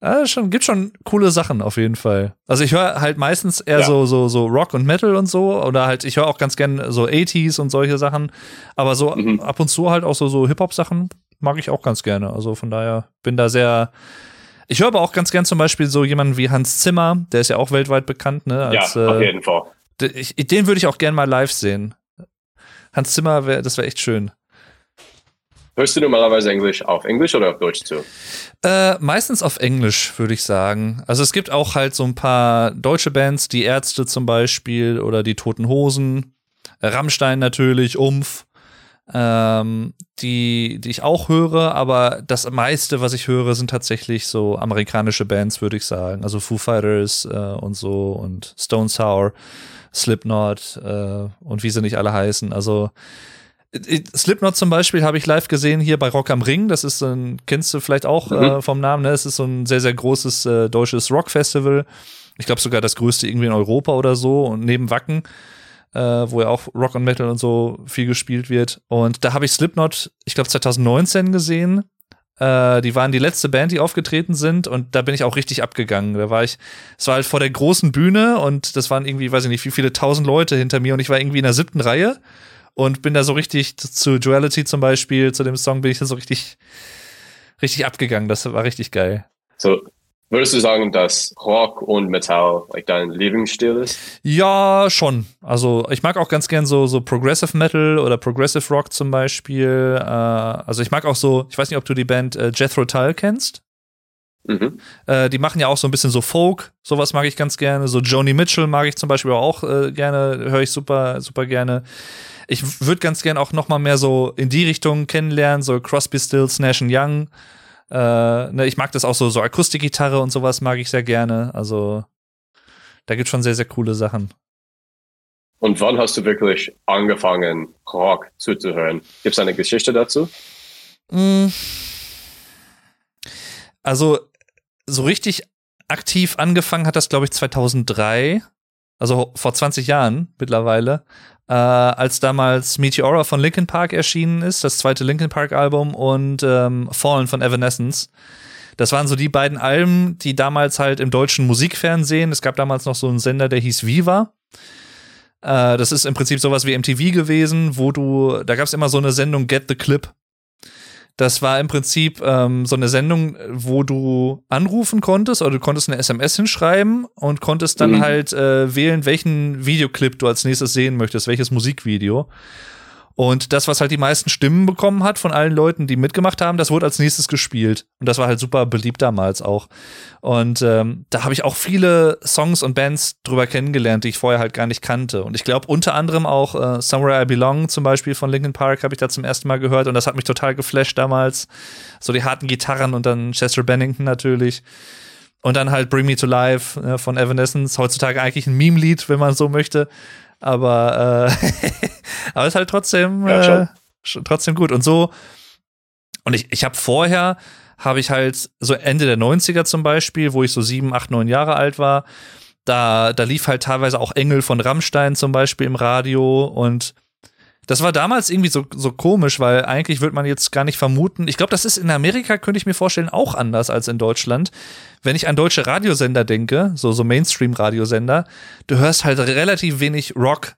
äh, schon, gibt schon coole Sachen auf jeden Fall. Also ich höre halt meistens eher ja. so, so, so Rock und Metal und so. Oder halt, ich höre auch ganz gern so 80s und solche Sachen. Aber so mhm. ab und zu halt auch so, so Hip-Hop-Sachen mag ich auch ganz gerne. Also von daher bin da sehr. Ich höre aber auch ganz gern zum Beispiel so jemanden wie Hans Zimmer, der ist ja auch weltweit bekannt, ne? Als, ja, auf äh, jeden Fall. Ich, den würde ich auch gern mal live sehen. Hans Zimmer, wär, das wäre echt schön. Hörst du normalerweise Englisch auf Englisch oder auf Deutsch zu? Äh, meistens auf Englisch, würde ich sagen. Also es gibt auch halt so ein paar deutsche Bands, die Ärzte zum Beispiel oder die Toten Hosen, Rammstein natürlich, Umf, ähm, die, die ich auch höre, aber das meiste, was ich höre, sind tatsächlich so amerikanische Bands, würde ich sagen. Also Foo Fighters äh, und so und Stone Sour, Slipknot äh, und wie sie nicht alle heißen. Also Slipknot zum Beispiel habe ich live gesehen hier bei Rock am Ring. Das ist ein, kennst du vielleicht auch mhm. äh, vom Namen, ne? Es ist so ein sehr, sehr großes äh, deutsches Rockfestival. Ich glaube sogar das größte irgendwie in Europa oder so und neben Wacken, äh, wo ja auch Rock und Metal und so viel gespielt wird. Und da habe ich Slipknot, ich glaube 2019 gesehen. Äh, die waren die letzte Band, die aufgetreten sind und da bin ich auch richtig abgegangen. Da war ich, es war halt vor der großen Bühne und das waren irgendwie, weiß ich nicht, wie viele tausend Leute hinter mir und ich war irgendwie in der siebten Reihe und bin da so richtig zu Duality zum Beispiel, zu dem Song bin ich da so richtig, richtig abgegangen. Das war richtig geil. So, würdest du sagen, dass Rock und Metal like dein Lieblingsstil ist? Ja, schon. Also ich mag auch ganz gern so, so Progressive Metal oder Progressive Rock zum Beispiel. Äh, also ich mag auch so, ich weiß nicht, ob du die Band äh, Jethro Tull kennst. Mhm. Äh, die machen ja auch so ein bisschen so Folk, sowas mag ich ganz gerne. So Joni Mitchell mag ich zum Beispiel auch äh, gerne, höre ich super, super gerne ich würde ganz gern auch noch mal mehr so in die Richtung kennenlernen, so Crosby, Stills, Nash Young. Äh, ne, ich mag das auch so, so Akustikgitarre und sowas mag ich sehr gerne. Also da gibt schon sehr, sehr coole Sachen. Und wann hast du wirklich angefangen, Rock zuzuhören? Gibt es eine Geschichte dazu? Mm. Also so richtig aktiv angefangen hat das, glaube ich, 2003. Also vor 20 Jahren mittlerweile äh, als damals Meteora von Linkin Park erschienen ist, das zweite Linkin Park Album und ähm, Fallen von Evanescence. Das waren so die beiden Alben, die damals halt im deutschen Musikfernsehen, es gab damals noch so einen Sender, der hieß Viva. Äh, das ist im Prinzip sowas wie MTV gewesen, wo du, da gab es immer so eine Sendung Get the Clip. Das war im Prinzip ähm, so eine Sendung, wo du anrufen konntest oder du konntest eine SMS hinschreiben und konntest dann mhm. halt äh, wählen, welchen Videoclip du als nächstes sehen möchtest, welches Musikvideo. Und das, was halt die meisten Stimmen bekommen hat von allen Leuten, die mitgemacht haben, das wurde als nächstes gespielt. Und das war halt super beliebt damals auch. Und ähm, da habe ich auch viele Songs und Bands drüber kennengelernt, die ich vorher halt gar nicht kannte. Und ich glaube unter anderem auch äh, Somewhere I Belong zum Beispiel von Linkin Park habe ich da zum ersten Mal gehört und das hat mich total geflasht damals. So die harten Gitarren und dann Chester Bennington natürlich. Und dann halt Bring Me to Life äh, von Evanescence, heutzutage eigentlich ein Meme-Lied, wenn man so möchte. Aber, äh, [laughs] aber ist halt trotzdem, ja, äh, trotzdem gut. Und so, und ich, ich habe vorher, habe ich halt so Ende der 90er zum Beispiel, wo ich so sieben, acht, neun Jahre alt war, da, da lief halt teilweise auch Engel von Rammstein zum Beispiel im Radio und das war damals irgendwie so, so komisch, weil eigentlich würde man jetzt gar nicht vermuten. Ich glaube, das ist in Amerika, könnte ich mir vorstellen, auch anders als in Deutschland. Wenn ich an deutsche Radiosender denke, so, so Mainstream-Radiosender, du hörst halt relativ wenig Rock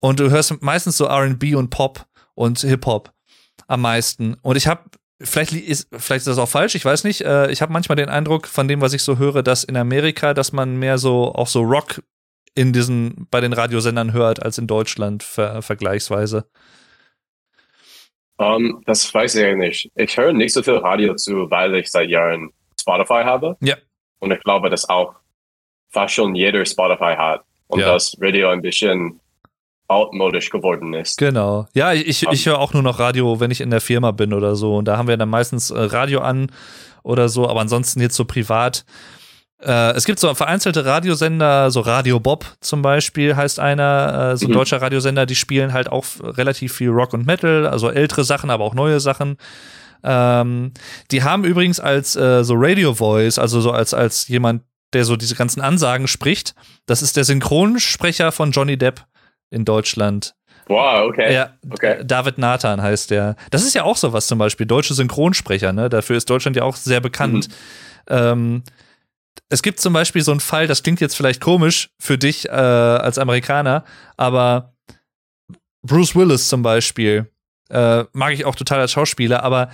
und du hörst meistens so RB und Pop und Hip-Hop am meisten. Und ich habe vielleicht ist, vielleicht ist das auch falsch, ich weiß nicht. Äh, ich habe manchmal den Eindruck von dem, was ich so höre, dass in Amerika, dass man mehr so auch so Rock in diesen, bei den Radiosendern hört, als in Deutschland ver vergleichsweise? Um, ähm, das weiß ich nicht. Ich höre nicht so viel Radio zu, weil ich seit Jahren Spotify habe. Ja. Und ich glaube, dass auch fast schon jeder Spotify hat. Und ja. das Radio ein bisschen altmodisch geworden ist. Genau. Ja, ich, ich höre auch nur noch Radio, wenn ich in der Firma bin oder so. Und da haben wir dann meistens äh, Radio an oder so, aber ansonsten jetzt so privat äh, es gibt so vereinzelte Radiosender, so Radio Bob zum Beispiel heißt einer, äh, so ein mhm. deutscher Radiosender, die spielen halt auch relativ viel Rock und Metal, also ältere Sachen, aber auch neue Sachen. Ähm, die haben übrigens als äh, so Radio Voice, also so als, als jemand, der so diese ganzen Ansagen spricht, das ist der Synchronsprecher von Johnny Depp in Deutschland. Wow, okay. Ja, okay. David Nathan heißt der. Das ist ja auch sowas zum Beispiel, deutsche Synchronsprecher, ne? Dafür ist Deutschland ja auch sehr bekannt. Mhm. Ähm, es gibt zum Beispiel so einen Fall, das klingt jetzt vielleicht komisch für dich äh, als Amerikaner, aber Bruce Willis zum Beispiel äh, mag ich auch total als Schauspieler, aber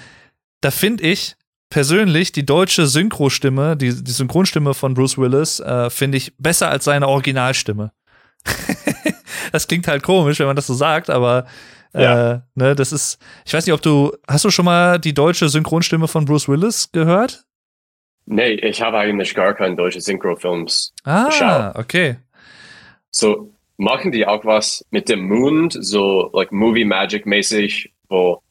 da finde ich persönlich die deutsche Synchrostimme, die, die Synchronstimme von Bruce Willis, äh, finde ich besser als seine Originalstimme. [laughs] das klingt halt komisch, wenn man das so sagt, aber äh, ja. ne, das ist, ich weiß nicht, ob du, hast du schon mal die deutsche Synchronstimme von Bruce Willis gehört? Nee, ich habe eigentlich gar keine deutsche Synchrofilms ah, geschaut. okay. So, machen die auch was mit dem Mund, so like Movie Magic mäßig, wo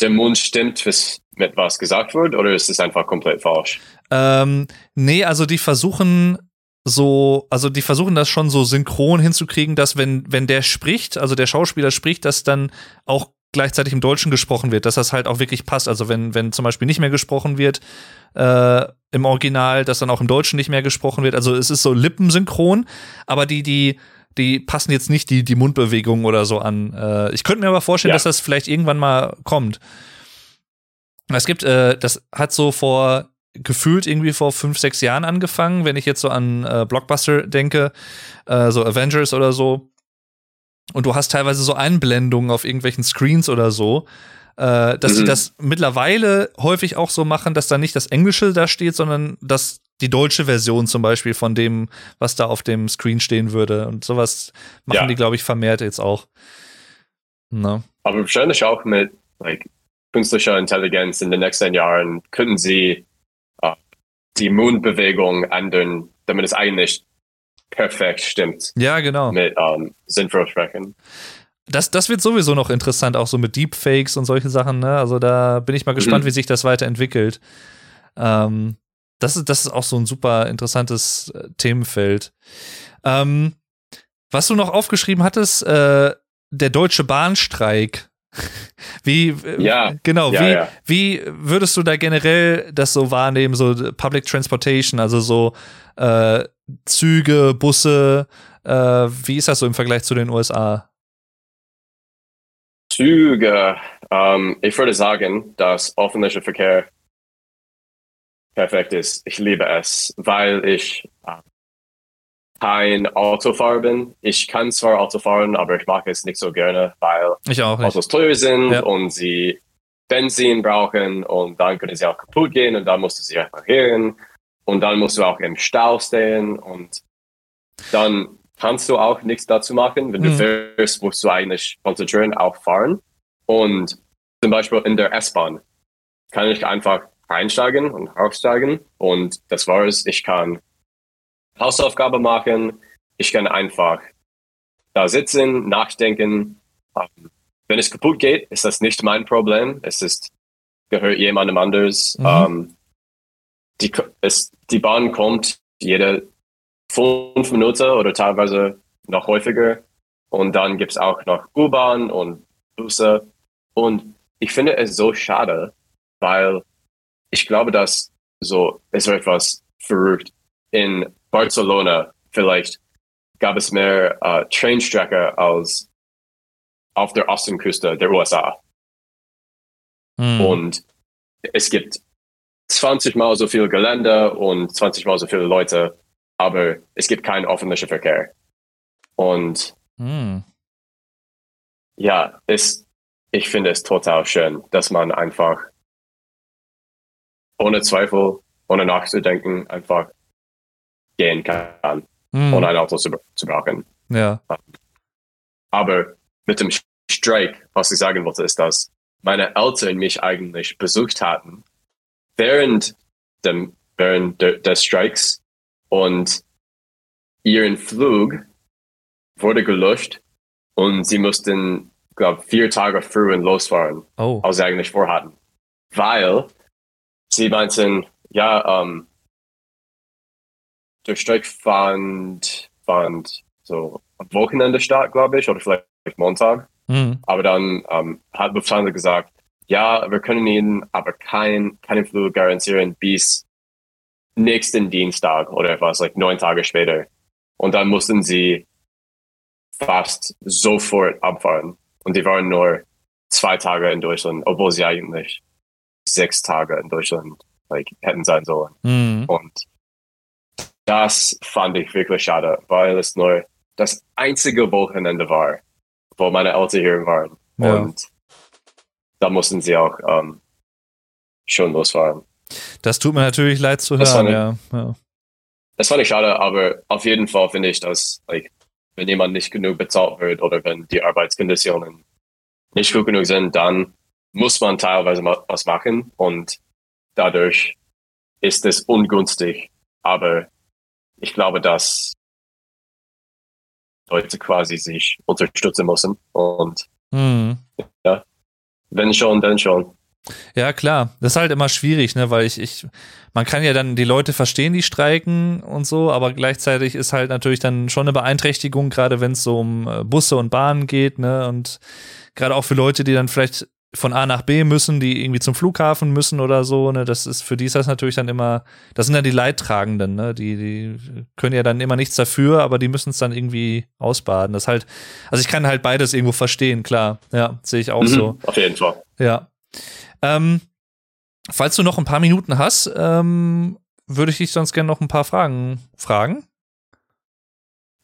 der Mund stimmt, was mit was gesagt wird, oder ist es einfach komplett falsch? Ähm, nee, also die versuchen so, also die versuchen das schon so synchron hinzukriegen, dass wenn, wenn der spricht, also der Schauspieler spricht, dass dann auch gleichzeitig im Deutschen gesprochen wird, dass das halt auch wirklich passt. Also wenn, wenn zum Beispiel nicht mehr gesprochen wird, äh, im Original, dass dann auch im Deutschen nicht mehr gesprochen wird. Also es ist so lippensynchron, aber die, die, die passen jetzt nicht die, die Mundbewegungen oder so an. Äh, ich könnte mir aber vorstellen, ja. dass das vielleicht irgendwann mal kommt. Es gibt, äh, das hat so vor gefühlt irgendwie vor fünf, sechs Jahren angefangen, wenn ich jetzt so an äh, Blockbuster denke, äh, so Avengers oder so. Und du hast teilweise so Einblendungen auf irgendwelchen Screens oder so, äh, dass mhm. die das mittlerweile häufig auch so machen, dass da nicht das Englische da steht, sondern dass die deutsche Version zum Beispiel von dem, was da auf dem Screen stehen würde. Und sowas machen ja. die, glaube ich, vermehrt jetzt auch. No. Aber wahrscheinlich auch mit like, künstlicher Intelligenz in den nächsten Jahren könnten sie uh, die Mundbewegung ändern, damit es eigentlich perfekt stimmt. Ja, genau. Mit um, sinnvoll sprechen. Das, das wird sowieso noch interessant, auch so mit Deepfakes und solche Sachen. Ne? Also da bin ich mal gespannt, mhm. wie sich das weiterentwickelt. Ähm, das, ist, das ist auch so ein super interessantes äh, Themenfeld. Ähm, was du noch aufgeschrieben hattest, äh, der deutsche Bahnstreik. [laughs] Wie, ja, genau, ja, wie, ja. wie würdest du da generell das so wahrnehmen, so Public Transportation, also so äh, Züge, Busse, äh, wie ist das so im Vergleich zu den USA? Züge. Ähm, ich würde sagen, dass öffentlicher Verkehr perfekt ist. Ich liebe es, weil ich äh, kein Autofahrer bin. Ich kann zwar Auto fahren, aber ich mag es nicht so gerne, weil Autos teuer sind ja. und sie Benzin brauchen und dann können sie auch kaputt gehen und dann musst du sie reparieren und dann musst du auch im Stau stehen und dann kannst du auch nichts dazu machen. Wenn mhm. du fährst, musst du eigentlich konzentrieren, auch fahren. Und zum Beispiel in der S-Bahn kann ich einfach einsteigen und aussteigen und das war's. Ich kann Hausaufgabe machen. Ich kann einfach da sitzen, nachdenken. Ähm, wenn es kaputt geht, ist das nicht mein Problem. Es ist, gehört jemandem anders. Mhm. Ähm, die, es, die Bahn kommt jede fünf Minuten oder teilweise noch häufiger. Und dann gibt es auch noch U-Bahn und Busse. Und ich finde es so schade, weil ich glaube, dass so, es war etwas verrückt. In Barcelona vielleicht gab es mehr äh, Trainstrecke als auf der Ostküste der USA. Hm. Und es gibt 20 mal so viel Gelände und 20 mal so viele Leute, aber es gibt keinen öffentlichen Verkehr. Und Hm. ja, es, ich finde es total schön, dass man einfach ohne Zweifel, ohne nachzudenken, einfach gehen kann, Hm. ohne ein Auto zu, zu brauchen. Ja. Aber mit dem Streik, was ich sagen wollte, ist, dass meine Eltern mich eigentlich besucht hatten während dem, während de, des Streiks und ihren Flug wurde gelöscht und sie mussten, glaube vier Tage früher losfahren, Oh. als sie eigentlich vorhatten. Weil sie meinten, ja, ähm, der Streik fand, fand so am Wochenende statt, glaube ich, oder vielleicht Montag. Hm. Aber dann ähm, hat Lufthansa gesagt, ja, wir können Ihnen aber kein, keinen Flug garantieren bis nächsten Dienstag oder etwas, like neun Tage später. Und dann mussten sie fast sofort abfahren. Und die waren nur zwei Tage in Deutschland, obwohl sie eigentlich sechs Tage in Deutschland like, hätten sein sollen. Hm. Und das fand ich wirklich schade, weil es nur das einzige Wochenende war, wo meine Eltern hier waren. Ja. Und da mussten sie auch ähm, schon losfahren. Das tut mir natürlich leid zu Das hören, war ja. ja. Das fand ich schade, aber auf jeden Fall finde ich, dass like, wenn jemand nicht genug bezahlt wird oder wenn die Arbeitskonditionen nicht gut genug sind, dann muss man teilweise ma- was machen und dadurch ist es ungünstig. Aber ich glaube, dass Leute quasi sich unterstützen müssen und Hm. Wenn schon, dann schon. Ja, klar. Das ist halt immer schwierig, ne, weil ich, ich, man kann ja dann die Leute verstehen, die streiken und so, aber gleichzeitig ist halt natürlich dann schon eine Beeinträchtigung, gerade wenn es so um äh, Busse und Bahnen geht, ne, und gerade auch für Leute, die dann vielleicht von A nach B müssen, die irgendwie zum Flughafen müssen oder so, ne, das ist, für die ist das natürlich dann immer, das sind ja die Leidtragenden, ne, die, die können ja dann immer nichts dafür, aber die müssen es dann irgendwie ausbaden. Das halt, also ich kann halt beides irgendwo verstehen, klar, ja, sehe ich auch Mhm, so. Auf jeden Fall. Ja. Ähm, falls du noch ein paar Minuten hast, ähm, würde ich dich sonst gerne noch ein paar Fragen fragen.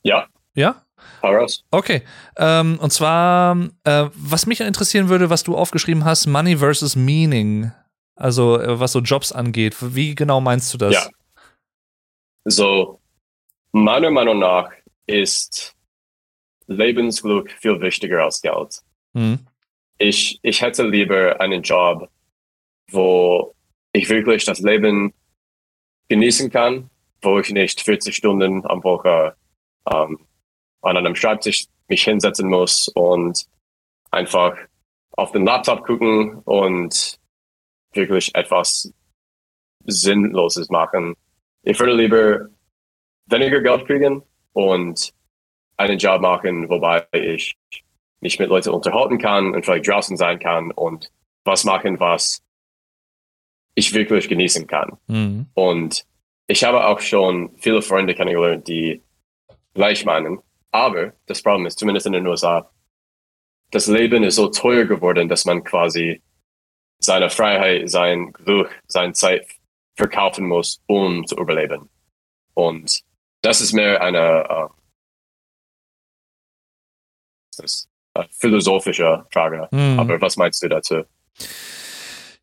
Ja, Ja? Hau raus. Okay. Ähm, und zwar, äh, was mich interessieren würde, was du aufgeschrieben hast, Money versus Meaning. Also, äh, was so Jobs angeht. Wie genau meinst du das? Ja. So, meiner Meinung nach ist Lebensglück viel wichtiger als Geld. Hm. Ich, ich hätte lieber einen Job, wo ich wirklich das Leben genießen kann, wo ich nicht 40 Stunden am Woche ähm, an einem Schreibtisch mich hinsetzen muss und einfach auf den Laptop gucken und wirklich etwas Sinnloses machen. Ich würde lieber weniger Geld kriegen und einen Job machen, wobei ich mich mit Leuten unterhalten kann und vielleicht draußen sein kann und was machen, was ich wirklich genießen kann. Hm. Und ich habe auch schon viele Freunde kennengelernt, die gleich meinen. Aber das Problem ist, zumindest in den USA, das Leben ist so teuer geworden, dass man quasi seine Freiheit, sein Glück, seine Zeit verkaufen muss, um zu überleben. Und das ist mehr eine äh, eine philosophische Frage. Hm. Aber was meinst du dazu?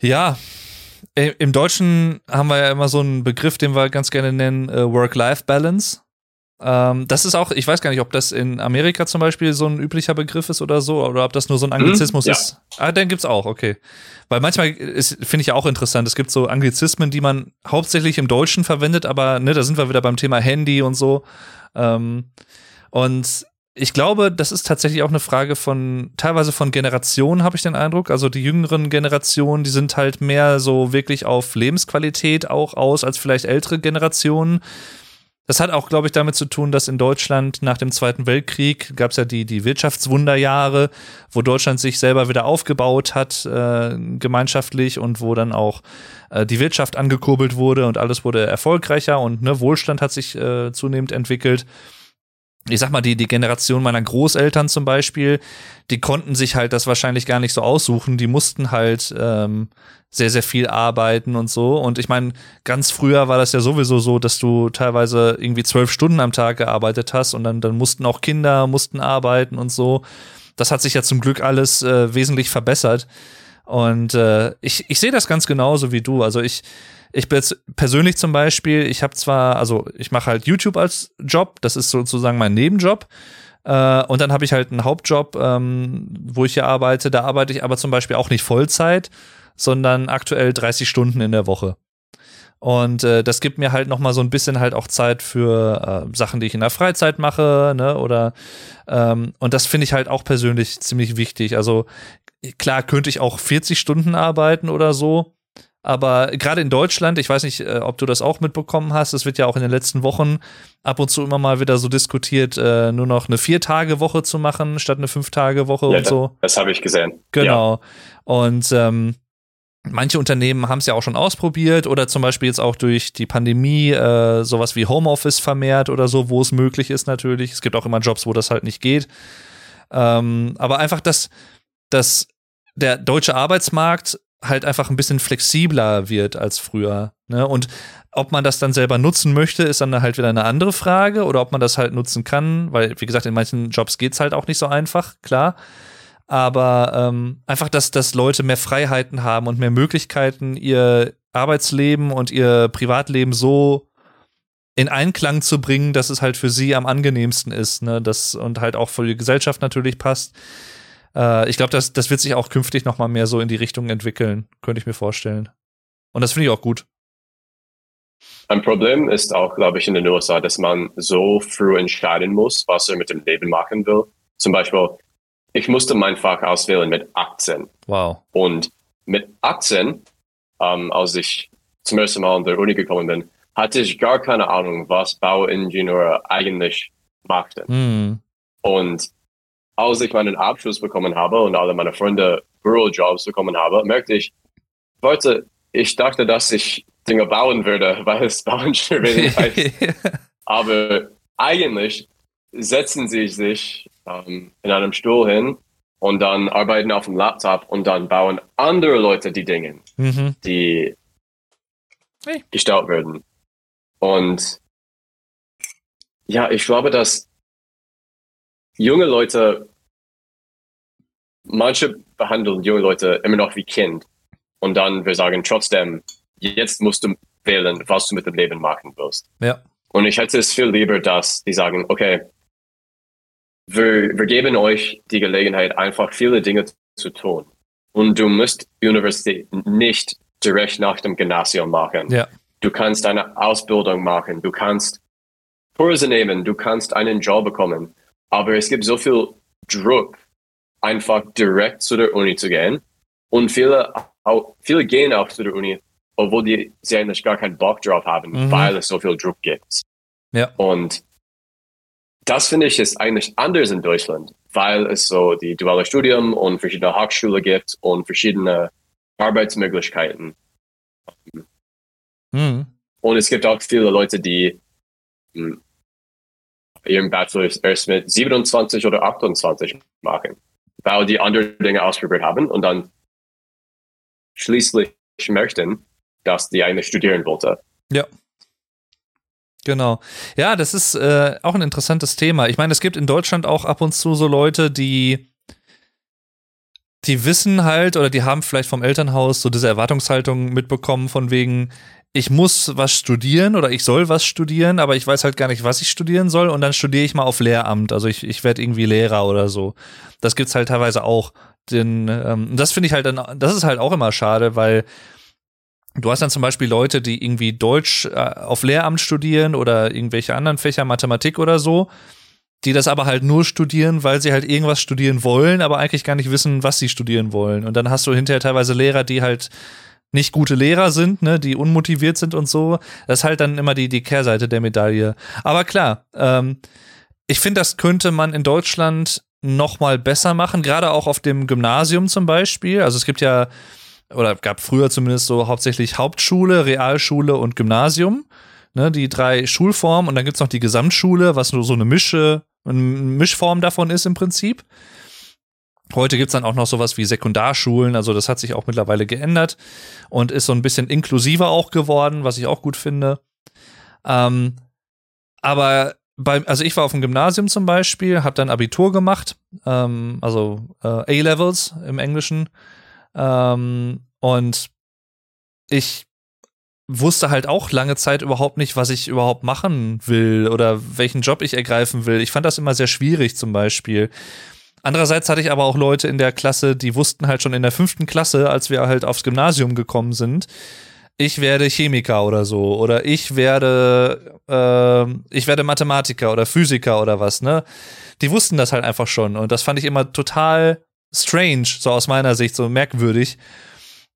Ja, im Deutschen haben wir ja immer so einen Begriff, den wir ganz gerne nennen, äh, Work-Life-Balance. Ähm, das ist auch, ich weiß gar nicht, ob das in Amerika zum Beispiel so ein üblicher Begriff ist oder so, oder ob das nur so ein Anglizismus ja. ist. Ah, den gibt's auch, okay. Weil manchmal ist, finde ich ja auch interessant, es gibt so Anglizismen, die man hauptsächlich im Deutschen verwendet, aber ne, da sind wir wieder beim Thema Handy und so. Ähm, und ich glaube, das ist tatsächlich auch eine Frage von, teilweise von Generationen, habe ich den Eindruck. Also die jüngeren Generationen, die sind halt mehr so wirklich auf Lebensqualität auch aus als vielleicht ältere Generationen. Das hat auch, glaube ich, damit zu tun, dass in Deutschland nach dem Zweiten Weltkrieg gab es ja die, die Wirtschaftswunderjahre, wo Deutschland sich selber wieder aufgebaut hat, äh, gemeinschaftlich und wo dann auch äh, die Wirtschaft angekurbelt wurde und alles wurde erfolgreicher und ne, Wohlstand hat sich äh, zunehmend entwickelt ich sag mal, die, die Generation meiner Großeltern zum Beispiel, die konnten sich halt das wahrscheinlich gar nicht so aussuchen. Die mussten halt ähm, sehr, sehr viel arbeiten und so. Und ich meine, ganz früher war das ja sowieso so, dass du teilweise irgendwie zwölf Stunden am Tag gearbeitet hast und dann, dann mussten auch Kinder, mussten arbeiten und so. Das hat sich ja zum Glück alles äh, wesentlich verbessert. Und äh, ich, ich sehe das ganz genauso wie du. Also ich, ich bin jetzt persönlich zum Beispiel, ich habe zwar, also ich mache halt YouTube als Job, das ist sozusagen mein Nebenjob. Äh, und dann habe ich halt einen Hauptjob, ähm, wo ich hier arbeite. Da arbeite ich aber zum Beispiel auch nicht Vollzeit, sondern aktuell 30 Stunden in der Woche. Und äh, das gibt mir halt noch mal so ein bisschen halt auch Zeit für äh, Sachen, die ich in der Freizeit mache, ne? Oder ähm, und das finde ich halt auch persönlich ziemlich wichtig. Also klar könnte ich auch 40 Stunden arbeiten oder so, aber gerade in Deutschland, ich weiß nicht, äh, ob du das auch mitbekommen hast, es wird ja auch in den letzten Wochen ab und zu immer mal wieder so diskutiert, äh, nur noch eine Vier-Tage-Woche zu machen, statt eine Fünf-Tage-Woche ja, und so. Das habe ich gesehen. Genau. Ja. Und ähm, manche Unternehmen haben es ja auch schon ausprobiert oder zum Beispiel jetzt auch durch die Pandemie äh, sowas wie Homeoffice vermehrt oder so, wo es möglich ist natürlich. Es gibt auch immer Jobs, wo das halt nicht geht. Ähm, aber einfach, dass, dass der deutsche Arbeitsmarkt halt einfach ein bisschen flexibler wird als früher. Ne? Und ob man das dann selber nutzen möchte, ist dann halt wieder eine andere Frage. Oder ob man das halt nutzen kann, weil, wie gesagt, in manchen Jobs geht es halt auch nicht so einfach, klar. Aber ähm, einfach, dass, dass Leute mehr Freiheiten haben und mehr Möglichkeiten, ihr Arbeitsleben und ihr Privatleben so in Einklang zu bringen, dass es halt für sie am angenehmsten ist, ne? Das und halt auch für die Gesellschaft natürlich passt. Äh, ich glaube, das, das wird sich auch künftig noch mal mehr so in die Richtung entwickeln, könnte ich mir vorstellen. Und das finde ich auch gut. Ein Problem ist auch, glaube ich, in den USA, dass man so früh entscheiden muss, was er mit dem Leben machen will. Zum Beispiel, ich musste mein Fach auswählen mit 18. Wow. Und mit 18, ähm, als ich zum ersten Mal an der Uni gekommen bin, hatte ich gar keine Ahnung, was Bauingenieure eigentlich machten. Mm. Und als ich meinen Abschluss bekommen habe und alle meine Freunde Bürojobs bekommen habe, merkte ich, Leute, ich dachte, dass ich Dinge bauen würde, [laughs] weil es Bauingenieurwesen [laughs] heißt. Aber eigentlich setzen sie sich ähm, in einem Stuhl hin und dann arbeiten auf dem Laptop und dann bauen andere Leute die Dinge, mhm. die hey. gestellt werden. Und ja, ich glaube, dass junge Leute, manche behandeln junge Leute immer noch wie Kind. Und dann wir sagen trotzdem, jetzt musst du wählen, was du mit dem Leben machen willst. Ja. Und ich hätte es viel lieber, dass die sagen, okay, wir, wir geben euch die Gelegenheit, einfach viele Dinge zu tun. Und du musst Universität nicht direkt nach dem Gymnasium machen. Ja. Du kannst eine Ausbildung machen, du kannst Kurse nehmen, du kannst einen Job bekommen. Aber es gibt so viel Druck, einfach direkt zu der Uni zu gehen. Und viele, auch, viele gehen auch zu der Uni, obwohl die, sie eigentlich gar keinen Bock drauf haben, mhm. weil es so viel Druck gibt. Ja. Und das finde ich ist eigentlich anders in Deutschland, weil es so die duale Studium und verschiedene Hochschulen gibt und verschiedene Arbeitsmöglichkeiten. Mhm. Und es gibt auch viele Leute, die hm, ihren Bachelor erst mit 27 oder 28 machen, weil die andere Dinge ausprobiert haben und dann schließlich möchten, dass die eigentlich studieren wollte. Ja. Genau. Ja, das ist äh, auch ein interessantes Thema. Ich meine, es gibt in Deutschland auch ab und zu so Leute, die die wissen halt oder die haben vielleicht vom Elternhaus so diese Erwartungshaltung mitbekommen von wegen, ich muss was studieren oder ich soll was studieren, aber ich weiß halt gar nicht, was ich studieren soll und dann studiere ich mal auf Lehramt. Also ich, ich werde irgendwie Lehrer oder so. Das gibt's halt teilweise auch. Den, ähm, das finde ich halt dann, das ist halt auch immer schade, weil du hast dann zum Beispiel Leute, die irgendwie Deutsch äh, auf Lehramt studieren oder irgendwelche anderen Fächer, Mathematik oder so, die das aber halt nur studieren, weil sie halt irgendwas studieren wollen, aber eigentlich gar nicht wissen, was sie studieren wollen. Und dann hast du hinterher teilweise Lehrer, die halt nicht gute Lehrer sind, ne, die unmotiviert sind und so. Das ist halt dann immer die, die Kehrseite der Medaille. Aber klar, ähm, ich finde, das könnte man in Deutschland noch mal besser machen, gerade auch auf dem Gymnasium zum Beispiel. Also es gibt ja, oder gab früher zumindest so hauptsächlich Hauptschule, Realschule und Gymnasium. Ne, die drei Schulformen und dann gibt's noch die Gesamtschule, was nur so eine Mische, eine Mischform davon ist im Prinzip. Heute gibt's dann auch noch sowas wie Sekundarschulen, also das hat sich auch mittlerweile geändert und ist so ein bisschen inklusiver auch geworden, was ich auch gut finde. Ähm, aber beim, also ich war auf dem Gymnasium zum Beispiel, habe dann Abitur gemacht, ähm, also äh, A-Levels im Englischen. Ähm, und ich wusste halt auch lange Zeit überhaupt nicht, was ich überhaupt machen will oder welchen Job ich ergreifen will. Ich fand das immer sehr schwierig zum Beispiel. Andererseits hatte ich aber auch Leute in der Klasse, die wussten halt schon in der fünften Klasse, als wir halt aufs Gymnasium gekommen sind, ich werde Chemiker oder so oder ich werde äh, ich werde Mathematiker oder Physiker oder was, ne? Die wussten das halt einfach schon und das fand ich immer total strange, so aus meiner Sicht, so merkwürdig.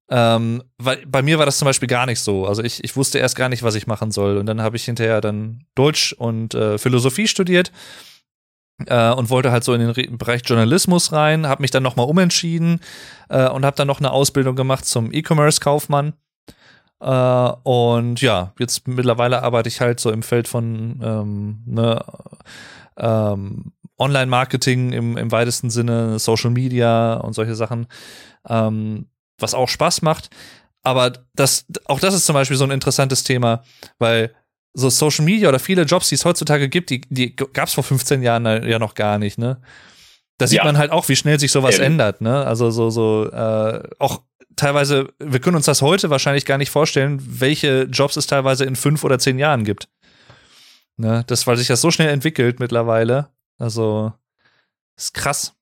Ähm, weil bei mir war das zum Beispiel gar nicht so. Also ich, ich wusste erst gar nicht, was ich machen soll. Und dann habe ich hinterher dann Deutsch und äh, Philosophie studiert äh, und wollte halt so in den Re Bereich Journalismus rein, habe mich dann nochmal umentschieden äh, und habe dann noch eine Ausbildung gemacht zum E-Commerce-Kaufmann. Äh, und ja, jetzt mittlerweile arbeite ich halt so im Feld von ähm, ne, ähm, Online-Marketing im, im weitesten Sinne, Social Media und solche Sachen. Ähm, was auch Spaß macht. Aber das, auch das ist zum Beispiel so ein interessantes Thema, weil so Social Media oder viele Jobs, die es heutzutage gibt, die, die gab es vor 15 Jahren ja noch gar nicht, ne? Da sieht ja. man halt auch, wie schnell sich sowas Eben. ändert, ne? Also so, so, äh, auch teilweise, wir können uns das heute wahrscheinlich gar nicht vorstellen, welche Jobs es teilweise in fünf oder zehn Jahren gibt. Ne? Das, weil sich das so schnell entwickelt mittlerweile. Also, ist krass.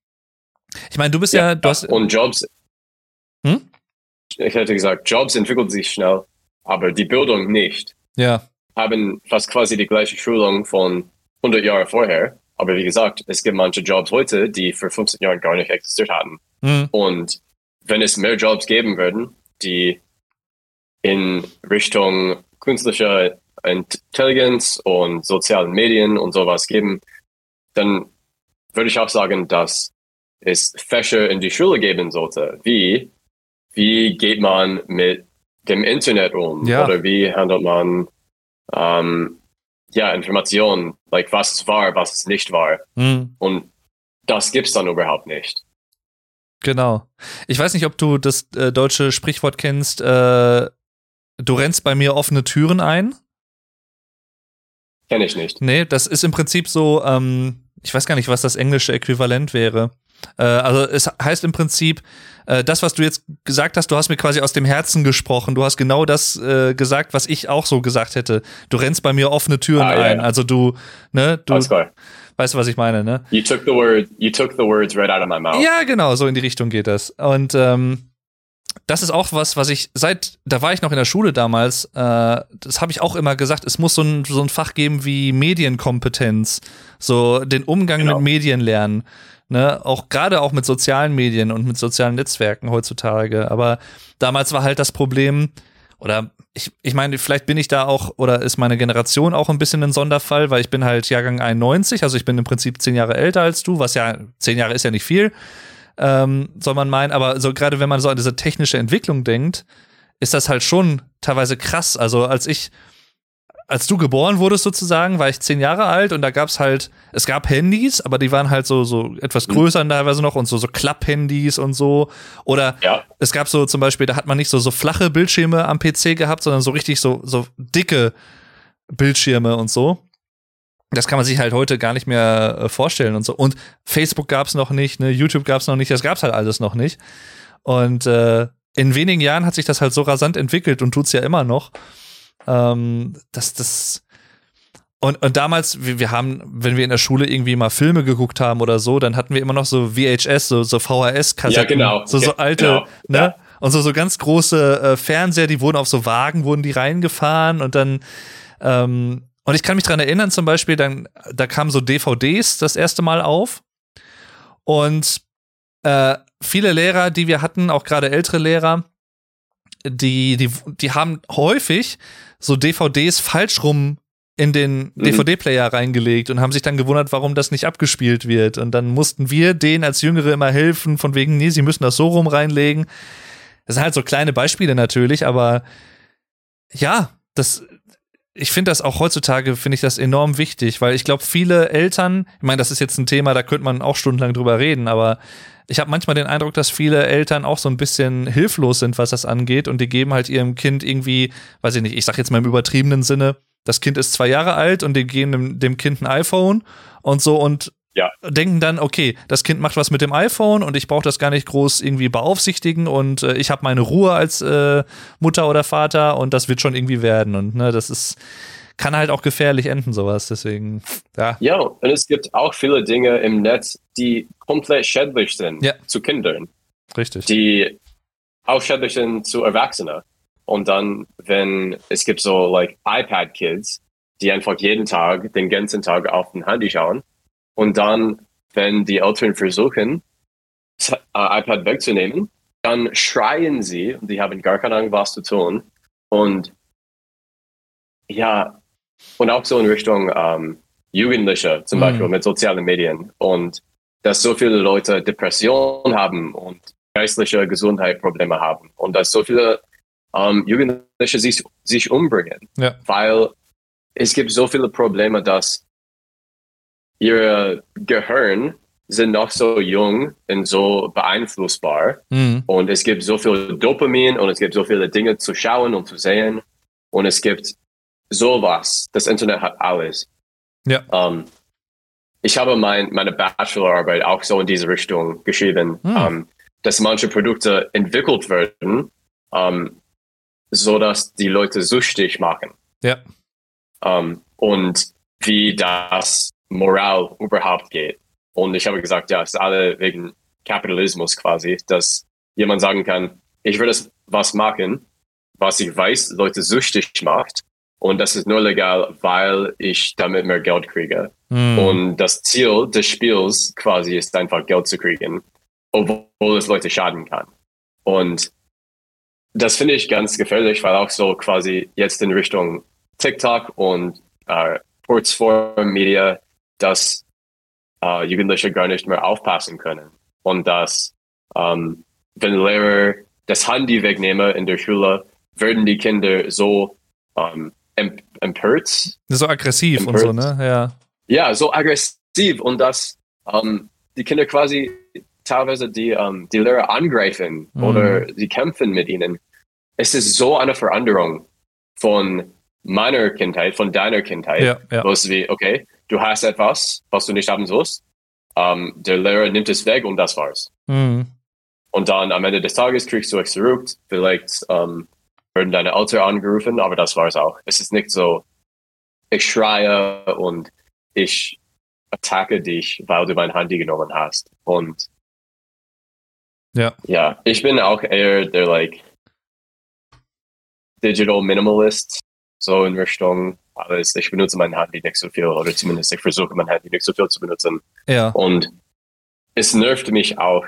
Ich meine, du bist ja, ja du hast. Und Jobs. Hm? Ich hätte gesagt, Jobs entwickeln sich schnell, aber die Bildung nicht. Ja. Haben fast quasi die gleiche Schulung von 100 Jahren vorher. Aber wie gesagt, es gibt manche Jobs heute, die vor 15 Jahren gar nicht existiert hatten. Mhm. Und wenn es mehr Jobs geben würden, die in Richtung künstlicher Intelligenz und sozialen Medien und sowas geben, dann würde ich auch sagen, dass es Fächer in die Schule geben sollte, wie wie geht man mit dem Internet um? Ja. Oder wie handelt man ähm, ja, Informationen, like was ist wahr, was ist nicht wahr. Mhm. Und das gibt es dann überhaupt nicht. Genau. Ich weiß nicht, ob du das äh, deutsche Sprichwort kennst, äh, du rennst bei mir offene Türen ein. Kenn ich nicht. Nee, das ist im Prinzip so, ähm, ich weiß gar nicht, was das englische Äquivalent wäre. Äh, also es heißt im Prinzip, äh, das, was du jetzt gesagt hast, du hast mir quasi aus dem Herzen gesprochen. Du hast genau das äh, gesagt, was ich auch so gesagt hätte. Du rennst bei mir offene Türen ah, ein. Ja. Also du, ne, du. Alles klar. Weißt du, was ich meine, ne? You took the word, you took the words right out of my mouth. Ja, genau, so in die Richtung geht das. Und ähm, das ist auch was, was ich seit, da war ich noch in der Schule damals, äh, das habe ich auch immer gesagt, es muss so ein, so ein Fach geben wie Medienkompetenz, so den Umgang genau. mit Medien lernen. Ne, auch gerade auch mit sozialen Medien und mit sozialen Netzwerken heutzutage. Aber damals war halt das Problem, oder ich, ich meine, vielleicht bin ich da auch, oder ist meine Generation auch ein bisschen ein Sonderfall, weil ich bin halt Jahrgang 91, also ich bin im Prinzip zehn Jahre älter als du, was ja, zehn Jahre ist ja nicht viel, ähm, soll man meinen, aber so gerade wenn man so an diese technische Entwicklung denkt, ist das halt schon teilweise krass. Also als ich als du geboren wurdest sozusagen, war ich zehn Jahre alt und da gab's halt, es gab Handys, aber die waren halt so, so etwas mhm. größer mhm. teilweise noch und so, so Klapp-Handys und so. Oder ja. es gab so zum Beispiel, da hat man nicht so, so flache Bildschirme am PC gehabt, sondern so richtig so, so dicke Bildschirme und so. Das kann man sich halt heute gar nicht mehr äh, vorstellen und so. Und Facebook gab's noch nicht, ne, YouTube gab's noch nicht, das gab's halt alles noch nicht. Und äh, in wenigen Jahren hat sich das halt so rasant entwickelt und tut's ja immer noch. Ähm, das, das, und, und damals, wir, wir haben, wenn wir in der Schule irgendwie mal Filme geguckt haben oder so, dann hatten wir immer noch so VHS, so, so VHS-Kassetten. Ja, genau. So, so alte, genau. ne? Ja. Und so, so ganz große äh, Fernseher, die wurden auf so Wagen, wurden die reingefahren und dann, ähm, und ich kann mich dran erinnern, zum Beispiel, dann, da kamen so DVDs das erste Mal auf. Und äh, viele Lehrer, die wir hatten, auch gerade ältere Lehrer, die, die, die haben häufig so DVDs falsch rum in den mhm. DVD-Player reingelegt und haben sich dann gewundert, warum das nicht abgespielt wird. Und dann mussten wir denen als Jüngere immer helfen, von wegen, nee, sie müssen das so rum reinlegen. Das sind halt so kleine Beispiele natürlich, aber ja, das, ich finde das auch heutzutage, finde ich das enorm wichtig, weil ich glaube, viele Eltern, ich meine, das ist jetzt ein Thema, da könnte man auch stundenlang drüber reden, aber ich habe manchmal den Eindruck, dass viele Eltern auch so ein bisschen hilflos sind, was das angeht und die geben halt ihrem Kind irgendwie, weiß ich nicht, ich sag jetzt mal im übertriebenen Sinne, das Kind ist zwei Jahre alt und die geben dem, dem Kind ein iPhone und so und ja. denken dann, okay, das Kind macht was mit dem iPhone und ich brauche das gar nicht groß irgendwie beaufsichtigen und äh, ich habe meine Ruhe als äh, Mutter oder Vater und das wird schon irgendwie werden und ne, das ist kann halt auch gefährlich enden sowas, deswegen ja. Ja, und es gibt auch viele Dinge im Netz, die komplett schädlich sind ja. zu Kindern. Richtig. Die auch schädlich sind zu Erwachsenen. Und dann, wenn es gibt so like iPad Kids, die einfach jeden Tag, den ganzen Tag auf den Handy schauen. Und dann, wenn die Eltern versuchen, das äh, iPad wegzunehmen, dann schreien sie und die haben gar keine Ahnung, was zu tun. Und ja, und auch so in Richtung ähm, Jugendliche zum mhm. Beispiel mit sozialen Medien. Und dass so viele Leute Depressionen haben und geistliche Gesundheitsprobleme haben. Und dass so viele ähm, Jugendliche sich, sich umbringen. Ja. Weil es gibt so viele Probleme, dass ihre Gehirn sind noch so jung und so beeinflussbar. Mhm. Und es gibt so viel Dopamin und es gibt so viele Dinge zu schauen und zu sehen. Und es gibt sowas. Das Internet hat alles. Ja. Um, ähm, ich habe mein, meine Bachelorarbeit auch so in diese Richtung geschrieben, mhm. um, dass manche Produkte entwickelt werden, um, so dass die Leute süchtig machen. Ja. Um, und wie das Moral überhaupt geht. Und ich habe gesagt, ja, es ist alle wegen Kapitalismus quasi, dass jemand sagen kann, ich würde was machen, was ich weiß, Leute süchtig macht. Und das ist nur legal, weil ich damit mehr Geld kriege. Mm. Und das Ziel des Spiels quasi ist einfach Geld zu kriegen, obwohl es Leute schaden kann. Und das finde ich ganz gefährlich, weil auch so quasi jetzt in Richtung TikTok und äh, Kurzform Media, dass äh, Jugendliche gar nicht mehr aufpassen können. Und dass, ähm, wenn Lehrer das Handy wegnehmen in der Schule, werden die Kinder so ähm, empört. So aggressiv empört. und so, ne? Ja. Ja, so aggressiv und dass ähm, die Kinder quasi teilweise die, ähm, die Lehrer angreifen mhm. oder sie kämpfen mit ihnen. Es ist so eine Veränderung von meiner Kindheit, von deiner Kindheit, ja, ja. wo es wie, okay, du hast etwas, was du nicht haben sollst, ähm, der Lehrer nimmt es weg und das war's. Mhm. Und dann am Ende des Tages kriegst du es zurück, vielleicht ähm, werden deine Eltern angerufen, aber das war's auch. Es ist nicht so, ich schreie und ich attacke dich, weil du mein Handy genommen hast. Und ja. Ja, ich bin auch eher der like Digital Minimalist, so in Richtung alles. Ich benutze mein Handy nicht so viel oder zumindest ich versuche mein Handy nicht so viel zu benutzen. Ja. Und es nervt mich auch,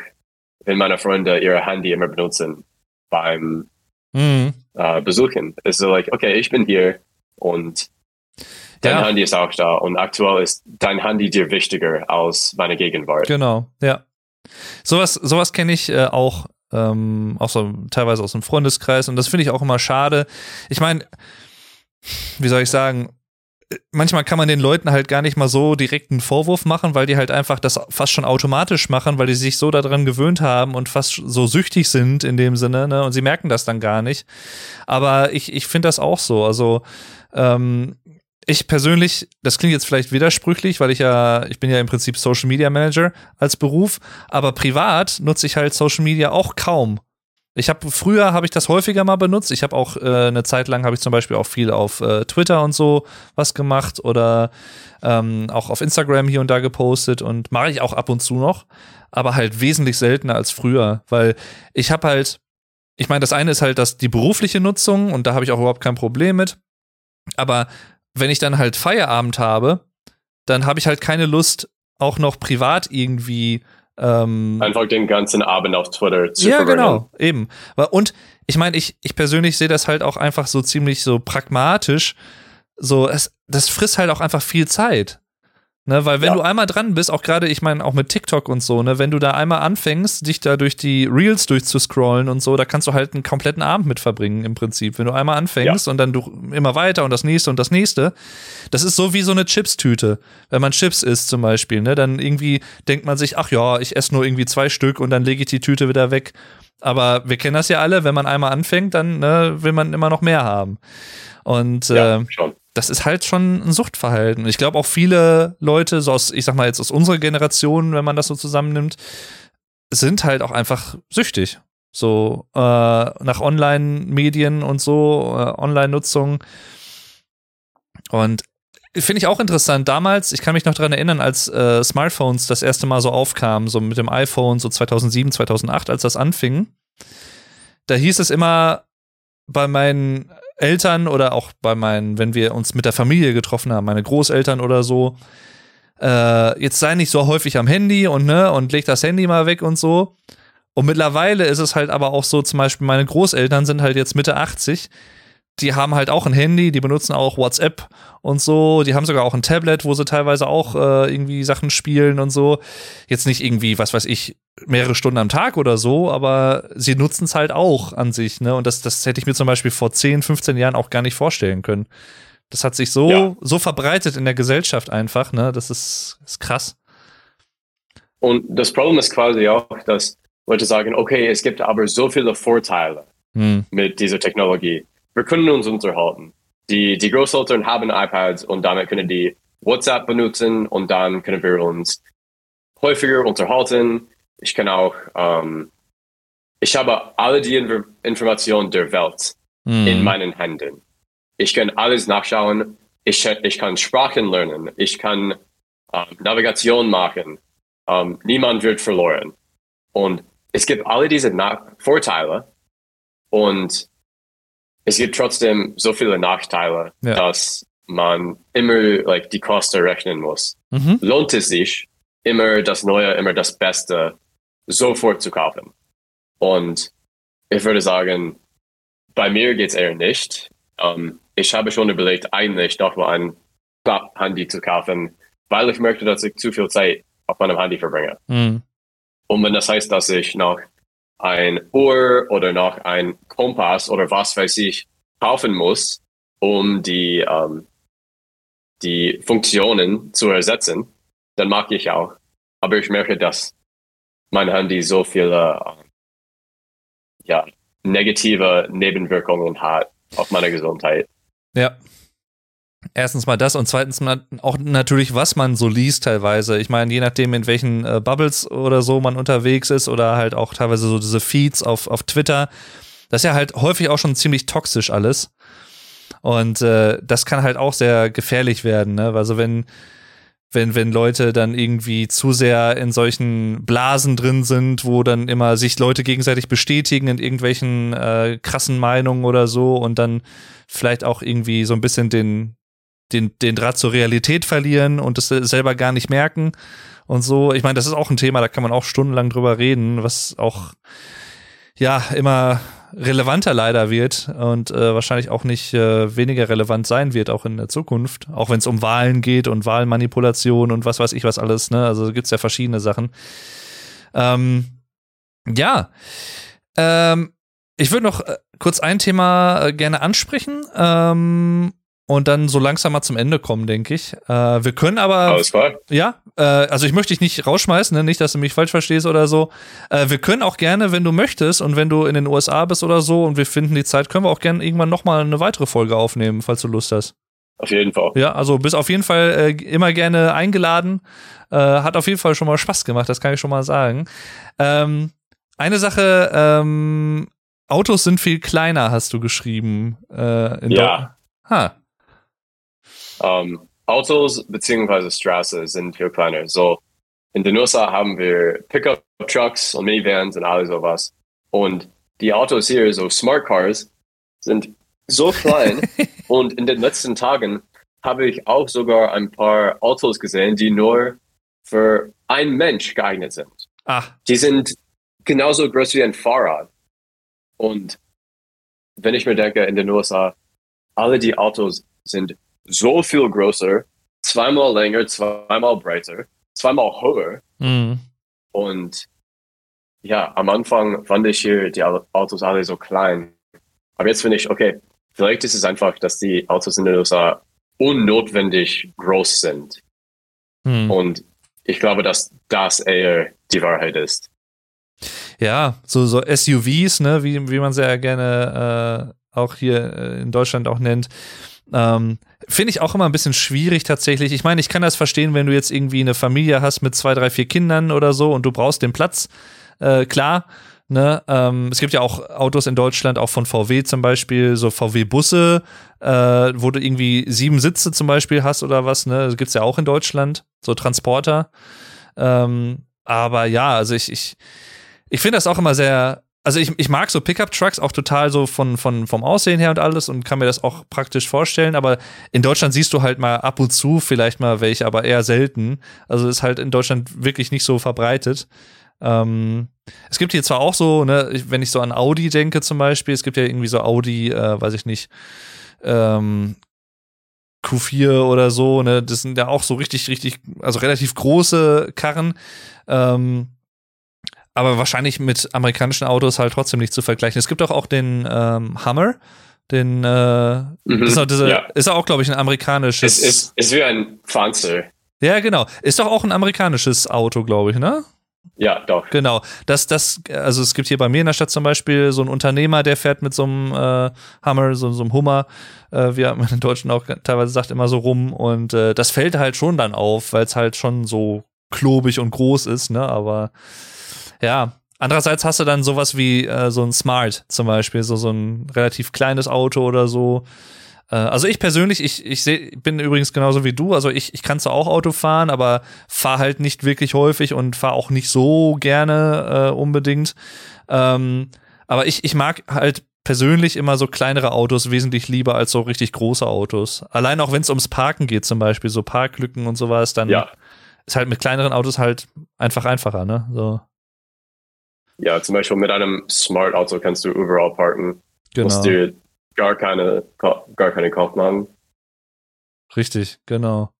wenn meine Freunde ihre Handy immer benutzen beim mhm. Äh, Besuchen. Es ist so like, okay, ich bin hier und dein ja. Handy ist auch da und aktuell ist dein Handy dir wichtiger als meine Gegenwart. Genau, ja. Sowas, sowas kenne ich äh, auch, ähm, auch so teilweise aus dem Freundeskreis und das finde ich auch immer schade. Ich meine, wie soll ich sagen, manchmal kann man den Leuten halt gar nicht mal so direkt einen Vorwurf machen, weil die halt einfach das fast schon automatisch machen, weil die sich so daran gewöhnt haben und fast so süchtig sind in dem Sinne, ne? Und sie merken das dann gar nicht. Aber ich, ich finde das auch so. Also, ähm, ich persönlich, das klingt jetzt vielleicht widersprüchlich, weil ich ja, ich bin ja im Prinzip Social Media Manager als Beruf, aber privat nutze ich halt Social Media auch kaum. Ich habe früher habe ich das häufiger mal benutzt. Ich habe auch äh, eine Zeit lang habe ich zum Beispiel auch viel auf äh, Twitter und so was gemacht oder ähm, auch auf Instagram hier und da gepostet und mache ich auch ab und zu noch, aber halt wesentlich seltener als früher, weil ich habe halt, ich meine, das eine ist halt das die berufliche Nutzung und da habe ich auch überhaupt kein Problem mit, aber wenn ich dann halt Feierabend habe, dann habe ich halt keine Lust, auch noch privat irgendwie ähm, Einfach den ganzen Abend auf Twitter zu Ja, verbringen. genau, eben. Und ich meine, ich, ich persönlich sehe das halt auch einfach so ziemlich so pragmatisch. So, es, das frisst halt auch einfach viel Zeit. Ne, weil wenn ja. du einmal dran bist, auch gerade, ich meine, auch mit TikTok und so, ne, wenn du da einmal anfängst, dich da durch die Reels durchzuscrollen und so, da kannst du halt einen kompletten Abend mit verbringen im Prinzip. Wenn du einmal anfängst ja. und dann du immer weiter und das nächste und das nächste, das ist so wie so eine Chips-Tüte. Wenn man Chips isst zum Beispiel, ne, dann irgendwie denkt man sich, ach ja, ich esse nur irgendwie zwei Stück und dann lege ich die Tüte wieder weg. Aber wir kennen das ja alle, wenn man einmal anfängt, dann ne, will man immer noch mehr haben. Und ja, äh, das ist halt schon ein Suchtverhalten. Ich glaube auch viele Leute, so aus, ich sag mal jetzt aus unserer Generation, wenn man das so zusammennimmt, sind halt auch einfach süchtig. So äh, nach Online-Medien und so, äh, Online-Nutzung. Und finde ich auch interessant. Damals, ich kann mich noch daran erinnern, als äh, Smartphones das erste Mal so aufkamen, so mit dem iPhone, so 2007, 2008, als das anfing, da hieß es immer bei meinen Eltern oder auch bei meinen, wenn wir uns mit der Familie getroffen haben, meine Großeltern oder so, äh, jetzt sei nicht so häufig am Handy und ne, und leg das Handy mal weg und so. Und mittlerweile ist es halt aber auch so, zum Beispiel meine Großeltern sind halt jetzt Mitte 80, die haben halt auch ein Handy, die benutzen auch WhatsApp und so. Die haben sogar auch ein Tablet, wo sie teilweise auch äh, irgendwie Sachen spielen und so. Jetzt nicht irgendwie, was weiß ich, mehrere Stunden am Tag oder so, aber sie nutzen es halt auch an sich. Ne? Und das, das hätte ich mir zum Beispiel vor 10, 15 Jahren auch gar nicht vorstellen können. Das hat sich so, ja. so verbreitet in der Gesellschaft einfach. Ne? Das ist, ist krass. Und das Problem ist quasi auch, dass Leute sagen, okay, es gibt aber so viele Vorteile hm. mit dieser Technologie wir können uns unterhalten. Die, die Großeltern haben iPads und damit können die WhatsApp benutzen und dann können wir uns häufiger unterhalten. Ich kann auch, ähm, ich habe alle die Inf Informationen der Welt mm. in meinen Händen. Ich kann alles nachschauen. Ich, ich kann Sprachen lernen. Ich kann ähm, Navigation machen. Ähm, niemand wird verloren. Und es gibt alle diese Vorteile. Und es gibt trotzdem so viele Nachteile, ja. dass man immer like, die Kosten rechnen muss. Mhm. Lohnt es sich, immer das Neue, immer das Beste sofort zu kaufen? Und ich würde sagen, bei mir geht es eher nicht. Um, ähm, ich habe schon überlegt, eigentlich noch mal ein Handy zu kaufen, weil ich möchte, dass ich zu viel Zeit auf meinem Handy verbringe. Mhm. Und wenn das heißt, dass ich noch ein Uhr oder noch ein Kompass oder was weiß ich kaufen muss, um die, ähm, die Funktionen zu ersetzen, dann mag ich auch. Aber ich merke, dass mein Handy so viele äh, ja, negative Nebenwirkungen hat auf meine Gesundheit. Ja, Erstens mal das und zweitens mal auch natürlich, was man so liest teilweise. Ich meine, je nachdem, in welchen äh, Bubbles oder so man unterwegs ist oder halt auch teilweise so diese Feeds auf, auf Twitter, das ist ja halt häufig auch schon ziemlich toxisch alles. Und äh, das kann halt auch sehr gefährlich werden, ne? Also wenn, wenn, wenn Leute dann irgendwie zu sehr in solchen Blasen drin sind, wo dann immer sich Leute gegenseitig bestätigen in irgendwelchen äh, krassen Meinungen oder so und dann vielleicht auch irgendwie so ein bisschen den, den, den Draht zur Realität verlieren und es selber gar nicht merken und so. Ich meine, das ist auch ein Thema, da kann man auch stundenlang drüber reden, was auch ja immer relevanter leider wird und äh, wahrscheinlich auch nicht äh, weniger relevant sein wird, auch in der Zukunft, auch wenn es um Wahlen geht und Wahlmanipulation und was weiß ich was alles, ne? Also gibt's ja verschiedene Sachen. Ähm, ja. Ähm, ich würde noch äh, kurz ein Thema äh, gerne ansprechen. Ähm, und dann so langsam mal zum Ende kommen, denke ich. Äh, wir können aber. Alles klar. Ja, äh, also ich möchte dich nicht rausschmeißen, ne? nicht, dass du mich falsch verstehst oder so. Äh, wir können auch gerne, wenn du möchtest und wenn du in den USA bist oder so und wir finden die Zeit, können wir auch gerne irgendwann nochmal eine weitere Folge aufnehmen, falls du Lust hast. Auf jeden Fall. Ja, also bist auf jeden Fall äh, immer gerne eingeladen. Äh, hat auf jeden Fall schon mal Spaß gemacht, das kann ich schon mal sagen. Ähm, eine Sache, ähm, Autos sind viel kleiner, hast du geschrieben. Äh, ja. Ha. Um, Autos bzw. Straße sind viel kleiner. So in den USA haben wir Pickup Trucks und Minivans und alles sowas. Und die Autos hier, so Smart Cars, sind so klein. [laughs] und in den letzten Tagen habe ich auch sogar ein paar Autos gesehen, die nur für ein Mensch geeignet sind. Ah. Die sind genauso groß wie ein Fahrrad. Und wenn ich mir denke, in den USA, alle die Autos sind so viel größer, zweimal länger, zweimal breiter, zweimal höher. Mhm. Und ja, am Anfang fand ich hier die Autos alle so klein. Aber jetzt finde ich, okay, vielleicht ist es einfach, dass die Autos in den USA unnotwendig groß sind. Mhm. Und ich glaube, dass das eher die Wahrheit ist. Ja, so, so SUVs, ne, wie, wie man sie ja gerne äh, auch hier äh, in Deutschland auch nennt. Ähm, Finde ich auch immer ein bisschen schwierig tatsächlich. Ich meine, ich kann das verstehen, wenn du jetzt irgendwie eine Familie hast mit zwei, drei, vier Kindern oder so und du brauchst den Platz. Äh, klar, ne? Ähm, es gibt ja auch Autos in Deutschland, auch von VW zum Beispiel, so VW-Busse, äh, wo du irgendwie sieben Sitze zum Beispiel hast oder was, ne? Das gibt's ja auch in Deutschland, so Transporter. Ähm, aber ja, also ich, ich, ich finde das auch immer sehr also ich, ich mag so Pickup-Trucks auch total so von, von, vom Aussehen her und alles und kann mir das auch praktisch vorstellen, aber in Deutschland siehst du halt mal ab und zu vielleicht mal welche, aber eher selten. Also ist halt in Deutschland wirklich nicht so verbreitet. Ähm, es gibt hier zwar auch so, ne, wenn ich so an Audi denke zum Beispiel, es gibt ja irgendwie so Audi, äh, weiß ich nicht, ähm, Q4 oder so, ne, das sind ja auch so richtig, richtig, also relativ große Karren. Ähm, aber wahrscheinlich mit amerikanischen Autos halt trotzdem nicht zu vergleichen. Es gibt doch auch den ähm, Hummer, den äh, Mhm, ist, auch diese, ja. ist auch, glaube ich, ein amerikanisches. Es ist, ist wie ein Panzer. ja, genau. Ist doch auch ein amerikanisches Auto, glaube ich, ne? Ja, doch. Genau. Das, das, also es gibt hier bei mir in der Stadt zum Beispiel so einen Unternehmer, der fährt mit so einem äh, Hummer, so, so einem Hummer, äh, wie man in Deutschen auch teilweise sagt, immer so rum. Und äh, das fällt halt schon dann auf, weil es halt schon so klobig und groß ist, ne? Aber ja. Andererseits hast du dann sowas wie äh, so ein Smart zum Beispiel, so, so ein relativ kleines Auto oder so. Äh, also ich persönlich, ich, ich seh, bin übrigens genauso wie du. Also ich, ich kann zwar auch Auto fahren, aber fahre halt nicht wirklich häufig und fahre auch nicht so gerne äh, unbedingt. Ähm, aber ich, ich mag halt persönlich immer so kleinere Autos wesentlich lieber als so richtig große Autos. Allein auch wenn es ums Parken geht, zum Beispiel, so Parklücken und sowas, dann Ja. ist halt mit kleineren Autos halt einfach einfacher, ne? So, Ja, zum Beispiel mit einem Smart Auto kannst du überall parken. genau. Musst dir gar keine, gar keine Kopf machen. Richtig, genau.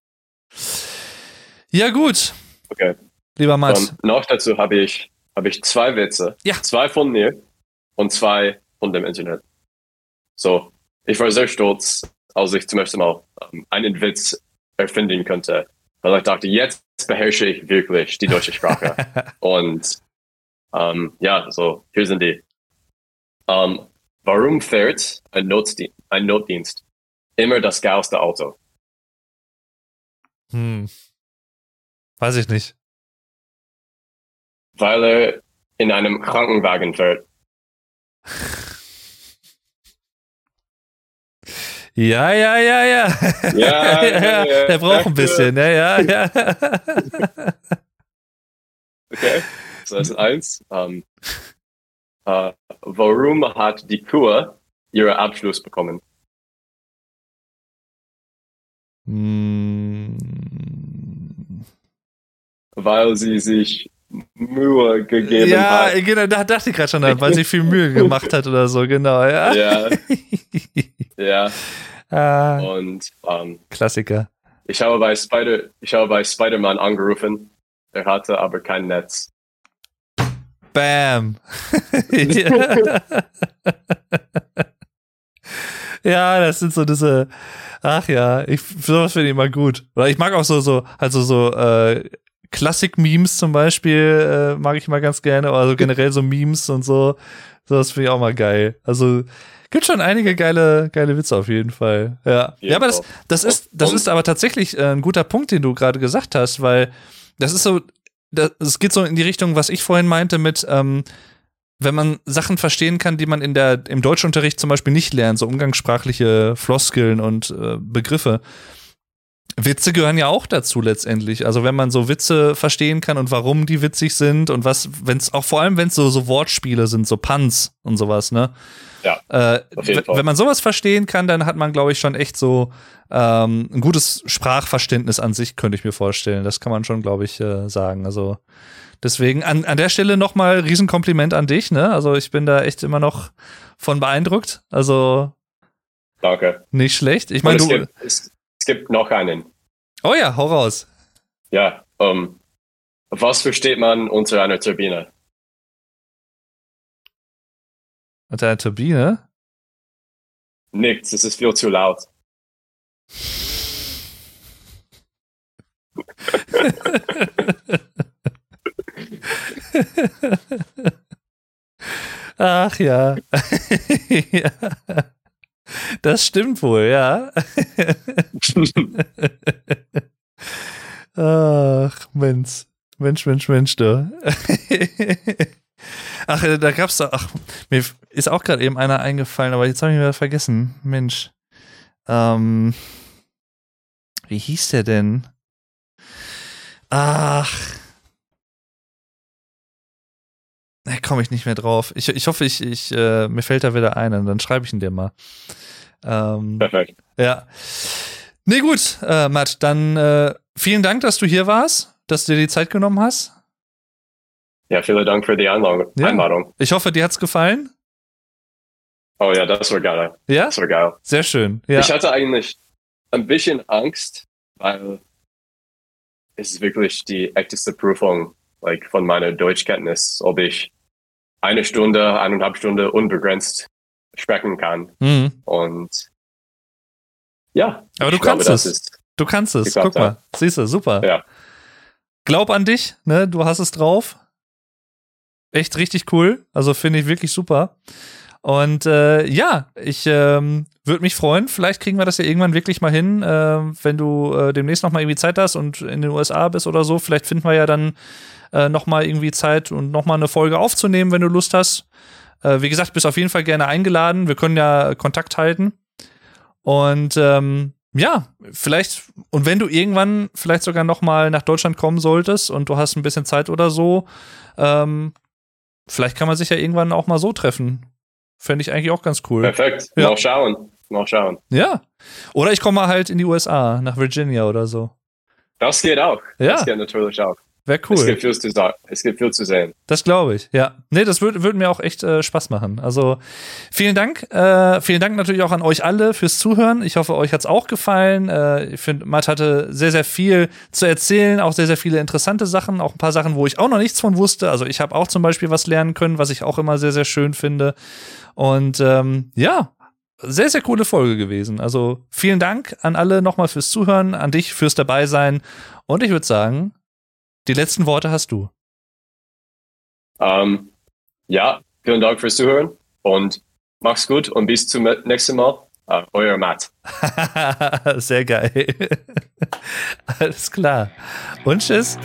Ja, gut, Okay. lieber Matt. Ähm, noch dazu habe ich, habe ich zwei Witze. Ja. Zwei von mir und zwei von dem Internet. So, ich war sehr stolz, als ich zum ersten Mal ähm, einen Witz erfinden konnte. Weil ich dachte, jetzt beherrsche ich wirklich die deutsche Sprache. [laughs] und ähm, ja, so, hier sind die. Ähm, warum fährt ein Notdienst, ein Notdienst immer das geilste Auto? hm. Weiß ich nicht. Weil er in einem Krankenwagen fährt. Ja, ja, ja, ja. Ja, [laughs] ja, ja. Der braucht ein bisschen, ne? Ja, ja. [laughs] Okay, das ist eins. Ähm, äh, warum hat die Kur ihren Abschluss bekommen? Hm. Weil sie sich Mühe gegeben Ja, hat. genau, da dachte ich gerade schon dran, weil sie viel Mühe gemacht hat oder so, genau, ja. [laughs] Ja, [laughs] ja. ah, Und ähm, Klassiker. ich habe bei Spider, ich habe bei Spider-Man angerufen. Er hatte aber kein Netz. Bam. ja. [laughs] ja, das sind so diese. Ach ja, ich sowas finde ich immer gut. Oder ich mag auch so so also so äh, Klassik-Memes zum Beispiel äh, mag ich mal ganz gerne. Also generell so Memes und so. Sowas finde ich auch mal geil. Also gibt schon einige geile geile Witze auf jeden Fall. Ja. jeden Ja, aber das das ist das ist aber tatsächlich äh, ein guter Punkt, den du gerade gesagt hast, weil das ist so es geht so in die Richtung, was ich vorhin meinte mit, ähm, wenn man Sachen verstehen kann, die man in der, im Deutschunterricht zum Beispiel nicht lernt, so umgangssprachliche Floskeln und äh, Begriffe. Witze gehören ja auch dazu letztendlich. Also wenn man so Witze verstehen kann und warum die witzig sind und was, wenn es auch vor allem, wenn es so, so Wortspiele sind, so Puns und sowas, ne? Ja, Äh, wenn- man sowas verstehen kann, dann hat man, glaube ich, schon echt so ähm, ein gutes Sprachverständnis an sich, könnte ich mir vorstellen. Das kann man schon, glaube ich, äh, sagen. Also Deswegen an, an der Stelle nochmal Riesenkompliment an dich, ne? Also ich bin da echt immer noch von beeindruckt. Also Danke. nicht schlecht. Ich meine, du. gibt, es, es gibt noch einen. Oh ja, hau raus. Ja, ähm, was versteht man unter einer Turbine? Unter einer Turbine. Nichts, es ist viel zu laut. [laughs] Ach ja. [laughs] ja. Das stimmt wohl, ja. [laughs] Ach, Mensch. Mensch, Mensch, Mensch, du. Ach, äh, da gab's doch, ach, mir ist auch gerade eben einer eingefallen, aber jetzt habe ich wieder vergessen. Mensch. Ähm, wie hieß der denn? Ach. Da komme ich nicht mehr drauf. Ich, ich hoffe, ich, ich, äh, mir fällt da wieder ein, und dann schreibe ich ihn dir mal. Ähm, Perfekt. ja. Nee, gut, äh, Matt, dann äh, vielen Dank, dass du hier warst, dass du dir die Zeit genommen hast. Ja, vielen Dank für die Einladung. Ja. Einladung. Ich hoffe, dir hat's gefallen. Oh ja, das war geil. Ja? Das war geil. Sehr schön. Ja. Ich hatte eigentlich ein bisschen Angst, weil es ist wirklich die echteste Prüfung like, von meiner Deutschkenntnis, ob ich eine Stunde, eineinhalb Stunden unbegrenzt sprechen kann. Mhm. Und ja, Aber du glaube, kannst das es. Du kannst es. Geklappt, Guck mal. Siehst du, super. Ja. Glaub an dich, ne? Du hast es drauf. Echt richtig cool. Also finde ich wirklich super. Und äh, ja, ich ähm, würde mich freuen. Vielleicht kriegen wir das ja irgendwann wirklich mal hin, äh, wenn du äh, demnächst noch mal irgendwie Zeit hast und in den USA bist oder so. Vielleicht finden wir ja dann äh, noch mal irgendwie Zeit und noch mal eine Folge aufzunehmen, wenn du Lust hast. Äh, wie gesagt, bist auf jeden Fall gerne eingeladen. Wir können ja Kontakt halten. Und ähm, ja, vielleicht, und wenn du irgendwann vielleicht sogar noch mal nach Deutschland kommen solltest und du hast ein bisschen Zeit oder so, ähm, vielleicht kann man sich ja irgendwann auch mal so treffen. Fände ich eigentlich auch ganz cool. perfekt. Ja. Mal schauen. Mal schauen. Ja. Oder ich komme mal halt in die USA, nach Virginia oder so. Das geht auch. Ja. Das geht natürlich auch. Wäre Es cool. gibt viel zu sagen. Es gibt viel zu sehen. Das glaube ich, ja. Nee, das würde würd mir auch echt äh, Spaß machen. Also vielen Dank. Äh, vielen Dank natürlich auch an euch alle fürs Zuhören. Ich hoffe, euch hat's auch gefallen. Äh, ich finde, Matt hatte sehr, sehr viel zu erzählen, auch sehr, sehr viele interessante Sachen, auch ein paar Sachen, wo ich auch noch nichts von wusste. Also ich habe auch zum Beispiel was lernen können, was ich auch immer sehr, sehr schön finde. Und ähm, ja, sehr, sehr coole Folge gewesen. Also vielen Dank an alle nochmal fürs Zuhören, an dich fürs Dabeisein. Und ich würde sagen, die letzten Worte hast du. Ähm, ja, vielen Dank fürs Zuhören und mach's gut und bis zum nächsten Mal. Äh, euer Matt. [laughs] Sehr geil. [laughs] Alles klar. Und tschüss.